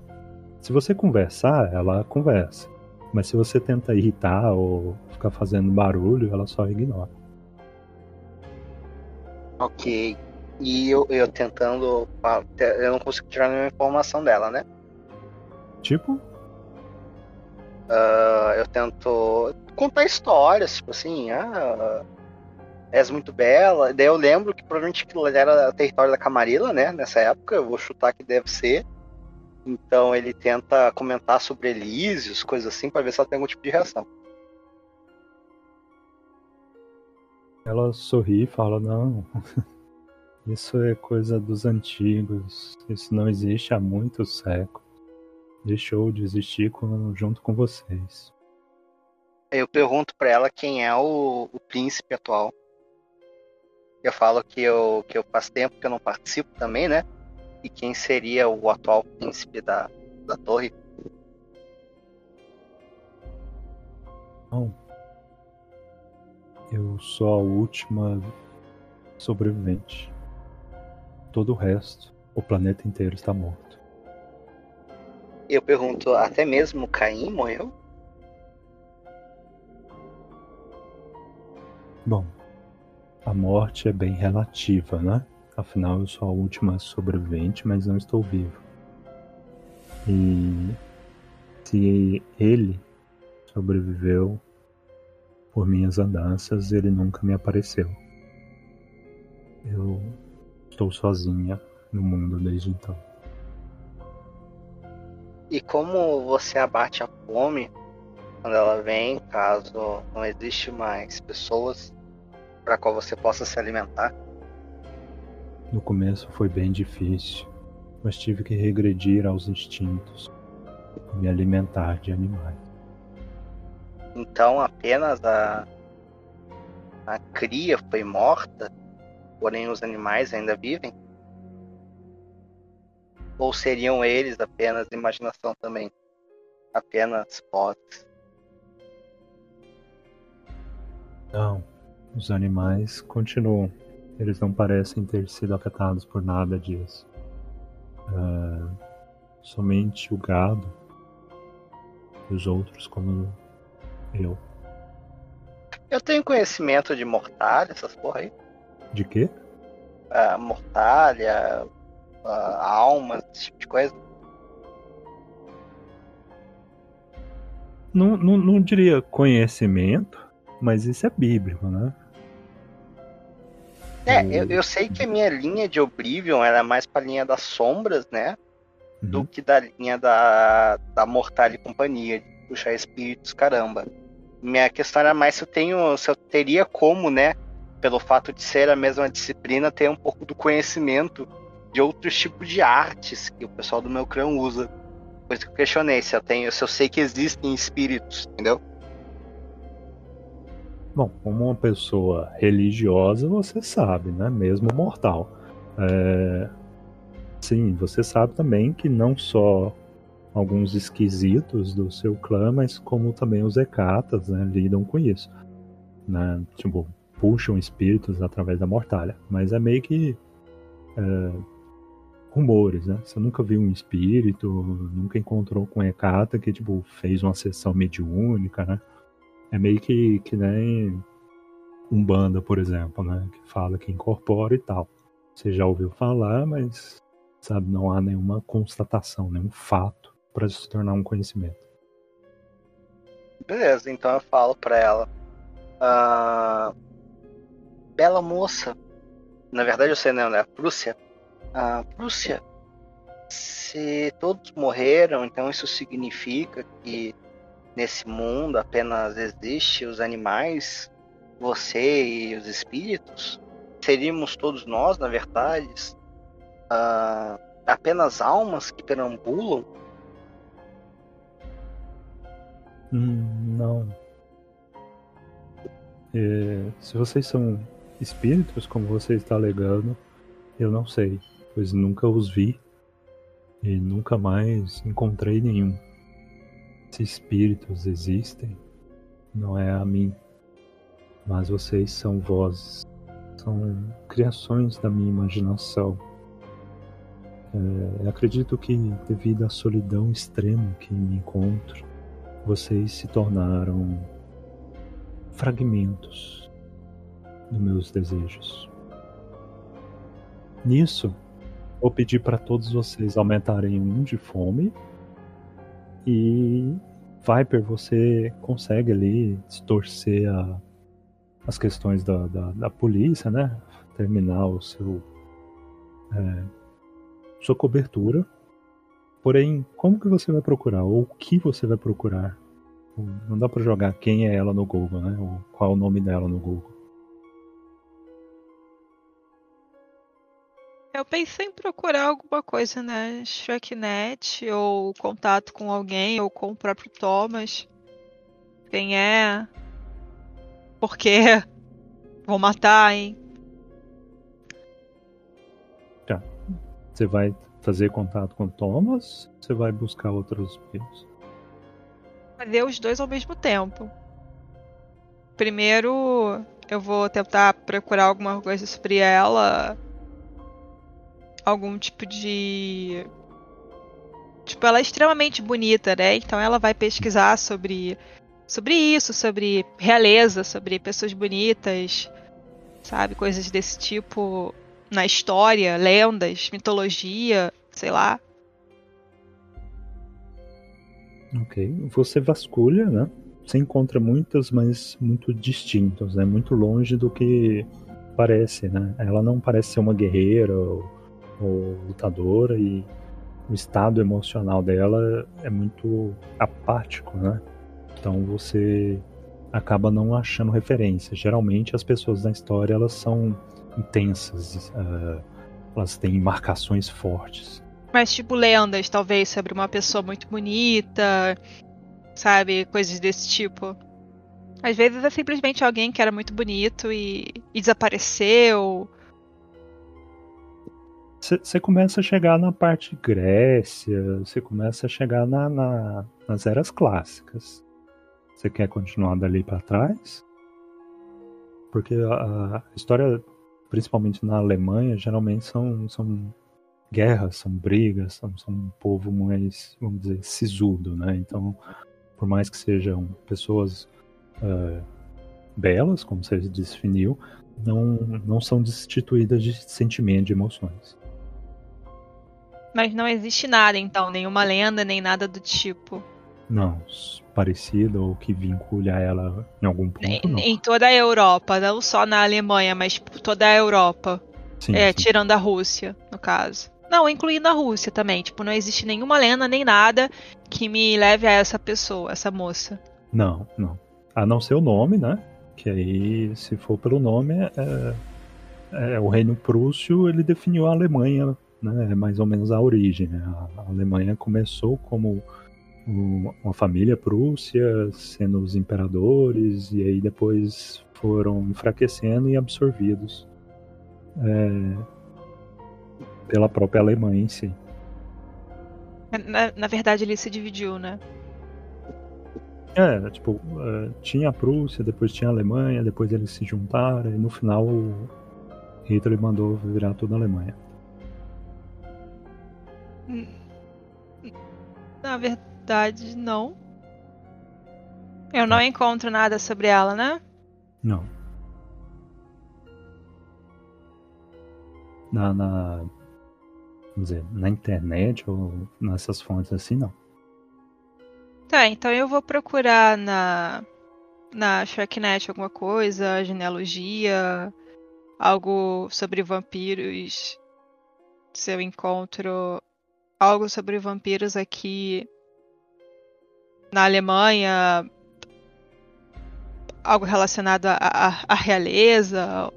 se você conversar, ela conversa. Mas se você tenta irritar ou ficar fazendo barulho, ela só ignora. Ok. E eu, eu tentando. Eu não consigo tirar nenhuma informação dela, né? Tipo? Uh, eu tento contar histórias, tipo assim, ah, és muito bela. Daí eu lembro que provavelmente aquilo era território da Camarilla, né? Nessa época, eu vou chutar que deve ser. Então ele tenta comentar sobre Elísios, coisas assim, para ver se ela tem algum tipo de reação. Ela sorri e fala: Não, isso é coisa dos antigos, isso não existe há muitos séculos deixou de existir com, junto com vocês. Eu pergunto para ela quem é o, o, príncipe atual. Eu falo que eu, que eu faz tempo que eu não participo também, né? E quem seria o atual príncipe da, da torre? Não. Eu sou a última sobrevivente. Todo o resto, o planeta inteiro está morto. Eu pergunto, até mesmo Caim morreu? Bom, a morte é bem relativa, né? Afinal, eu sou a última sobrevivente, mas não estou vivo. E se ele sobreviveu por minhas andanças, ele nunca me apareceu. Eu estou sozinha no mundo desde então. E como você abate a fome quando ela vem, caso não existe mais pessoas para qual você possa se alimentar? No começo foi bem difícil, mas tive que regredir aos instintos, me alimentar de animais. Então apenas a, a cria foi morta, porém os animais ainda vivem? Ou seriam eles apenas imaginação também? Apenas vozes? Não, os animais continuam. Eles não parecem ter sido afetados por nada disso. Uh, somente o gado e os outros, como eu. Eu tenho conhecimento de mortalha, essas porra aí. De quê? Uh, mortalha, uh, almas, esse tipo de coisa? Não, não, não diria conhecimento, mas isso é bíblico, né? É, eu, eu sei que a minha linha de Oblivion era mais pra linha das sombras, né? Uhum. Do que da linha da, da Mortal e Companhia, de puxar espíritos, caramba. Minha questão era mais se eu tenho, se eu teria como, né? Pelo fato de ser a mesma disciplina, ter um pouco do conhecimento de outros tipos de artes que o pessoal do meu clã usa. Por isso que eu questionei se eu tenho, se eu sei que existem espíritos, entendeu? Bom, como uma pessoa religiosa, você sabe, né? Mesmo mortal. É... Sim, você sabe também que não só alguns esquisitos do seu clã, mas como também os Hecatas né, lidam com isso. Né? Tipo, puxam espíritos através da mortalha. Mas é meio que é, rumores, né? Você nunca viu um espírito, nunca encontrou com Hecata que, tipo, fez uma sessão mediúnica, né? É meio que, que nem Umbanda, por exemplo, né? Que fala que incorpora e tal. Você já ouviu falar, mas, sabe, não há nenhuma constatação, nenhum fato para se tornar um conhecimento. Beleza, então eu falo pra ela. Ah, bela moça. Na verdade eu sei, né? É Prússia. Ah, Prússia. Se todos morreram, então isso significa que nesse mundo apenas existe os animais, você e os espíritos? Seríamos todos nós, na verdade, ah, apenas almas que perambulam? Hum, não. É, se vocês são espíritos, como você está alegando, eu não sei, pois nunca os vi e nunca mais encontrei nenhum. Se espíritos existem, não é a mim, mas vocês são vozes, são criações da minha imaginação. É, acredito que, devido à solidão extrema que me encontro, vocês se tornaram fragmentos dos meus desejos. Nisso, vou pedir para todos vocês aumentarem um de fome e Viper, você consegue ali distorcer a, as questões da, da, da, polícia, né? Terminar o seu é, sua cobertura. Porém, como que você vai procurar? Ou o que você vai procurar? Não dá para jogar quem é ela no Google, né? Ou qual é o nome dela no Google. Eu pensei em procurar alguma coisa na né? Shreknet, ou contato com alguém, ou com o próprio Thomas. Quem é? Por quê? Vou matar, hein? Tá. Você vai fazer contato com o Thomas? Você vai buscar outros meios? fazer os dois ao mesmo tempo. Primeiro, eu vou tentar procurar alguma coisa sobre ela. Algum tipo de. Tipo, ela é extremamente bonita, né? Então ela vai pesquisar sobre, sobre isso, sobre realeza, sobre pessoas bonitas, sabe? Coisas desse tipo na história, lendas, mitologia, sei lá. Ok. Você vasculha, né? Você encontra muitas, mas muito distintas, né? Muito longe do que parece, né? Ela não parece ser uma guerreira ou, ou lutadora e o estado emocional dela é muito apático, né? Então você acaba não achando referência. Geralmente as pessoas na história elas são intensas, uh, elas têm marcações fortes. Mas, tipo, lendas, talvez, sobre uma pessoa muito bonita, sabe? Coisas desse tipo. Às vezes é simplesmente alguém que era muito bonito e, e desapareceu. Você começa a chegar na parte Grécia, você começa a chegar na, na, nas eras clássicas. Você quer continuar dali para trás? Porque a, a, história, principalmente na Alemanha, geralmente são, são guerras, são brigas, são, são um povo mais, vamos dizer, sisudo, né? Então, por mais que sejam pessoas uh, belas, como você definiu, não, não são destituídas de sentimento, de emoções. Mas não existe nada, então, nenhuma lenda, nem nada do tipo. Não, parecida ou que vincule a ela em algum ponto. Em, não. em toda a Europa, não só na Alemanha, mas toda a Europa. Sim, é, sim. tirando a Rússia, no caso. Não, incluindo a Rússia também. Tipo, não existe nenhuma lenda nem nada que me leve a essa pessoa, essa moça. Não, não. A não ser o nome, né? Que aí, se for pelo nome, é, é o reino prússio, ele definiu a Alemanha, né? É mais ou menos a origem. Né? A Alemanha começou como uma família Prússia, sendo os imperadores, e aí depois foram enfraquecendo e absorvidos. É, pela própria Alemanha em si. Na, na verdade, ele se dividiu, né? É, tipo, uh, tinha a Prússia, depois tinha a Alemanha, depois eles se juntaram, e no final Hitler mandou virar toda a Alemanha. Na verdade, não. Eu não encontro nada sobre ela, né? Não. Na, na, vamos dizer, na internet ou nessas fontes assim, não. Tá, então eu vou procurar na na Shreknet alguma coisa, genealogia, algo sobre vampiros. Se eu encontro algo sobre vampiros aqui na Alemanha, algo relacionado à realeza,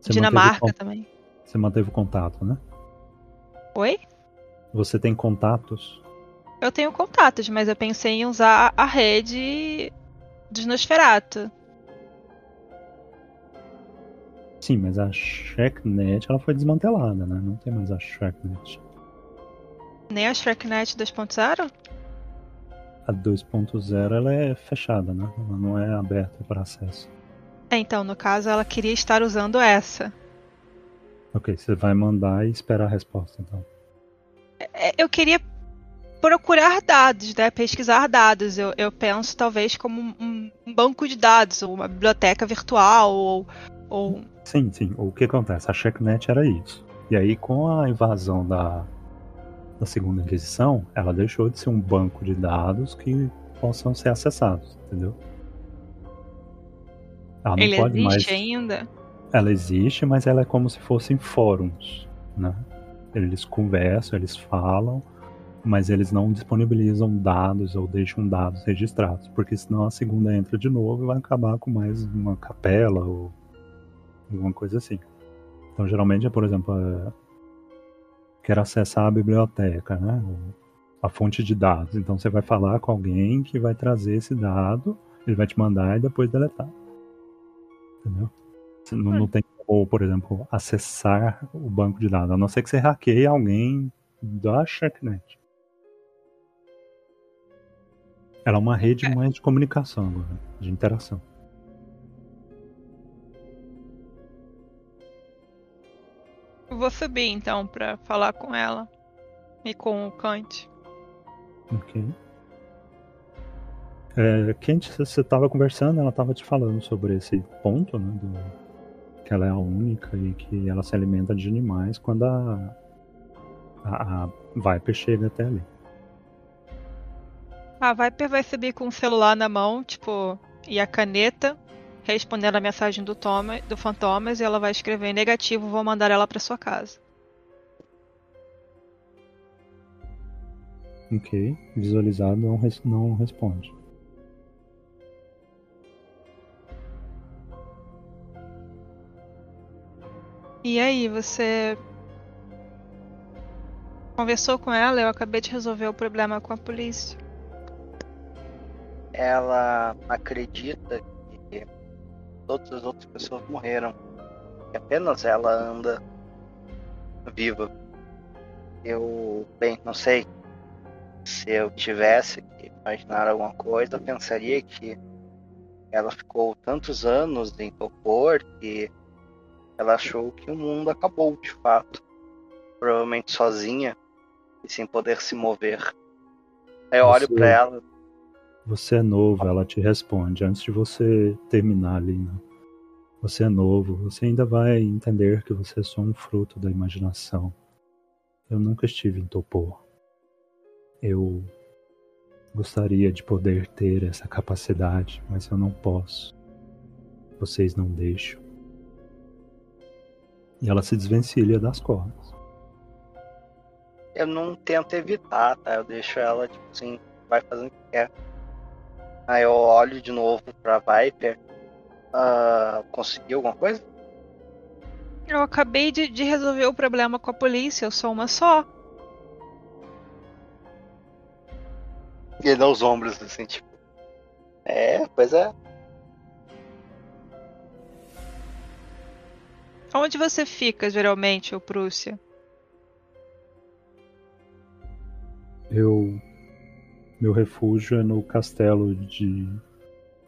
Você Dinamarca manteve, também. Você manteve contato, né? Oi? Você tem contatos? Eu tenho contatos, mas eu pensei em usar a rede dos Nosferatu. Sim, mas a Shreknet ela foi desmantelada, né? Não tem mais a Shreknet. Nem a Shreknet 2.0? A 2.0 ela é fechada, né? Ela não é aberta para acesso. É, então, no caso, ela queria estar usando essa. Ok, você vai mandar e esperar a resposta, então. É, Eu queria procurar dados, né? Pesquisar dados. Eu, eu penso talvez como um, um banco de dados, ou uma biblioteca virtual, ou, ou Sim, sim. O que acontece? A Checknet era isso. E aí, com a invasão da, da Segunda Inquisição, ela deixou de ser um banco de dados que possam ser acessados, entendeu? Ela não ele pode existe mais. ainda. Ela existe, mas ela é como se fossem fóruns, né? Eles conversam, eles falam, mas eles não disponibilizam dados ou deixam dados registrados, porque senão a segunda entra de novo e vai acabar com mais uma capela ou alguma coisa assim. Então geralmente é, por exemplo, é... quero acessar a biblioteca, né? A fonte de dados. Então você vai falar com alguém que vai trazer esse dado, ele vai te mandar e depois deletar. Entendeu? Você Não, não tem como, por exemplo, acessar o banco de dados, a não ser que você hackeie alguém da Sharknet. Ela é uma rede mais de comunicação agora, de interação. Vou subir então pra falar com ela e com o Kant. Ok. É, Kent, você estava conversando, ela estava te falando sobre esse ponto, né? do- que ela é a única e que ela se alimenta de animais quando a, a, a Viper chega até ali. A Viper vai subir com o celular na mão, tipo, e a caneta, respondendo a mensagem do, Toma, do Fantomas, e ela vai escrever negativo, vou mandar ela pra sua casa. Ok. Visualizado não, res- não responde. E aí, você conversou com ela? Eu acabei de resolver o problema com a polícia. Ela acredita que todas as outras pessoas morreram. Que apenas ela anda viva. Eu, bem, não sei. Se eu tivesse que imaginar alguma coisa, eu pensaria que ela ficou tantos anos em Topor que ela achou que o mundo acabou de fato. Provavelmente sozinha e sem poder se mover. Eu olho pra ela, Você é novo, ela te responde antes de você terminar ali, né? Você é novo, você ainda vai entender que você é só um fruto da imaginação. Eu nunca estive em Topor. Eu gostaria de poder ter essa capacidade, mas eu não posso. Vocês não deixam. E ela se desvencilha das cordas. eu não tento evitar, tá? Eu deixo ela, tipo assim, vai fazendo o que quer. Aí eu olho de novo pra Viper. Ah, conseguiu alguma coisa? Eu acabei de, de resolver o problema com a polícia, eu sou uma só. E ele dá os ombros, assim, tipo. É, pois é. Onde você fica, geralmente, ô Prússia? Eu. Meu refúgio é no castelo de.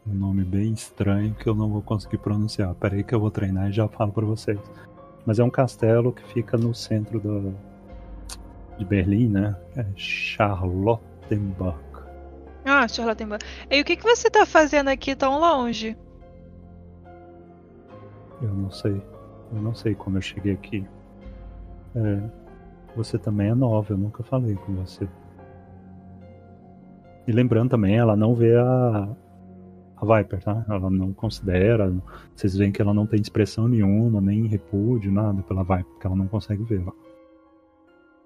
Um nome bem estranho que eu não vou conseguir pronunciar. Peraí que eu vou treinar e já falo pra vocês. Mas é um castelo que fica no centro da. de Berlim, né? É Charlottenburg. Ah, Charlottenburg. E o que, que você tá fazendo aqui tão longe? Eu não sei. Eu não sei como eu cheguei aqui. É, você também é nova, eu nunca falei com você. E lembrando também, ela não vê a, a Viper, tá? Ela não considera. Vocês veem que ela não tem expressão nenhuma, nem repúdio, nada pela Viper, porque ela não consegue ver.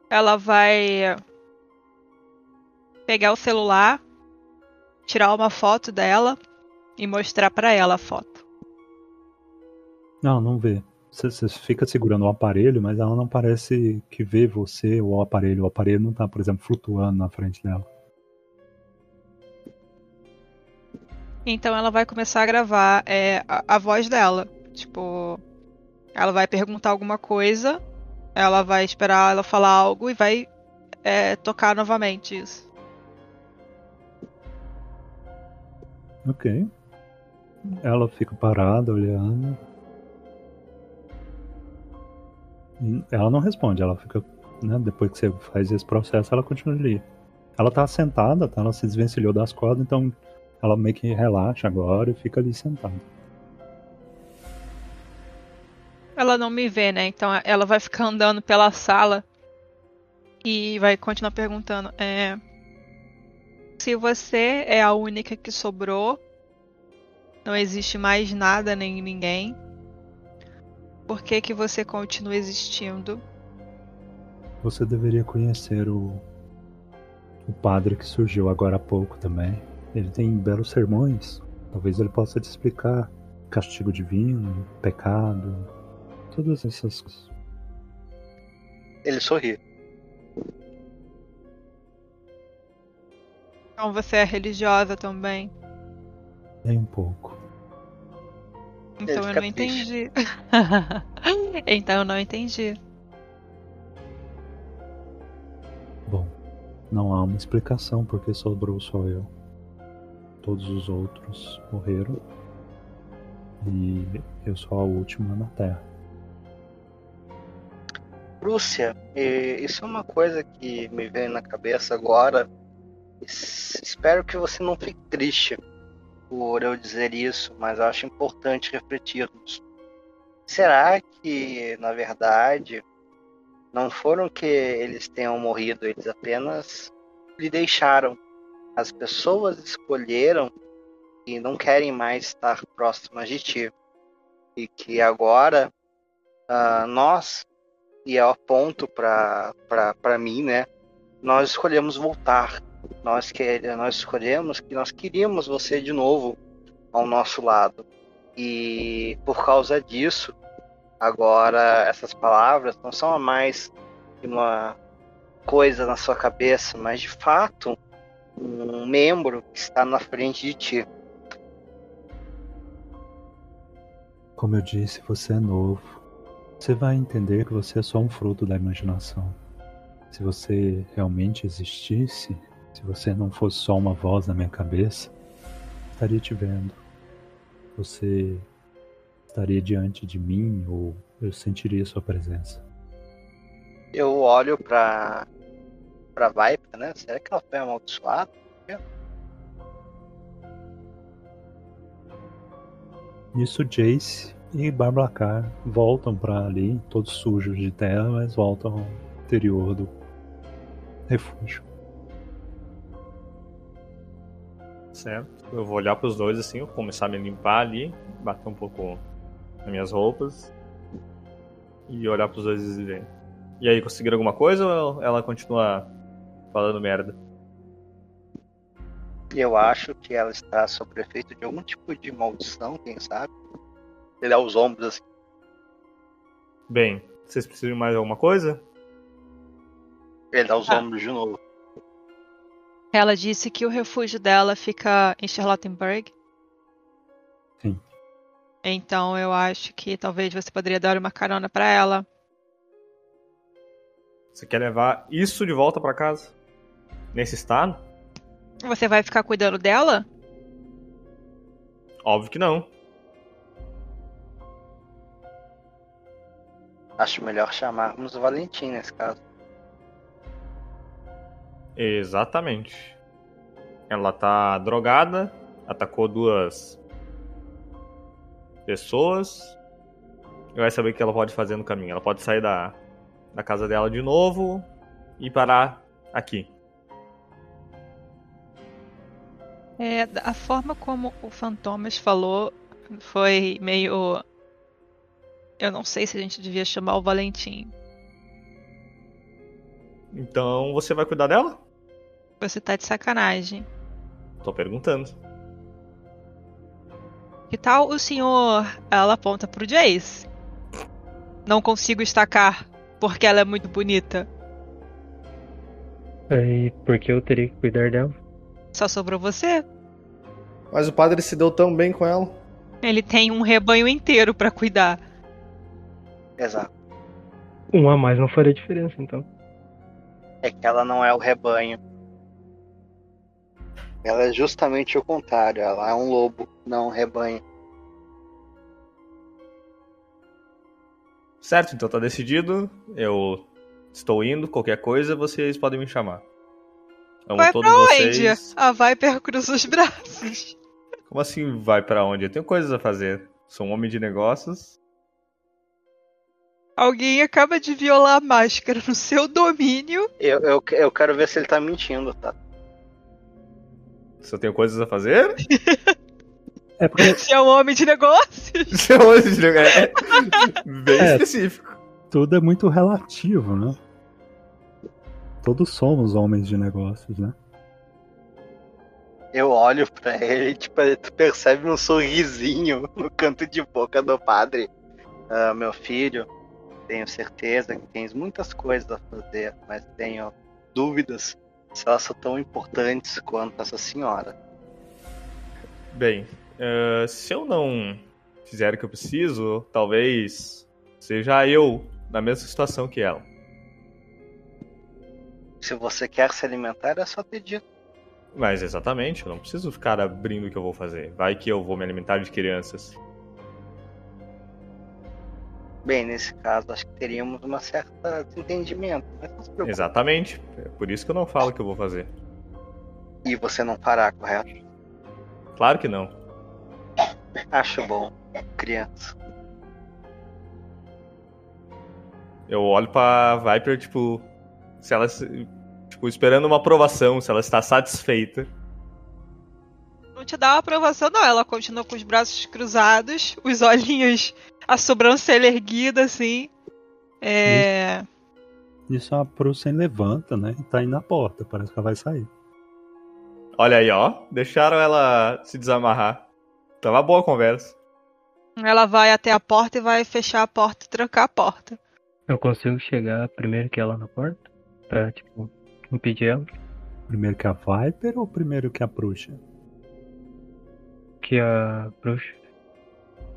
Ela vai pegar o celular, tirar uma foto dela e mostrar para ela a foto. Não, não vê. Você fica segurando o aparelho, mas ela não parece que vê você ou o aparelho. O aparelho não tá, por exemplo, flutuando na frente dela. Então ela vai começar a gravar é, a, a voz dela. Tipo, ela vai perguntar alguma coisa, ela vai esperar ela falar algo e vai é, tocar novamente isso. Ok. Ela fica parada olhando. Ela não responde, ela fica. Né, depois que você faz esse processo, ela continua ali. Ela tá sentada, tá? Ela se desvencilhou das cordas, então ela meio que relaxa agora e fica ali sentada. Ela não me vê, né? Então ela vai ficar andando pela sala e vai continuar perguntando. É, se você é a única que sobrou, não existe mais nada nem ninguém. Por que que você continua existindo? Você deveria conhecer o o padre que surgiu agora há pouco também. Ele tem belos sermões. Talvez ele possa te explicar castigo divino, pecado, todas essas coisas. Ele sorri. Então você é religiosa também? Nem um pouco. Então eu não entendi. então eu não entendi. Bom, não há uma explicação porque sobrou só eu. Todos os outros morreram. E eu sou a última na Terra. Rússia, isso é uma coisa que me veio na cabeça agora. Espero que você não fique triste por eu dizer isso, mas acho importante refletirmos. Será que, na verdade, não foram que eles tenham morrido, eles apenas lhe deixaram. As pessoas escolheram e não querem mais estar próximas de ti. E que agora uh, nós, e é o ponto para mim, né? Nós escolhemos voltar. Nós, que, nós escolhemos que nós queríamos você de novo ao nosso lado. E por causa disso, Agora, essas palavras não são mais uma coisa na sua cabeça, mas de fato um membro que está na frente de ti. Como eu disse, você é novo. Você vai entender que você é só um fruto da imaginação. Se você realmente existisse, se você não fosse só uma voz na minha cabeça, estaria te vendo. Você estaria diante de mim ou eu sentiria sua presença? Eu olho pra, pra Viper, né? Será que ela foi amaldiçoada? Isso, Jace e Barblacar voltam para ali, todos sujos de terra, mas voltam ao interior do refúgio. Certo. Eu vou olhar para os dois assim, vou começar a me limpar ali, bater um pouco nas minhas roupas e olhar pros dois e ver. E aí, conseguiram alguma coisa ou ela continua falando merda? Eu acho que ela está sob efeito de algum tipo de maldição, quem sabe? Ele dá os ombros assim. Bem, vocês precisam de mais alguma coisa? Ele dá os ah. ombros de novo. Ela disse que o refúgio dela fica em Charlottenburg. Sim. Então eu acho que talvez você poderia dar uma carona para ela. Você quer levar isso de volta para casa? Nesse estado? Você vai ficar cuidando dela? Óbvio que não. Acho melhor chamarmos o Valentim nesse caso. Exatamente. Ela tá drogada, atacou duas pessoas. E vai saber o que ela pode fazer no caminho. Ela pode sair da, da casa dela de novo e parar aqui. É, a forma como o Fantomas falou foi meio. Eu não sei se a gente devia chamar o Valentim. Então você vai cuidar dela? Você tá de sacanagem. Tô perguntando. Que tal o senhor. Ela aponta pro Jace. Não consigo estacar porque ela é muito bonita. Aí, por que eu teria que cuidar dela? Só sobrou você. Mas o padre se deu tão bem com ela. Ele tem um rebanho inteiro pra cuidar. Exato. Um a mais não faria diferença, então. É que ela não é o rebanho. Ela é justamente o contrário. Ela é um lobo, não um rebanho. Certo, então tá decidido. Eu estou indo. Qualquer coisa, vocês podem me chamar. Amo vai todos pra vocês. onde? A Viper cruza os braços. Como assim vai pra onde? Eu tenho coisas a fazer. Sou um homem de negócios. Alguém acaba de violar a máscara no seu domínio. Eu, eu, eu quero ver se ele tá mentindo, tá? Se eu tenho coisas a fazer? É porque Se é um homem de negócios. Isso é homem de negócios. É bem É. específico. tudo é muito relativo, né? Todos somos homens de negócios, né? Eu olho pra ele, tipo, tu percebe um sorrisinho no canto de boca do padre. Ah, meu filho, tenho certeza que tens muitas coisas a fazer, mas tenho dúvidas se elas são tão importantes quanto essa senhora. Bem, eh, se eu não fizer o que eu preciso, talvez seja eu na mesma situação que ela. Se você quer se alimentar, é só dito. Mas exatamente, eu não preciso ficar abrindo o que eu vou fazer. Vai que eu vou me alimentar de crianças. Bem, nesse caso, acho que teríamos uma certa desentendimento. Preocupe. Exatamente. É por isso que eu não falo o que eu vou fazer. E você não fará, correto? Claro que não. Acho bom, criança. Eu olho pra Viper, tipo, se ela. se- Tipo, esperando uma aprovação, se ela está satisfeita. Não te dá uma aprovação, não. Ela continua com os braços cruzados, os olhinhos, a sobrancelha erguida, assim. É. Isso a Prussen levanta, né? E tá aí na porta, parece que ela vai sair. Olha aí, ó. Deixaram ela se desamarrar. Tava boa a conversa. Ela vai até a porta e vai fechar a porta e trancar a porta. Eu consigo chegar primeiro que ela na porta? Pra, tipo, impedir ela? Primeiro que a Viper ou primeiro que a Bruxa? Que a bruxa.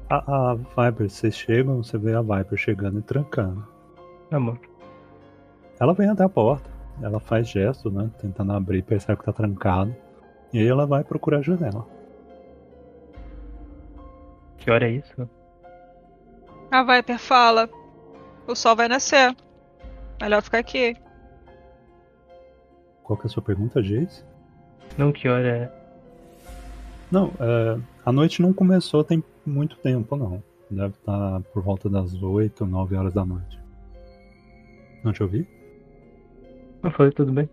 A, a Viper, vocês chegam, você vê a Viper chegando e trancando. Bom. Ela vem até a porta, ela faz gesto, né? Tentando abrir, percebe que tá trancado. E aí ela vai procurar a janela. Que hora é isso? A Viper fala: O sol vai nascer. Melhor ficar aqui. Qual que é a sua pergunta, Jace? Não, que hora é? Não, é, a noite não começou tem muito tempo, não. Deve estar por volta das 8, 9 horas da noite. Não te ouvi? Eu falei, tudo bem.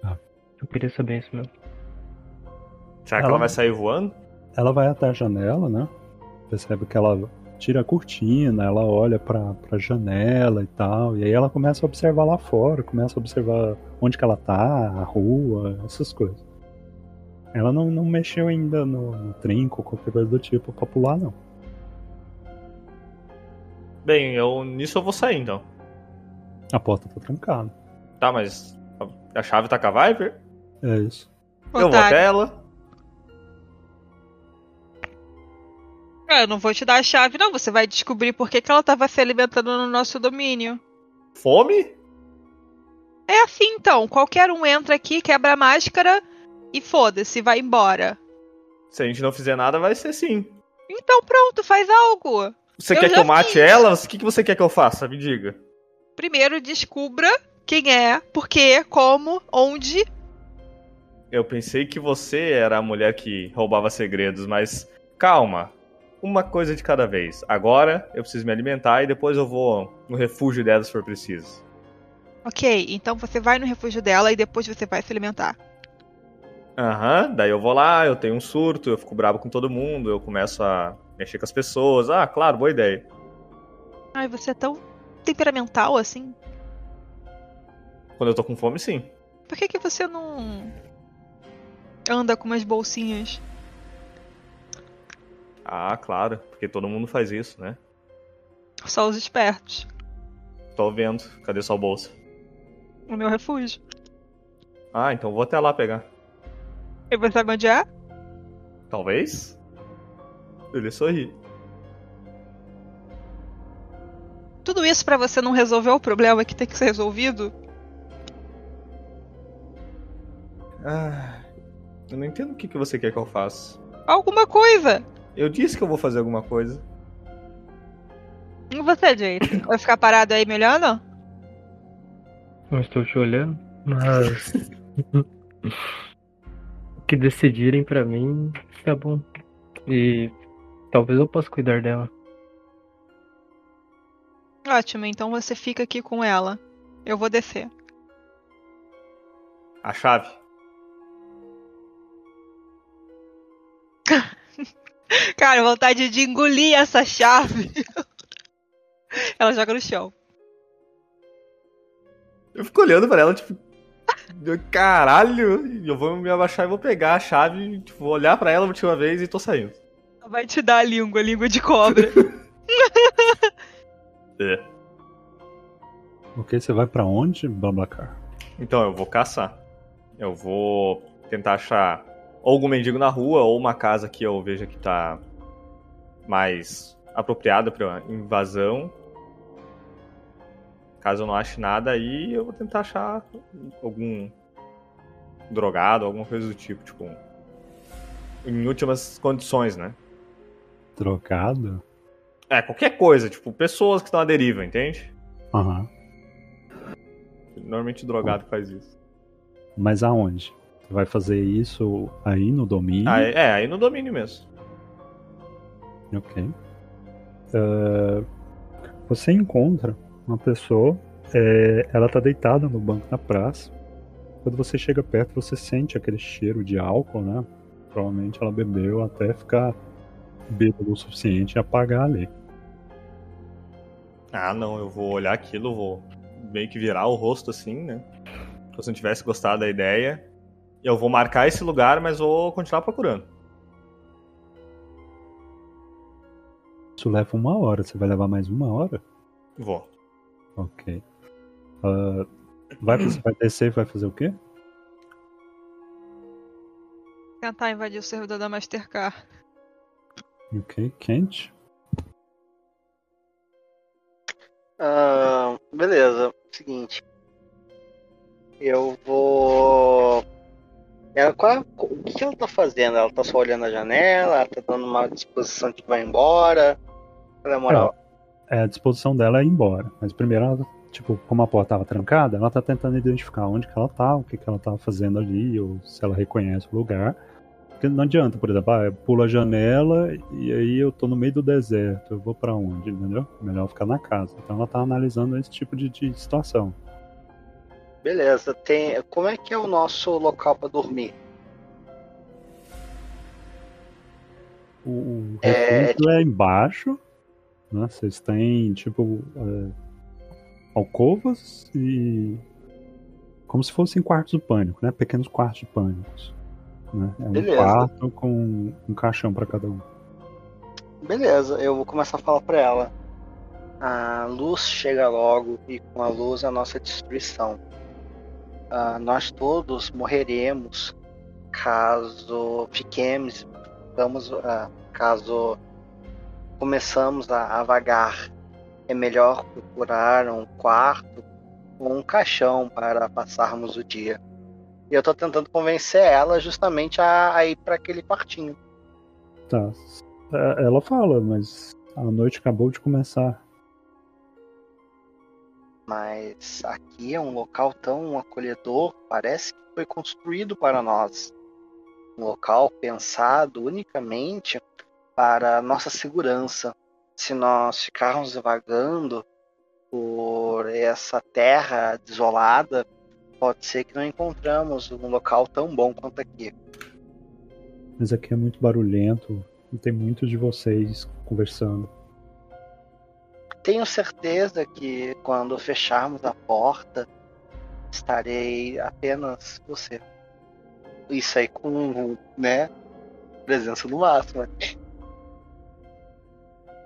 Ah. Eu queria saber isso mesmo. Será que Ela- ela vai sair voando? Ela vai até a janela, né? Percebe que ela tira a cortina, ela olha pra, pra janela e tal. E aí ela começa a observar lá fora, começa a observar onde que ela tá, a rua, essas coisas. Ela não, não mexeu ainda no, no trinco, qualquer coisa do tipo, pra pular, não. Bem, eu nisso eu vou sair então. A porta tá trancada. Tá, mas a, a chave tá com a Viper? É isso. Eu vou até ela. É, eu não vou te dar a chave, não. Você vai descobrir por que, que ela tava se alimentando no nosso domínio. Fome? É assim então. Qualquer um entra aqui, quebra a máscara e foda-se, vai embora. Se a gente não fizer nada, vai ser sim. Então pronto, faz algo. Você Eu quer que eu mate fiz. ela? O que, que você quer que eu faça? Me diga. Primeiro descubra quem é, por quê, como, onde Eu pensei que você era a mulher que roubava segredos, mas calma. Uma coisa de cada vez. Agora eu preciso me alimentar e depois eu vou no refúgio dela se for preciso. Ok, então você vai no refúgio dela e depois você vai se alimentar. Aham, daí eu vou lá, eu tenho um surto, eu fico bravo com todo mundo, eu começo a mexer com as pessoas. Ah, claro, boa ideia. Ai, você é tão temperamental assim. Quando eu tô com fome, sim. Por que, que você não anda com umas bolsinhas? Ah, claro, porque todo mundo faz isso, né? Só os espertos. Tô vendo. Cadê sua bolsa? O meu refúgio. Ah, então vou até lá pegar. E você sabe onde é? Talvez? Ele sorri. Tudo isso pra você não resolver o problema que tem que ser resolvido? Ah, eu não entendo o que, que você quer que eu faça. Alguma coisa! Eu disse que eu vou fazer alguma coisa. E você, Jason? Vai ficar parado aí me olhando? Não estou te olhando, mas. o que decidirem pra mim tá bom. E talvez eu possa cuidar dela. Ótimo, então você fica aqui com ela. Eu vou descer. A chave. Cara, vontade de engolir essa chave. ela joga no chão. Eu fico olhando pra ela, tipo. Caralho! Eu vou me abaixar e vou pegar a chave, tipo, vou olhar pra ela a última vez e tô saindo. Ela vai te dar a língua, a língua de cobra. É. Ok, você vai pra onde, Bablacar? Então eu vou caçar. Eu vou tentar achar algum mendigo na rua ou uma casa que eu veja que tá mais apropriada pra invasão. Caso eu não ache nada aí, eu vou tentar achar algum drogado, alguma coisa do tipo, tipo, em últimas condições, né? Drogado? É, qualquer coisa, tipo, pessoas que estão à deriva, entende? Aham. Normalmente drogado faz isso. Mas aonde? Você vai fazer isso aí no domínio? Ah, é, é, aí no domínio mesmo. Ok. Eh, você encontra uma pessoa, eh, ela tá deitada no banco na praça. Quando você chega perto, você sente aquele cheiro de álcool, né? Provavelmente ela bebeu até ficar bêbado o suficiente e apagar ali. Ah, não, eu vou olhar aquilo, vou meio que virar o rosto assim, né? Se não tivesse gostado da ideia. Eu vou marcar esse lugar, mas vou continuar procurando. Isso leva uma hora. Você vai levar mais uma hora? Vou. Ok. Ah, vai, você vai descer e vai fazer o quê? Tentar invadir o servidor da Mastercard. Ok, quente. Ah, beleza, seguinte. Eu vou. Ela, qual, o que ela tá fazendo? Ela tá só olhando a janela? Ela tá dando uma disposição de vai embora? Qual é moral? É, a disposição dela é ir embora. Mas primeiro, ela, tipo, como a porta tava trancada, ela tá tentando identificar onde que ela tá, o que que ela tava fazendo ali, ou se ela reconhece o lugar. Porque não adianta, por exemplo, ah, eu pulo a janela e aí eu tô no meio do deserto, eu vou pra onde, entendeu? Melhor ficar na casa. Então ela tá analisando esse tipo de, de situação. Beleza, tem. Como é que é o nosso local pra dormir? O, o É, refúgio é, embaixo, né? Vocês têm, tipo, é, alcovas e. Como se fossem quartos do pânico, né? Pequenos quartos de pânico. Né? É um Beleza. quarto com um caixão pra cada um. Beleza, eu vou começar a falar pra ela. A luz chega logo e com a luz a nossa destruição. Ah, nós todos morreremos caso fiquemos, vamos, ah, caso começamos a, a vagar. É melhor procurar um quarto ou um caixão para passarmos o dia. E eu tô tentando convencer ela justamente a, a ir para aquele quartinho. Tá. É, Ela fala, mas a noite acabou de começar. Mas aqui é um local tão acolhedor, parece que foi construído para nós. Um local pensado unicamente para nossa segurança. Se nós ficarmos vagando por essa terra desolada, pode ser que não encontramos um local tão bom quanto aqui. Mas aqui é muito barulhento e tem muitos de vocês conversando. Tenho certeza que quando fecharmos a porta, estarei apenas você. Isso aí com, né, presença no máximo.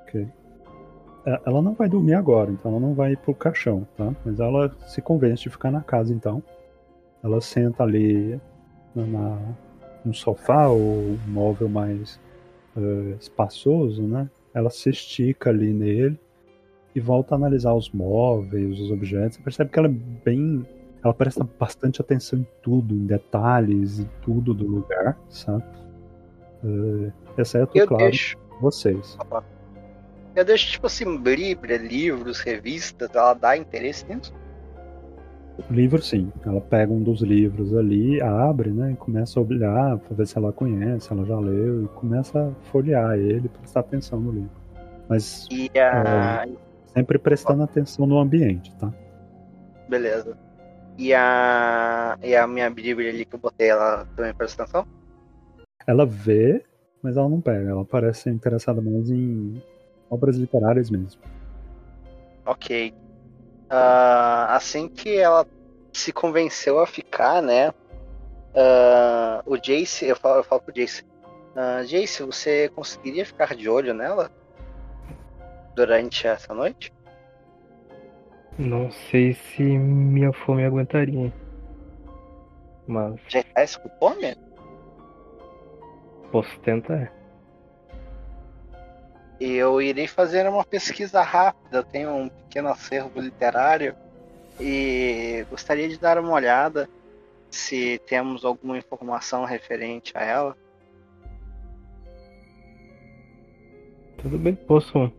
Ok. É, ela não vai dormir agora, então ela não vai pro caixão, tá? Mas ela se convence de ficar na casa, então. Ela senta ali na, no sofá ou um móvel mais uh, espaçoso, né? Ela se estica ali nele e volta a analisar os móveis, os objetos. Você percebe que ela é bem. Ela presta bastante atenção em tudo, em detalhes e tudo do lugar, sabe? Uh, exceto, Eu claro, deixo. vocês. Eu deixo, tipo assim, Bíblia, livros, revistas, ela dá interesse nisso? Livro, sim. Ela pega um dos livros ali, abre, né? E começa a olhar pra ver se ela conhece, ela já leu, e começa a folhear ele, prestar atenção no livro. Mas E a. sempre prestando atenção no ambiente, tá? Beleza. E a. E a minha Bíblia ali que eu botei, ela também presta atenção? Ela vê, mas ela não pega. Ela parece interessada mais em obras literárias mesmo. Ok. Ah, assim que ela se convenceu a ficar, né? ah, o Jace, eu falo, eu falo pro Jace. ah, Jace, você conseguiria ficar de olho nela? Durante essa noite? Não sei se minha fome aguentaria. Mas Já tá com fome? posso tentar. Eu irei fazer uma pesquisa rápida. Eu tenho um pequeno acervo literário e gostaria de dar uma olhada se temos alguma informação referente a ela. Tudo bem, posso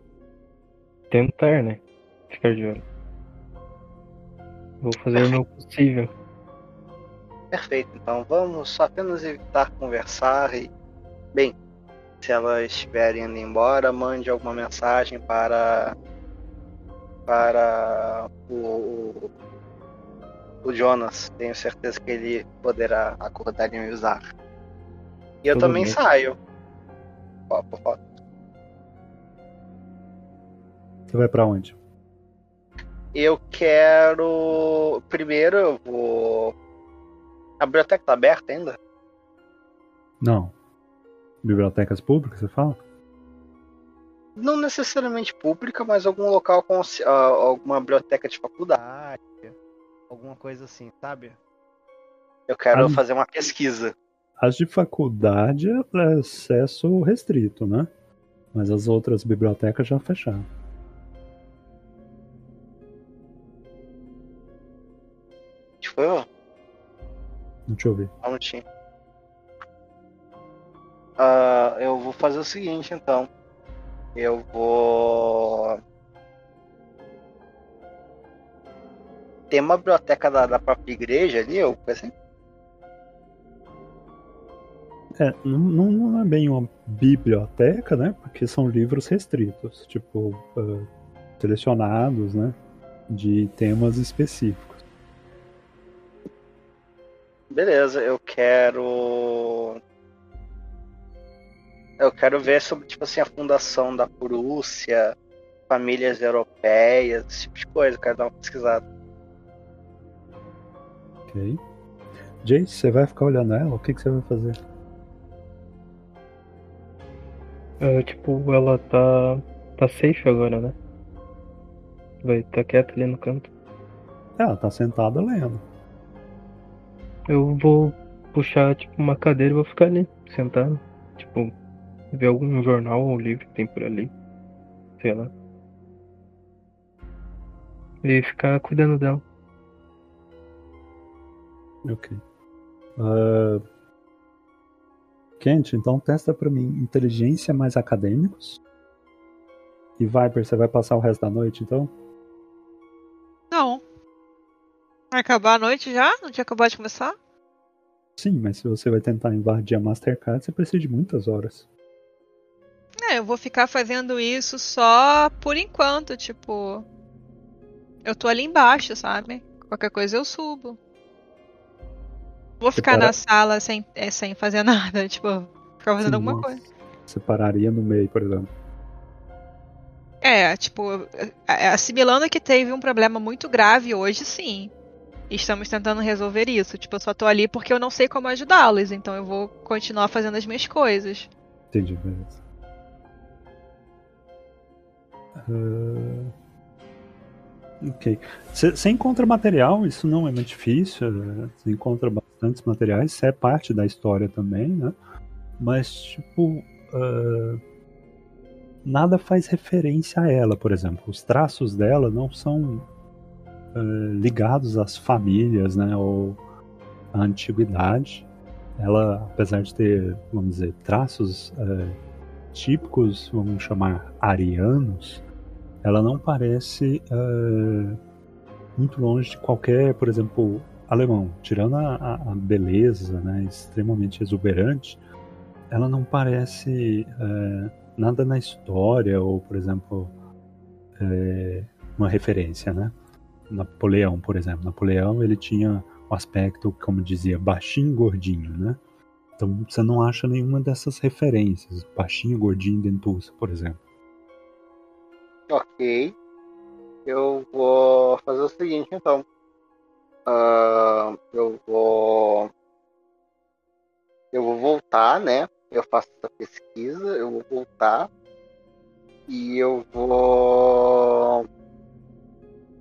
tentar, né? Ficar de olho. Vou fazer o meu possível. Perfeito, então vamos só apenas evitar conversar e. Bem, se ela estiver indo embora, mande alguma mensagem para. para o. o, Jonas. Tenho certeza que ele poderá acordar e me usar. E eu Tudo também bem. saio. Ó, por favor. Você vai pra onde? Eu quero. Primeiro eu vou. A biblioteca tá aberta ainda? Não. Bibliotecas públicas, você fala? Não necessariamente pública, mas algum local com ah, alguma biblioteca de faculdade. Alguma coisa assim, sabe? Eu quero Ah, fazer uma pesquisa. As de faculdade é acesso restrito, né? Mas as outras bibliotecas já fecharam. Eu Não te ouvi. não tinha. Ah, eu vou fazer o seguinte então. Eu vou. Tem uma biblioteca da, da própria igreja ali, eu assim. É, não, não- é bem uma biblioteca, né? Porque são livros restritos, tipo, ah, selecionados, né? De temas específicos. Beleza, eu quero. Eu quero ver sobre, tipo assim, a fundação da Prússia, famílias europeias, esse tipo de coisa. Eu quero dar uma pesquisada. Ok. Jace, você vai ficar olhando ela? O que, que você vai fazer? Ah, tipo, ela tá. tá safe agora, né? Vai tá quieta ali no canto. É, Ela tá sentada lendo. Eu vou puxar, tipo, uma cadeira e vou ficar ali, sentado. Tipo, ver algum jornal ou livro que tem por ali. Sei lá. E ficar cuidando dela. Ok. Ah, Kent, então testa pra mim inteligência mais acadêmicos. E Viper, você vai passar o resto da noite, então? Vai acabar a noite já? Não tinha acabado de começar? Sim, mas se você vai tentar invadir a Mastercard, você precisa de muitas horas. É, eu vou ficar fazendo isso só por enquanto, tipo. Eu tô ali embaixo, sabe? Qualquer coisa eu subo. Vou ficar para- na sala sem, é, sem fazer nada, tipo, ficar fazendo Sim, alguma nossa. coisa. Você pararia no meio, por exemplo. É, tipo, é, assimilando que teve um problema muito grave hoje, sim. Estamos tentando resolver isso. Tipo, eu só tô ali porque eu não sei como ajudá-los, então eu vou continuar fazendo as minhas coisas. Entendi, beleza. Ah, Ok. Você encontra material, isso não é muito difícil. Você encontra bastantes materiais, isso é parte da história também, né? Mas, tipo. ah, nada faz referência a ela, por exemplo. Os traços dela não são ah, ligados às famílias, né? Ou à antiguidade. Ela, apesar de ter, vamos dizer, traços ah, típicos, vamos chamar arianos, ela não parece eh, muito longe de qualquer, por exemplo, alemão. Tirando a, a- beleza, né, extremamente exuberante, ela não parece eh, nada na história ou, por exemplo, eh, uma referência, né? Napoleão, por exemplo. Napoleão, ele tinha um aspecto, como dizia, baixinho e gordinho, né? Então você não acha nenhuma dessas referências, baixinho, gordinho, dentuça, por exemplo. Ok. Eu vou fazer o seguinte, então. Ah, eu vou. Eu vou voltar, né? Eu faço essa pesquisa, eu vou voltar. E eu vou.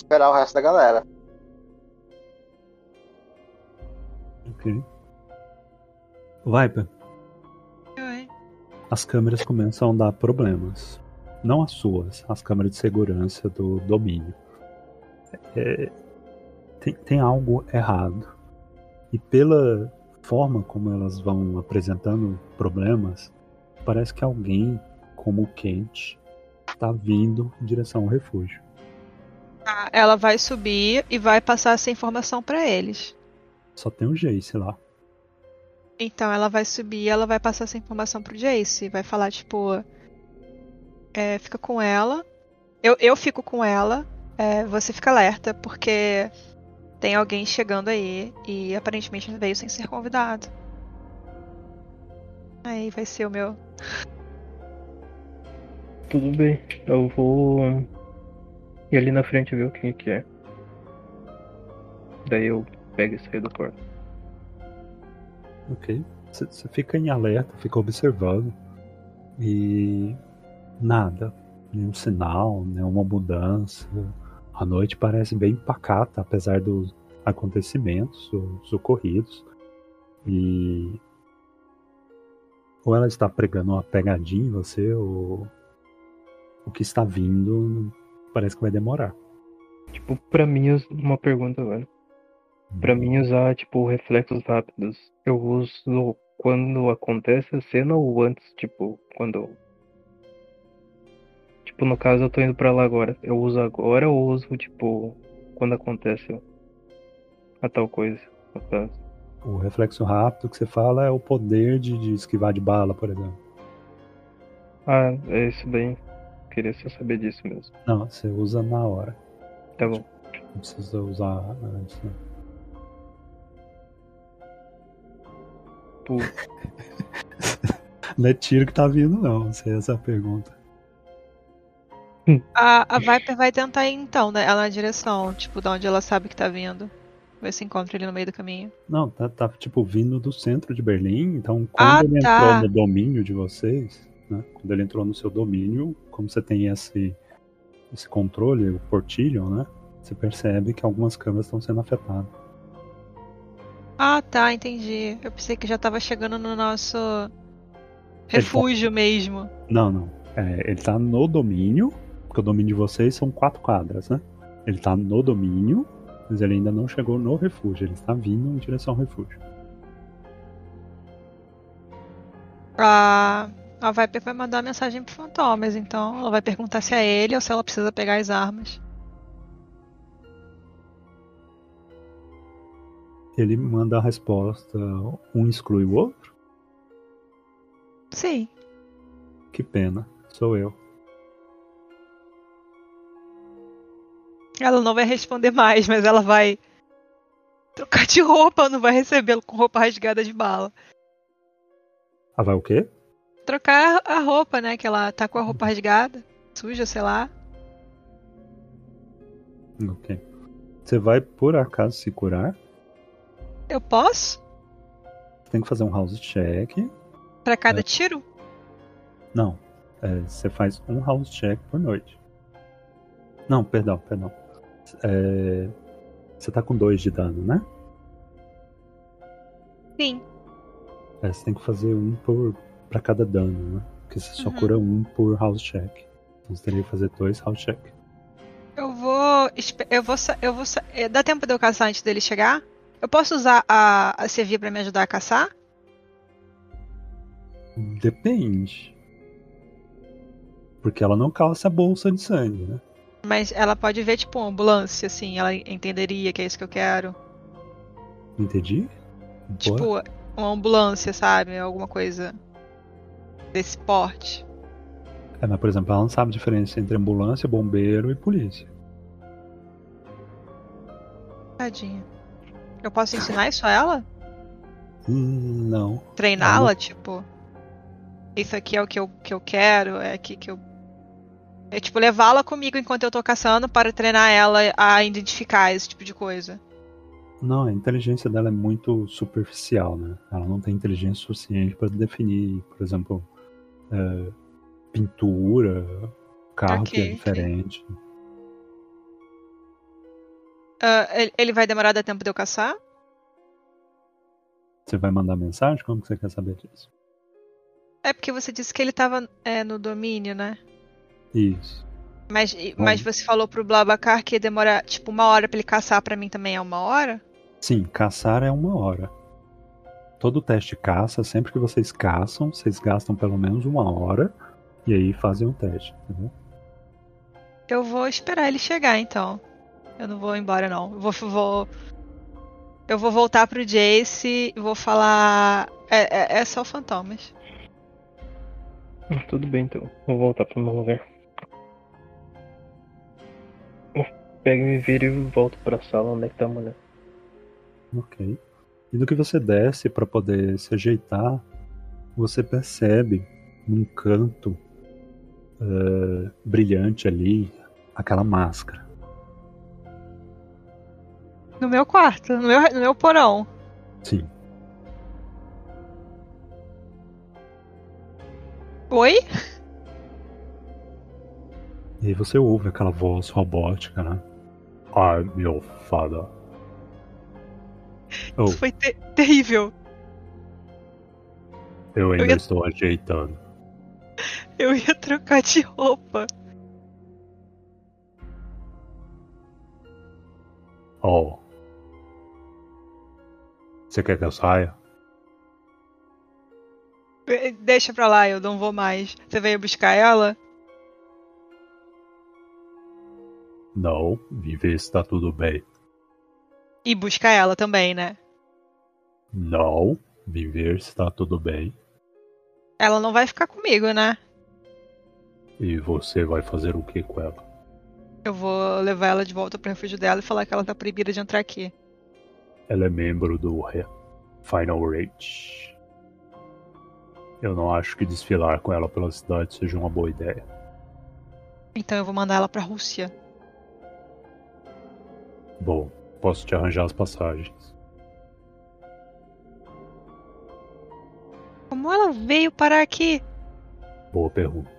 Esperar o resto da galera. Ok. Viper, as câmeras começam a dar problemas. Não as suas, as câmeras de segurança do domínio. É, tem, tem algo errado. E pela forma como elas vão apresentando problemas, parece que alguém, como o Kent, está vindo em direção ao refúgio. Ah, Ela vai subir e vai passar essa informação pra eles. Só tem o Jace lá. Então ela vai subir e ela vai passar essa informação pro Jace. Vai falar, tipo. é, fica com ela. Eu, eu fico com ela. é, você fica alerta, porque tem alguém chegando aí e aparentemente veio sem ser convidado. Aí vai ser o meu. Tudo bem, eu vou ir ali na frente ver o que que é. Daí eu pego e saio do quarto. Ok. Você fica em alerta, fica observando. E nada. Nenhum sinal, nenhuma mudança. A noite parece bem pacata, apesar dos acontecimentos, os ocorridos. E. Ou ela está pregando uma pegadinha em você, ou. O que está vindo parece que vai demorar. Tipo, pra mim, uma pergunta agora. Pra mim usar, tipo, reflexos rápidos, eu uso quando acontece a cena ou antes, tipo, quando. Tipo, no caso eu tô indo pra lá agora. Eu uso agora ou uso, tipo, quando acontece a tal coisa, no caso. O reflexo rápido que você fala é o poder de, de esquivar de bala, por exemplo. Ah, é isso daí. Queria só saber disso mesmo. Não, você usa na hora. Tá bom. Não precisa usar antes. Pô, Não é tiro que tá vindo, não. Se é essa a pergunta. A, a Viper vai tentar ir então, né? Ela na direção, tipo, da onde ela sabe que tá vindo. Ver se encontra ele no meio do caminho. Não, tá, tá tipo vindo do centro de Berlim. Então, Ah, quando ele tá. entrou no domínio de vocês, né? Quando ele entrou no seu domínio, como você tem esse, esse controle, o portilho, né? Você percebe que algumas câmeras estão sendo afetadas. Ah, tá, entendi. Eu pensei que já tava chegando no nosso refúgio mesmo. Não, não. É, ele tá no domínio, porque o domínio de vocês são quatro quadras, né? Ele tá no domínio, mas ele ainda não chegou no refúgio. Ele está vindo em direção ao refúgio. A, a Viper vai mandar mensagem pro Fantomas, então ela vai perguntar se é ele ou se ela precisa pegar as armas. Ele manda a resposta, um exclui o outro? Sim. Que pena, sou eu. Ela não vai responder mais, mas ela vai trocar de roupa, não vai recebê-lo com roupa rasgada de bala. Ah, vai o quê? Trocar a roupa, né? Que ela tá com a roupa rasgada, suja, sei lá. Ok. Você vai por acaso se curar? Eu posso? Tem que fazer um house check. Pra cada É. tiro? Não. É, você faz um house check por noite. Não, perdão, perdão. É, você tá com dois de dano, né? Sim. É, você tem que fazer um por pra cada dano, né? Porque você só Uhum. cura um por house check. Então você teria que fazer dois house check. Eu vou. Eu vou. Eu vou eh, Dá tempo de eu caçar antes dele chegar? Eu posso usar a, a Sevi pra me ajudar a caçar? Depende. Porque ela não calça a bolsa de sangue, né? Mas ela pode ver, tipo, uma ambulância, assim. Ela entenderia que é isso que eu quero. Entendi? Boa. Tipo, uma ambulância, sabe? Alguma coisa desse porte. É, mas, por exemplo, ela não sabe a diferença entre ambulância, bombeiro e polícia. Tadinha. Eu posso ensinar isso a ela? Hum, não. Treiná-la, tipo. Isso aqui é o que eu, que eu quero, é aqui que eu. É tipo, levá-la comigo enquanto eu tô caçando para treinar ela a identificar esse tipo de coisa. Não, a inteligência dela é muito superficial, né? Ela não tem inteligência suficiente para definir, por exemplo, é, pintura, carro que Ok, é diferente. Ah, ele- ele vai demorar dar tempo de eu caçar? Você vai mandar mensagem? Como que você quer saber disso? É porque você disse que ele tava é, no domínio, né? Isso. Mas, mas você falou pro Blabacar que ia demorar tipo uma hora pra ele caçar pra mim também é uma hora? Sim, caçar é uma hora. Todo teste caça, sempre que vocês caçam, vocês gastam pelo menos uma hora e aí fazem o teste, entendeu? Eu vou esperar ele chegar então. Eu não vou embora não. Eu vou, vou eu vou voltar pro Jace e vou falar é, é, é só fantomas. Tudo bem então. Vou voltar pro meu lugar. Eu Pego e viro e volto pra sala onde é que tá a mulher. Ok. E do que você desce para poder se ajeitar, você percebe num canto eh, brilhante ali aquela máscara. No meu quarto, no meu, no meu porão. Sim. Oi? E aí você ouve aquela voz robótica, né? Ai, meu father. Oh, Isso foi te- terrível. eu ainda ia- estou ajeitando. Eu ia trocar de roupa. Oh. Você quer que eu saia? Deixa pra lá, eu não vou mais. Você veio buscar ela? Não, vim ver se tá tudo bem. E buscar ela também, né? Não, vim ver se tá tudo bem. Ela não vai ficar comigo, né? E você vai fazer o que com ela? Eu vou levar ela de volta pro refúgio dela e falar que ela tá proibida de entrar aqui. Ela é membro do Final Rage. Eu não acho que desfilar com ela pela cidade seja uma boa ideia. Então eu vou mandar ela pra Rússia. Bom, posso te arranjar as passagens. Como ela veio parar aqui? Boa pergunta.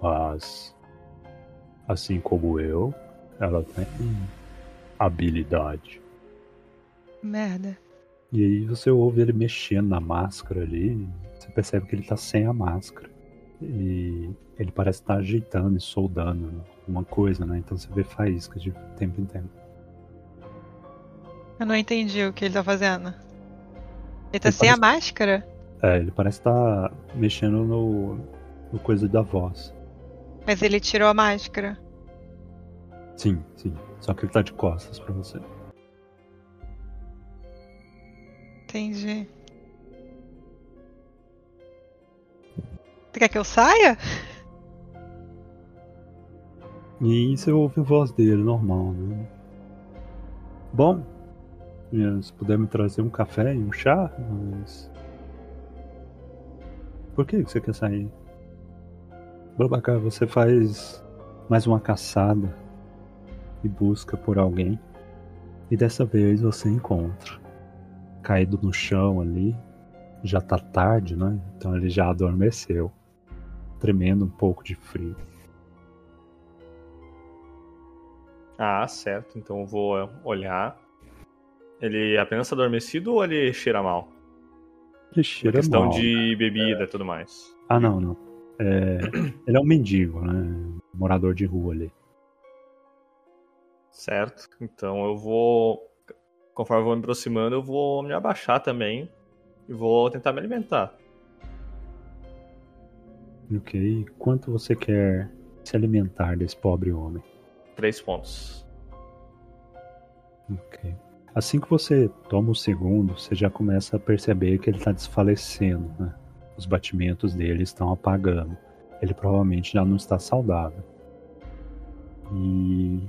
Mas, assim como eu, ela tem habilidade. Merda. E aí você ouve ele mexendo na máscara ali, você percebe que ele tá sem a máscara. E ele parece estar ajeitando e soldando uma coisa, né? Então você vê faíscas de tempo em tempo. Eu não entendi o que ele tá fazendo. Ele tá Ele sem a parece- máscara? É, ele parece estar mexendo no, no coisa da voz. Mas ele tirou a máscara. Sim, sim. Só que ele tá de costas pra você. Entendi. Você quer que eu saia? E você ouve a voz dele, normal, né? Bom, se puder me trazer um café e um chá, mas. Por que você quer sair? Babacar, você faz mais uma caçada e busca por alguém. E dessa vez você encontra. Caído no chão ali. Já tá tarde, né? Então ele já adormeceu. Tremendo um pouco de frio. Ah, certo. Então eu vou olhar. Ele é apenas adormecido ou ele cheira mal? Ele cheira questão mal. de bebida e tudo mais. Ah, não, não. É, ele é um mendigo, né? Morador de rua ali. Certo. Então eu vou. Conforme eu vou me aproximando, eu vou me abaixar também. E vou tentar me alimentar. Ok. Quanto você quer se alimentar desse pobre homem? Três pontos. Ok. Assim que você toma o segundo, você já começa a perceber que ele está desfalecendo, né? Os batimentos dele estão apagando. Ele provavelmente já não está saudável. E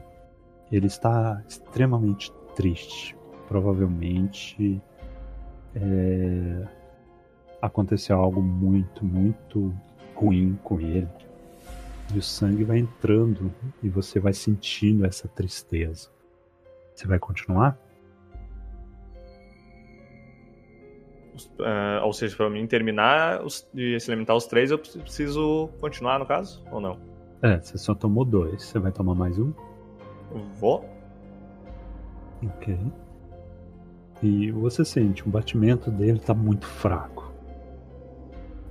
ele está extremamente triste. Provavelmente é, aconteceu algo muito, muito ruim com ele. E o sangue vai entrando e você vai sentindo essa tristeza. Você vai continuar? Ah, ou seja, pra mim terminar de se alimentar os três, eu preciso continuar no caso? Ou não? É, você só tomou dois. Você vai tomar mais um? Vou? Ok. E você sente, o batimento dele tá muito fraco.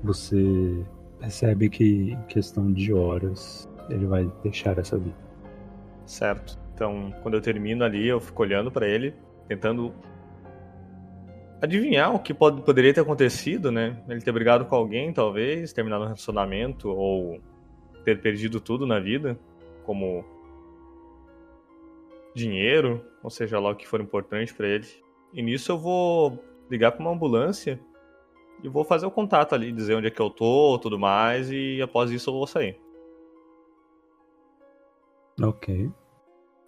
Você percebe que em questão de horas ele vai deixar essa vida. Certo. Então, quando eu termino ali, eu fico olhando pra ele, tentando adivinhar o que pode, poderia ter acontecido, né? Ele ter brigado com alguém, talvez, terminado um relacionamento, ou ter perdido tudo na vida, como dinheiro, ou seja lá o que for importante pra ele. E nisso eu vou ligar pra uma ambulância e vou fazer o contato ali, dizer onde é que eu tô, tudo mais, e após isso eu vou sair. Ok.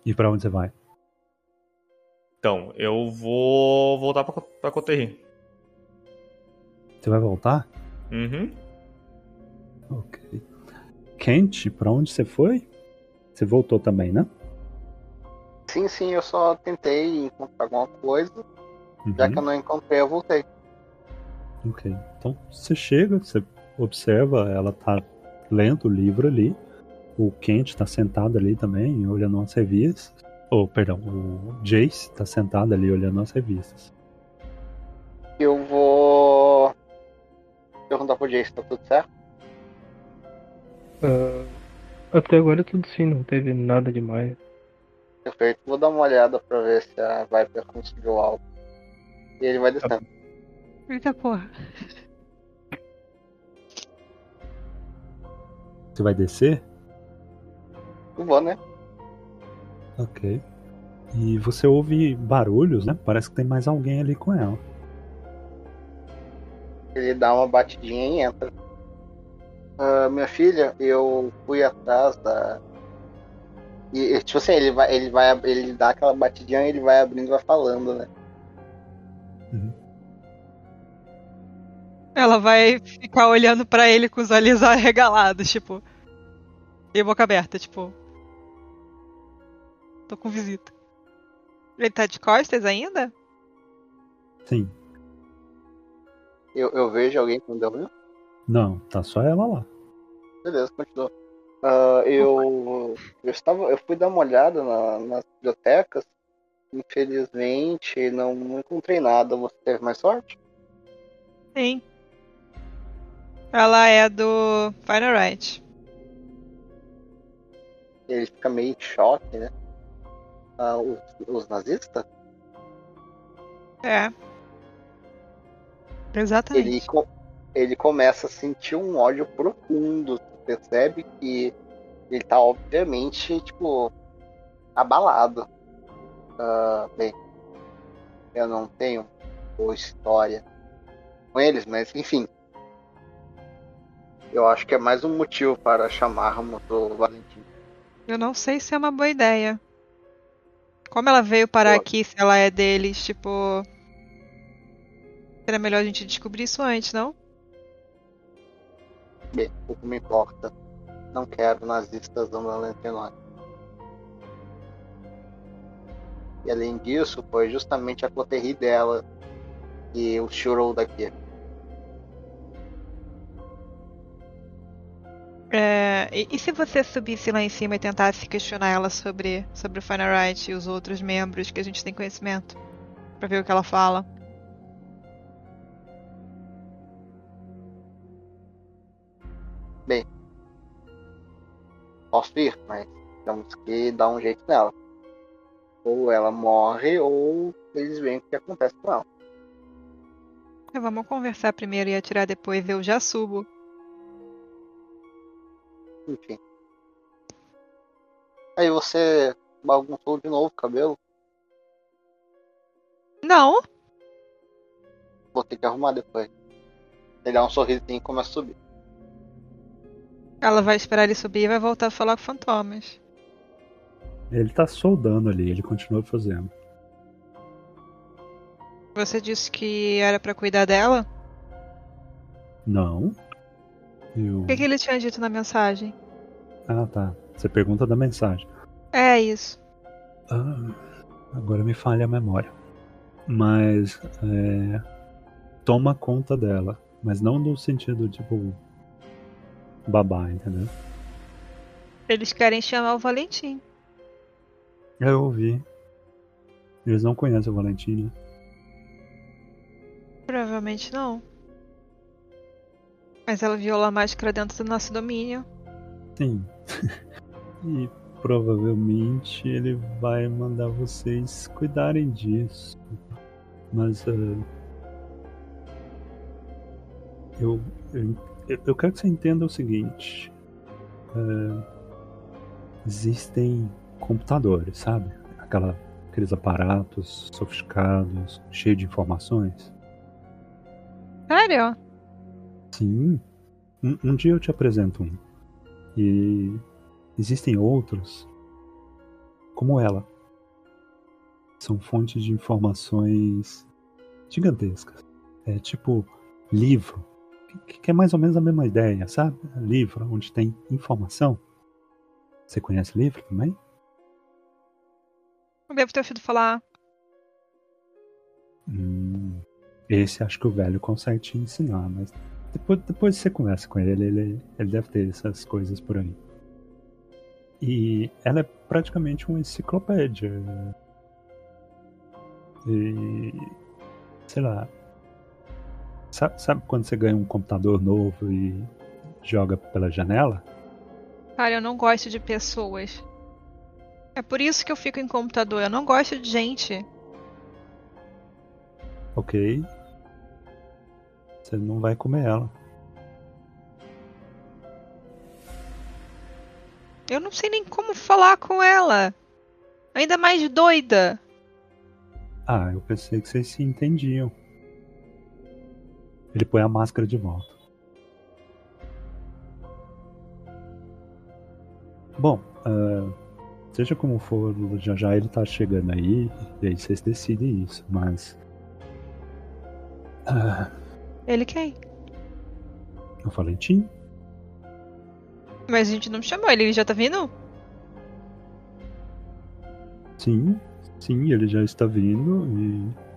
E pra onde você vai? Então, eu vou voltar pra, pra Coterri. Você vai voltar? Uhum. Ok. Kent, pra onde você foi? Você voltou também, né? Sim, sim, eu só tentei encontrar alguma coisa. Já Uhum. que eu não encontrei, eu voltei. Ok. Então você chega, você observa, ela tá lendo o livro ali. O Kent tá sentado ali também, olhando as revistas. Ou, perdão, o Jace tá sentado ali olhando as revistas. Eu vou perguntar pro Jace, tá tudo certo? Ah, até agora tudo sim, não teve nada demais. Perfeito. Vou dar uma olhada pra ver se a Viper conseguiu algo. E ele vai descendo. Eita porra. Você vai descer? Eu vou, né? Ok. E você ouve barulhos, né? Parece que tem mais alguém ali com ela. Ele dá uma batidinha e entra. Ah, minha filha, eu fui atrás da. E, tipo assim, ele vai, ele vai, ele dá aquela batidinha e ele vai abrindo e vai falando, né? Ela vai ficar olhando pra ele com os olhos arregalados, tipo. E boca aberta, tipo. Tô com visita. Ele tá de costas ainda? Sim. Eu, eu vejo alguém eu viu? Não, tá só ela lá. Beleza, continua. Ah, eu, eu estava, eu fui dar uma olhada na- nas bibliotecas. Infelizmente, não, não encontrei nada. Você teve mais sorte? Sim. Ela é do Final Right. Ele fica meio em choque, né? Ah, os, os nazistas? É. Exatamente. ele, ele começa a sentir um ódio profundo. Percebe que ele tá obviamente, tipo, abalado. Ah, bem, eu não tenho ou história com eles, mas enfim. Eu acho que é mais um motivo para chamarmos o Valentim. Eu não sei se é uma boa ideia. Como ela veio parar Pô. aqui se ela é deles, tipo. Seria melhor a gente descobrir isso antes, não? Bem, pouco me importa. Não quero nazistas andando entre nós. E além disso, foi justamente a coterri dela que os tirou daqui. É, e, e se você subisse lá em cima e tentasse questionar ela sobre, sobre o Final Right e os outros membros que a gente tem conhecimento? Pra ver o que ela fala. Posso ir, mas temos que dar um jeito nela. Ou ela morre, ou eles veem o que acontece com ela. É, vamos conversar primeiro e atirar depois. Eu já subo. Enfim. Aí você bagunçou de novo o cabelo. Não! Vou ter que arrumar depois. Ele dá um sorrisinho e começa a subir. Ela vai esperar ele subir e vai voltar a falar com fantomas. Ele tá soldando ali, ele continua fazendo. Você disse que era pra cuidar dela? Não. Eu... O que, que ele tinha dito na mensagem? Ah, tá. Você pergunta da mensagem. É isso. Ah, agora me falha a memória. Mas é, toma conta dela, mas não no sentido tipo babá, entendeu? Eles querem chamar o Valentim. Eu ouvi. Eles não conhecem o Valentim, né? Provavelmente não. Mas ela viola a máscara dentro do nosso domínio. Sim. e provavelmente ele vai mandar vocês cuidarem disso. Mas uh, eu, eu, eu quero que você entenda o seguinte. Uh, existem computadores, sabe? Aquela, aqueles aparatos sofisticados, cheios de informações. Sério? Sim. Um, um dia eu te apresento um. E existem outros como ela. São fontes de informações gigantescas. É tipo livro, que, é mais ou menos a mesma ideia, sabe? Livro onde tem informação. Você conhece livro também? Eu devo ter ouvido falar. Hum, esse acho que o velho consegue te ensinar, mas depois, depois você conversa com ele, ele, ele deve ter essas coisas por aí. E ela é praticamente uma enciclopédia. E. Sei lá. Sabe, sabe quando você ganha um computador novo e joga pela janela? Cara, eu não gosto de pessoas. É por isso que eu fico em computador. Eu não gosto de gente. Ok. Você não vai comer ela. Eu não sei nem como falar com ela. Ainda mais doida. Ah, eu pensei que vocês se entendiam. Ele põe a máscara de volta. Bom, uh, seja como for, já já ele tá chegando aí, e aí vocês decidem isso, mas. Uh, Ele quem? o Valentim? Mas a gente não chamou ele, já tá vindo? Sim, sim, ele já está vindo e.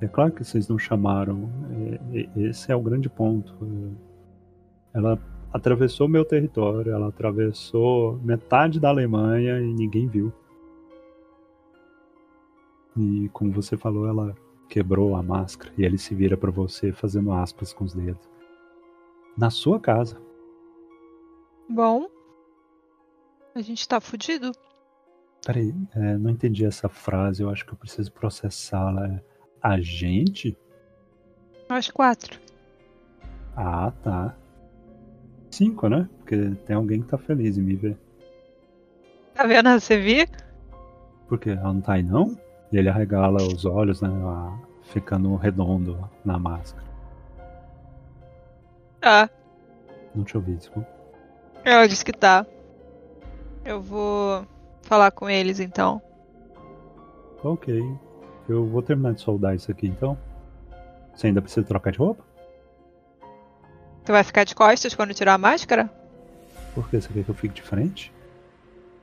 É claro que vocês não chamaram. é- é- Esse é o grande ponto. Ela atravessou meu território, ela atravessou metade da Alemanha e ninguém viu. E como você falou, ela quebrou a máscara e ele se vira para você fazendo aspas com os dedos. Na sua casa. Bom. A gente tá fudido. Peraí, é, não entendi essa frase, eu acho que eu preciso processá-la. É, A gente? Nós quatro. Ah, tá. Cinco, né? Porque tem alguém que tá feliz em me ver. Tá vendo a Sevi? Por quê? Ela não tá aí não? E ele arregala os olhos, né? Ficando redondo na máscara. Ah, Não te ouvi, desculpa. ela disse que tá. Eu vou falar com eles então. Ok. Eu vou terminar de soldar isso aqui então. Você ainda precisa trocar de roupa? Tu vai ficar de costas quando tirar a máscara? Por que você quer que eu fique de frente?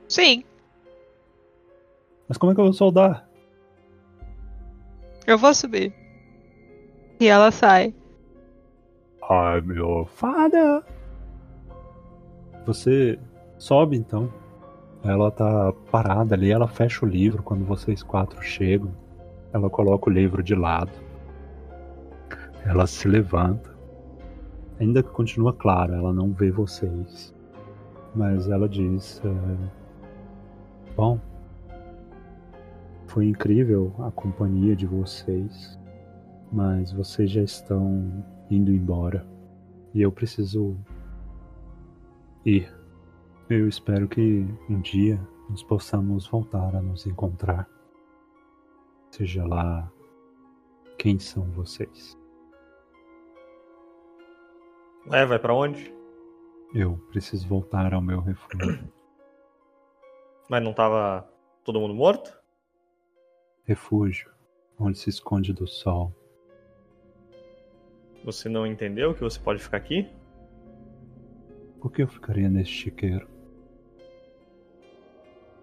Sim, Mas como é que eu vou soldar? Eu vou subir. E ela sai. I'm your father. Você sobe então. Ela tá parada ali, ela fecha o livro quando vocês quatro chegam. Ela coloca o livro de lado. Ela se levanta. Ainda que continua claro, ela não vê vocês. Mas ela diz: é, Bom, foi incrível a companhia de vocês, mas vocês já estão indo embora. E eu preciso ir. Eu espero que um dia nós possamos voltar a nos encontrar. Seja lá quem são vocês. Ué, vai pra onde? Eu preciso voltar ao meu refúgio. Mas não tava todo mundo morto? Refúgio, onde se esconde do sol. Você não entendeu que você pode ficar aqui? Por que eu ficaria neste chiqueiro?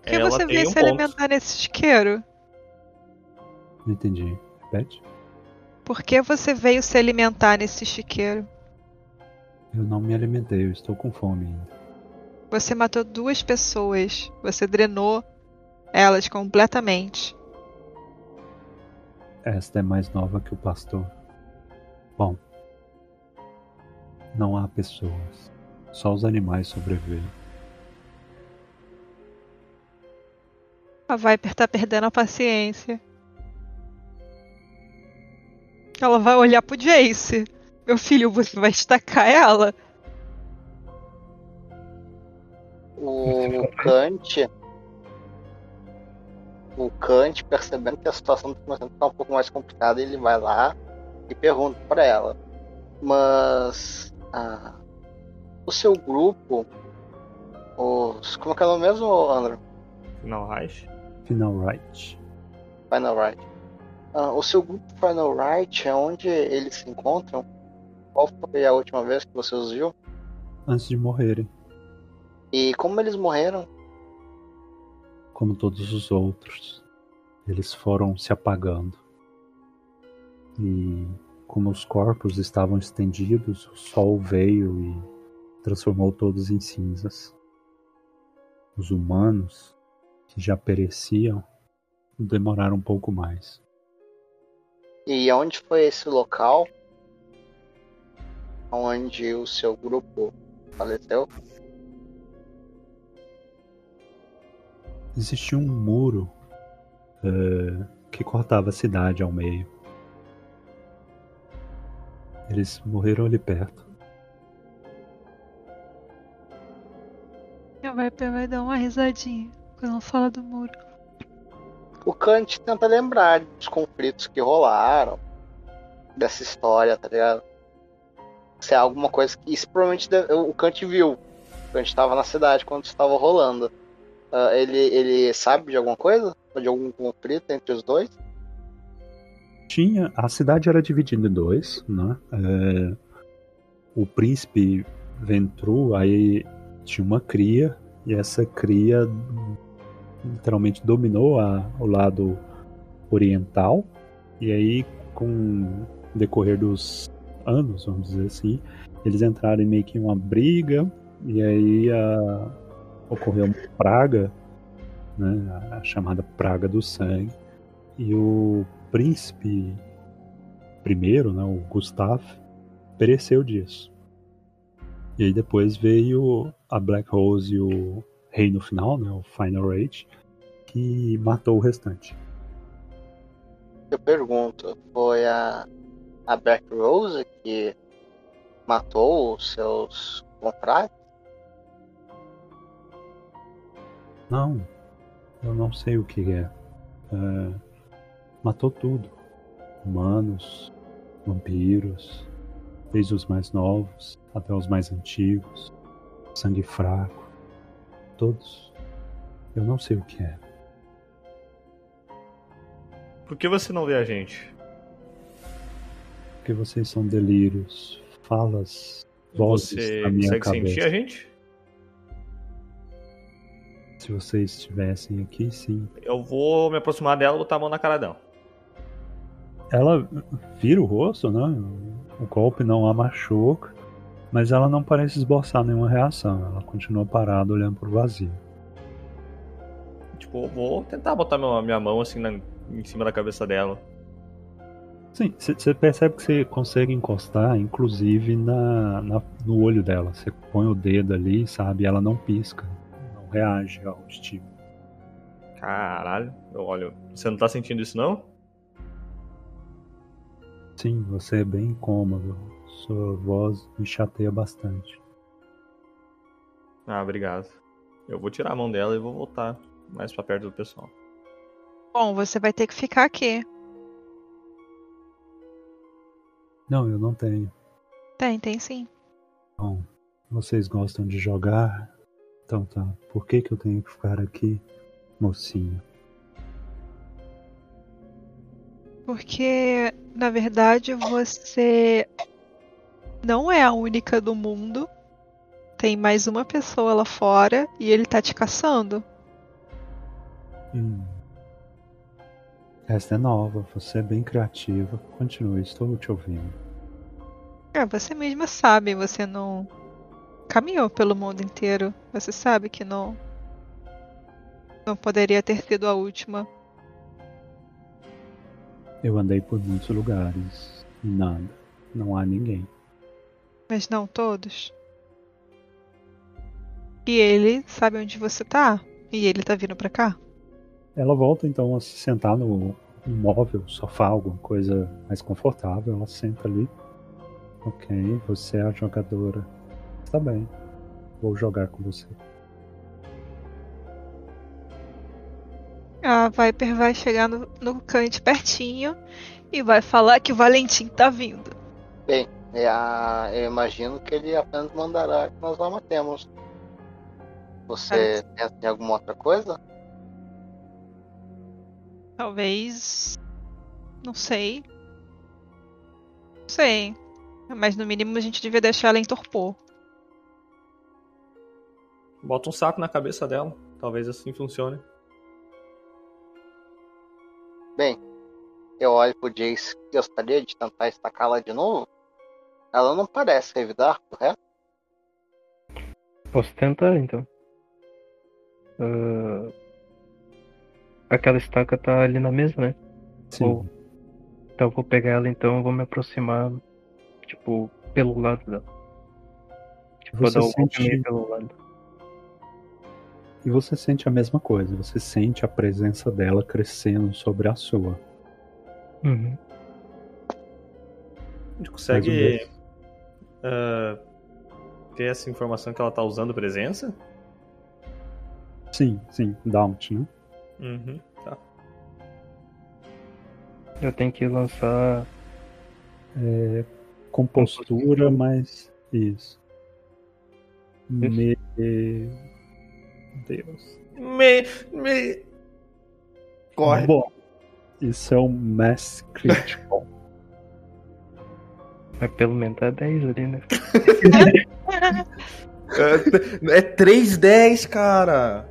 Por que Ela você veio um se ponto. alimentar nesse isqueiro? Não entendi. Repete? Por que você veio se alimentar nesse chiqueiro? Eu não me alimentei, eu estou com fome ainda. Você matou duas pessoas. Você drenou elas completamente. Esta é mais nova que o pastor. Bom, não há pessoas. Só os animais sobrevivem. A Viper tá perdendo a paciência. Ela vai olhar pro Jace. Meu filho, você vai destacar ela? O Kant. O Kant, percebendo que a situação tá começando a ficar um pouco mais complicada, ele vai lá e pergunta pra ela. Mas. ah, o seu grupo. Os. Como é que é o nome mesmo, André? Não, Reich. Final right. Final Right. Ah, o seu grupo Final Right é onde eles se encontram? Qual foi a última vez que você os viu? Antes de morrerem, E como eles morreram? Como todos os outros, eles foram se apagando. E como os corpos estavam estendidos, o sol veio e transformou todos em cinzas. Os humanos, que já pereciam, demoraram um pouco mais. E onde foi esse local onde o seu grupo faleceu? Existia um muro eh, que cortava a cidade ao meio. Eles morreram ali perto. A Viper vai dar uma risadinha quando fala do muro. O Kant tenta lembrar dos conflitos que rolaram, dessa história, tá ligado? Se é alguma coisa que. Isso provavelmente deve- o Kant viu. O Kant estava na cidade quando isso estava rolando. Ah, ele, ele sabe de alguma coisa? De algum conflito entre os dois? Tinha. A cidade era dividida em dois, né? Eh, o príncipe Ventru, aí tinha uma cria, e essa cria literalmente dominou a- o lado oriental, e aí com o decorrer dos anos, vamos dizer assim, eles entraram em meio que uma briga, e aí a- ocorreu uma praga, né? A, chamada praga do sangue, e o príncipe primeiro, né, o Gustav, pereceu disso. E aí depois veio a Black Rose e o Reino Final, né, o Final Rage, que matou o restante. Eu pergunto, foi a, a Black Rose que matou os seus confrades? Não, eu não sei o que é. É, matou tudo. humanos, vampiros, desde os mais novos até os mais antigos, sangue fraco, todos. Eu não sei o que é. Por que você não vê a gente? Porque vocês são delírios, falas, vozes Você na minha consegue cabeça. sentir a gente? Se vocês estivessem aqui, sim. Eu vou me aproximar dela e botar a mão na cara dela. Ela vira o rosto, né? O golpe não a machuca, mas ela não parece esboçar nenhuma reação. Ela continua parada olhando pro vazio. Tipo, eu vou tentar botar minha, mão assim na- em cima da cabeça dela. Sim, você percebe que você consegue encostar, inclusive na, na- no olho dela. Você põe o dedo ali, sabe? Ela não pisca, reage ao estímulo. Caralho, eu olho. Você não tá sentindo isso não? Sim, você é bem incômodo. Sua voz me chateia bastante. Ah, obrigado. Eu vou tirar a mão dela e vou voltar mais pra perto do pessoal. Bom, você vai ter que ficar aqui. Não, eu não tenho. Tem, tem sim. Bom, vocês gostam de jogar? Então tá. Por que, que eu tenho que ficar aqui, mocinho? Porque, na verdade, você não é a única do mundo. Tem mais uma pessoa lá fora e ele tá te caçando. Hum. Esta é nova, você é bem criativa. Continue, estou te ouvindo. É, você mesma sabe, você não caminhou pelo mundo inteiro. Você sabe que não. Não poderia ter sido a última. Eu andei por muitos lugares. e Nada. Não há ninguém. Mas não todos. E ele sabe onde você tá. E ele tá vindo pra cá. Ela volta então a se sentar no móvel, sofá, alguma coisa mais confortável. Ela senta ali. Ok, você é a jogadora. Está bem. Vou jogar com você. A Viper vai chegar no, no Kant pertinho e vai falar que o Valentim tá vindo. É, a- eu imagino que ele apenas mandará que nós a matemos. Você pensa em alguma outra coisa? Talvez. Não sei. Não sei. Mas no mínimo a gente devia deixar ela em torpor. Bota um saco na cabeça dela. Talvez assim funcione. Bem, eu olho pro Jace e gostaria de tentar estacá-la de novo. Ela não parece revidar, correto? Posso tentar então. Ah, aquela estaca tá ali na mesa, né? Sim. Ou- Então eu vou pegar ela então eu vou me aproximar, tipo, pelo lado dela. Tipo, vou Você dar o sente- pelo lado. E você sente a mesma coisa. Você sente a presença dela crescendo sobre a sua. Uhum. A gente um consegue dois. ah, ter essa informação que ela tá usando presença? Sim, sim. Daunt, né? Uhum, tá. Eu tenho que lançar. Compostura, mas. Isso. Me... Deus. Me. Me. Corre. Bom, isso é um Mass Critical. Mas pelo menos tá 10 ali, né? É, é 310, cara.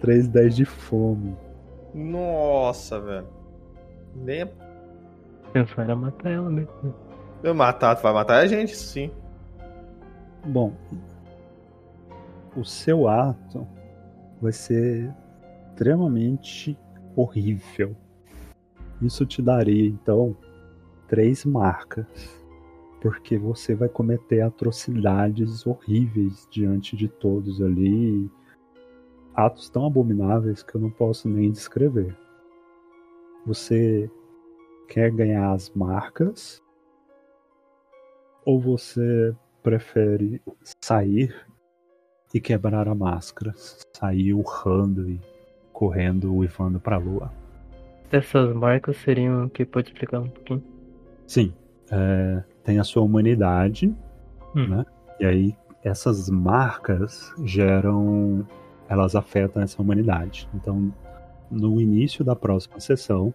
310 de fome. Nossa, velho. Nem é- Pensar era matar ela mesmo. Vai matar, vai matar a gente, sim. Bom, o seu ato vai ser extremamente horrível. Isso te daria, então, três marcas. Porque você vai cometer atrocidades horríveis diante de todos ali. Atos tão abomináveis que eu não posso nem descrever. Você quer ganhar as marcas? Ou você prefere sair e quebrar a máscara, sair urrando e correndo, uivando pra lua. Essas marcas seriam o que pode explicar um pouquinho? Sim, é, tem a sua humanidade, Hum. né? E aí essas marcas geram, elas afetam essa humanidade. Então, no início da próxima sessão,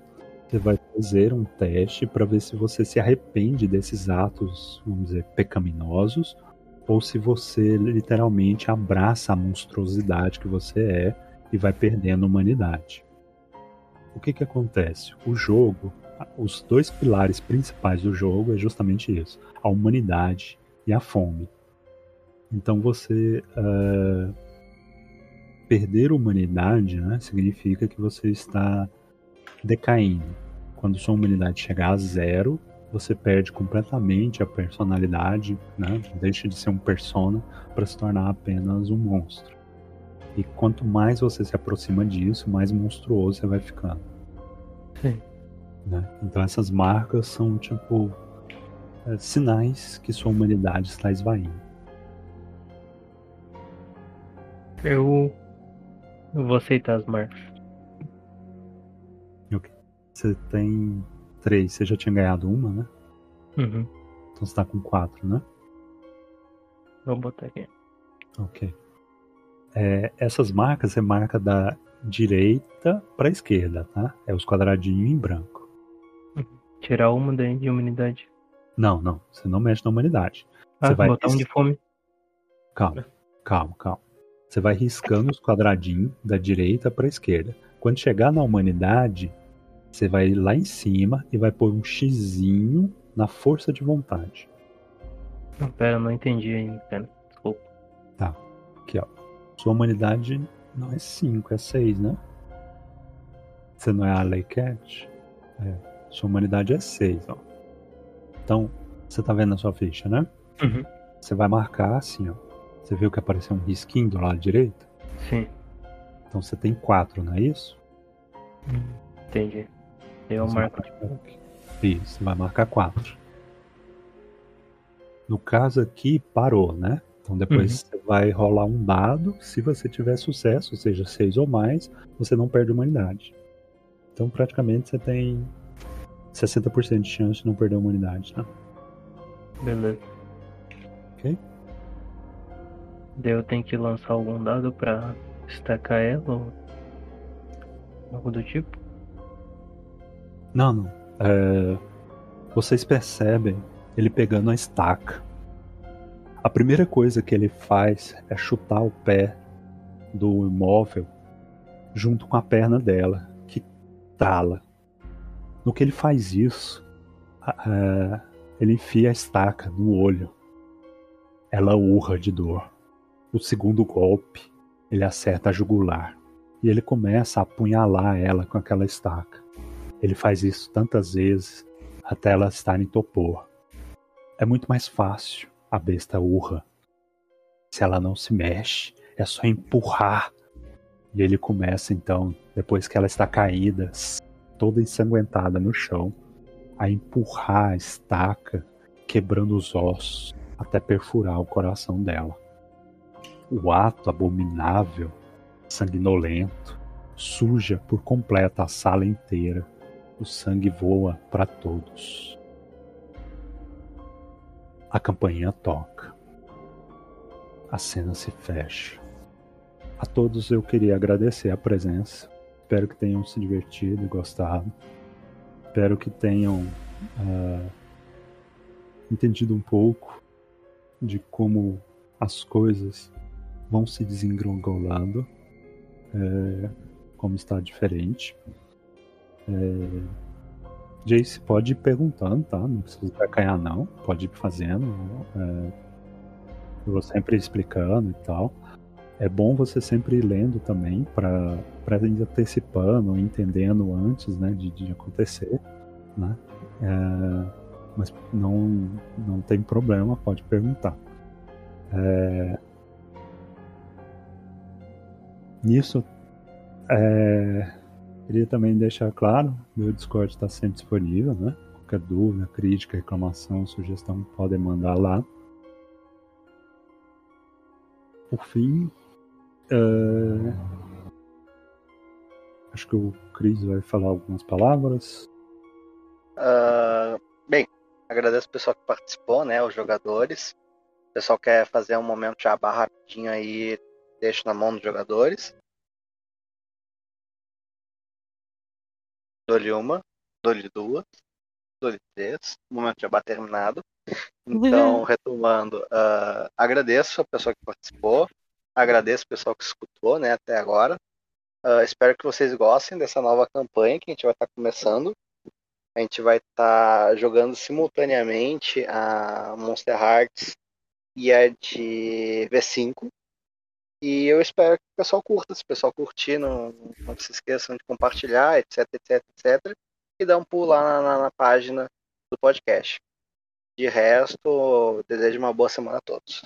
você vai fazer um teste para ver se você se arrepende desses atos, vamos dizer, pecaminosos, ou se você literalmente abraça a monstruosidade que você é e vai perdendo a humanidade. O que que acontece? O jogo, os dois pilares principais do jogo é justamente isso: a humanidade e a fome. Então você eh, perder a humanidade né, significa que você está decaindo. Quando sua humanidade chegar a zero, você perde completamente a personalidade, né? deixa de ser um persona para se tornar apenas um monstro. E quanto mais você se aproxima disso, mais monstruoso você vai ficando. Sim. né? Então essas marcas são tipo é, sinais que sua humanidade está esvaindo. Eu, eu vou aceitar as marcas. Você tem três, você já tinha ganhado uma, né? Uhum. Então você tá com quatro, né? Vou botar aqui. Ok. É, essas marcas é marca da direita para esquerda, tá? É os quadradinhos em branco. Tirar uma de humanidade. Não, não. Você não mexe na humanidade. Ah, Você vai botar um de fome. Calma, calma, calma. Você vai riscando os quadradinhos da direita para esquerda. Quando chegar na humanidade, você vai lá em cima e vai pôr um xizinho na força de vontade. Não, pera, não entendi ainda, pera. Desculpa. Aqui, ó. Sua humanidade não é 5, é 6, né? Você não é a Cat? É. Sua humanidade é 6, ó. Então, você tá vendo na sua ficha, né? Uhum. Você vai marcar assim, ó. Você viu que apareceu um risquinho do lado direito? Sim, Então você tem 4, não é isso? entendi. Eu Você marco. Isso, vai marcar 4. No caso aqui, parou, né? Então depois você vai rolar um dado. Se você tiver sucesso, ou seja, 6 ou mais, você não perde humanidade. Então praticamente você tem 60% de chance de não perder a humanidade, tá? Beleza. Ok? Daí eu tenho que lançar algum dado pra destacar ela ou algo do tipo? Não, não. É, Vocês percebem ele pegando a estaca. A primeira coisa que ele faz é chutar o pé do imóvel junto com a perna dela, que trala. No que ele faz isso, a- ele enfia a estaca no olho. Ela urra de dor. O segundo golpe, ele acerta a jugular. E ele começa a apunhalar ela com aquela estaca. Ele faz isso tantas vezes até ela estar em topor. É muito mais fácil, a besta urra. Se ela não se mexe, é só empurrar. E ele começa então, depois que ela está caída, toda ensanguentada no chão, a empurrar a estaca, quebrando os ossos até perfurar o coração dela. O ato abominável, sanguinolento, suja por completo a sala inteira. O sangue voa para todos. A campainha toca. A cena se fecha. A todos eu queria agradecer a presença. Espero que tenham se divertido e gostado. Espero que tenham ah, entendido um pouco de como as coisas vão se desengrongolando, é, como está diferente. É, Jace, pode ir perguntando, tá? Não precisa acanhar, não. Pode ir fazendo. É, eu vou sempre explicando e tal. É bom você sempre ir lendo também para ir antecipando, entendendo antes né, de, de acontecer. Né? É, mas não, não tem problema, pode perguntar. É, nisso, é, queria também deixar claro, meu Discord está sempre disponível, né? Qualquer dúvida, crítica, reclamação, sugestão, podem mandar lá. Por fim, é, Acho que o Cris vai falar algumas palavras. Ah, bem, agradeço o pessoal que participou, né? Os jogadores. O pessoal quer fazer um momento jabá rapidinho aí, deixo na mão dos jogadores. Dou-lhe uma, dou-lhe duas, dou-lhe três. Momento de jabá terminado. Então, retomando, ah, agradeço a pessoa que participou, agradeço o pessoal que escutou, né, até agora. Ah, espero que vocês gostem dessa nova campanha que a gente vai estar começando. A gente vai estar jogando simultaneamente a Monster Hearts e a de V5. E eu espero que o pessoal curta. Se o pessoal curtir, não, não se esqueçam de compartilhar, etc, etc, etc. E dar um pulo lá na- na página do podcast. De resto, desejo uma boa semana a todos.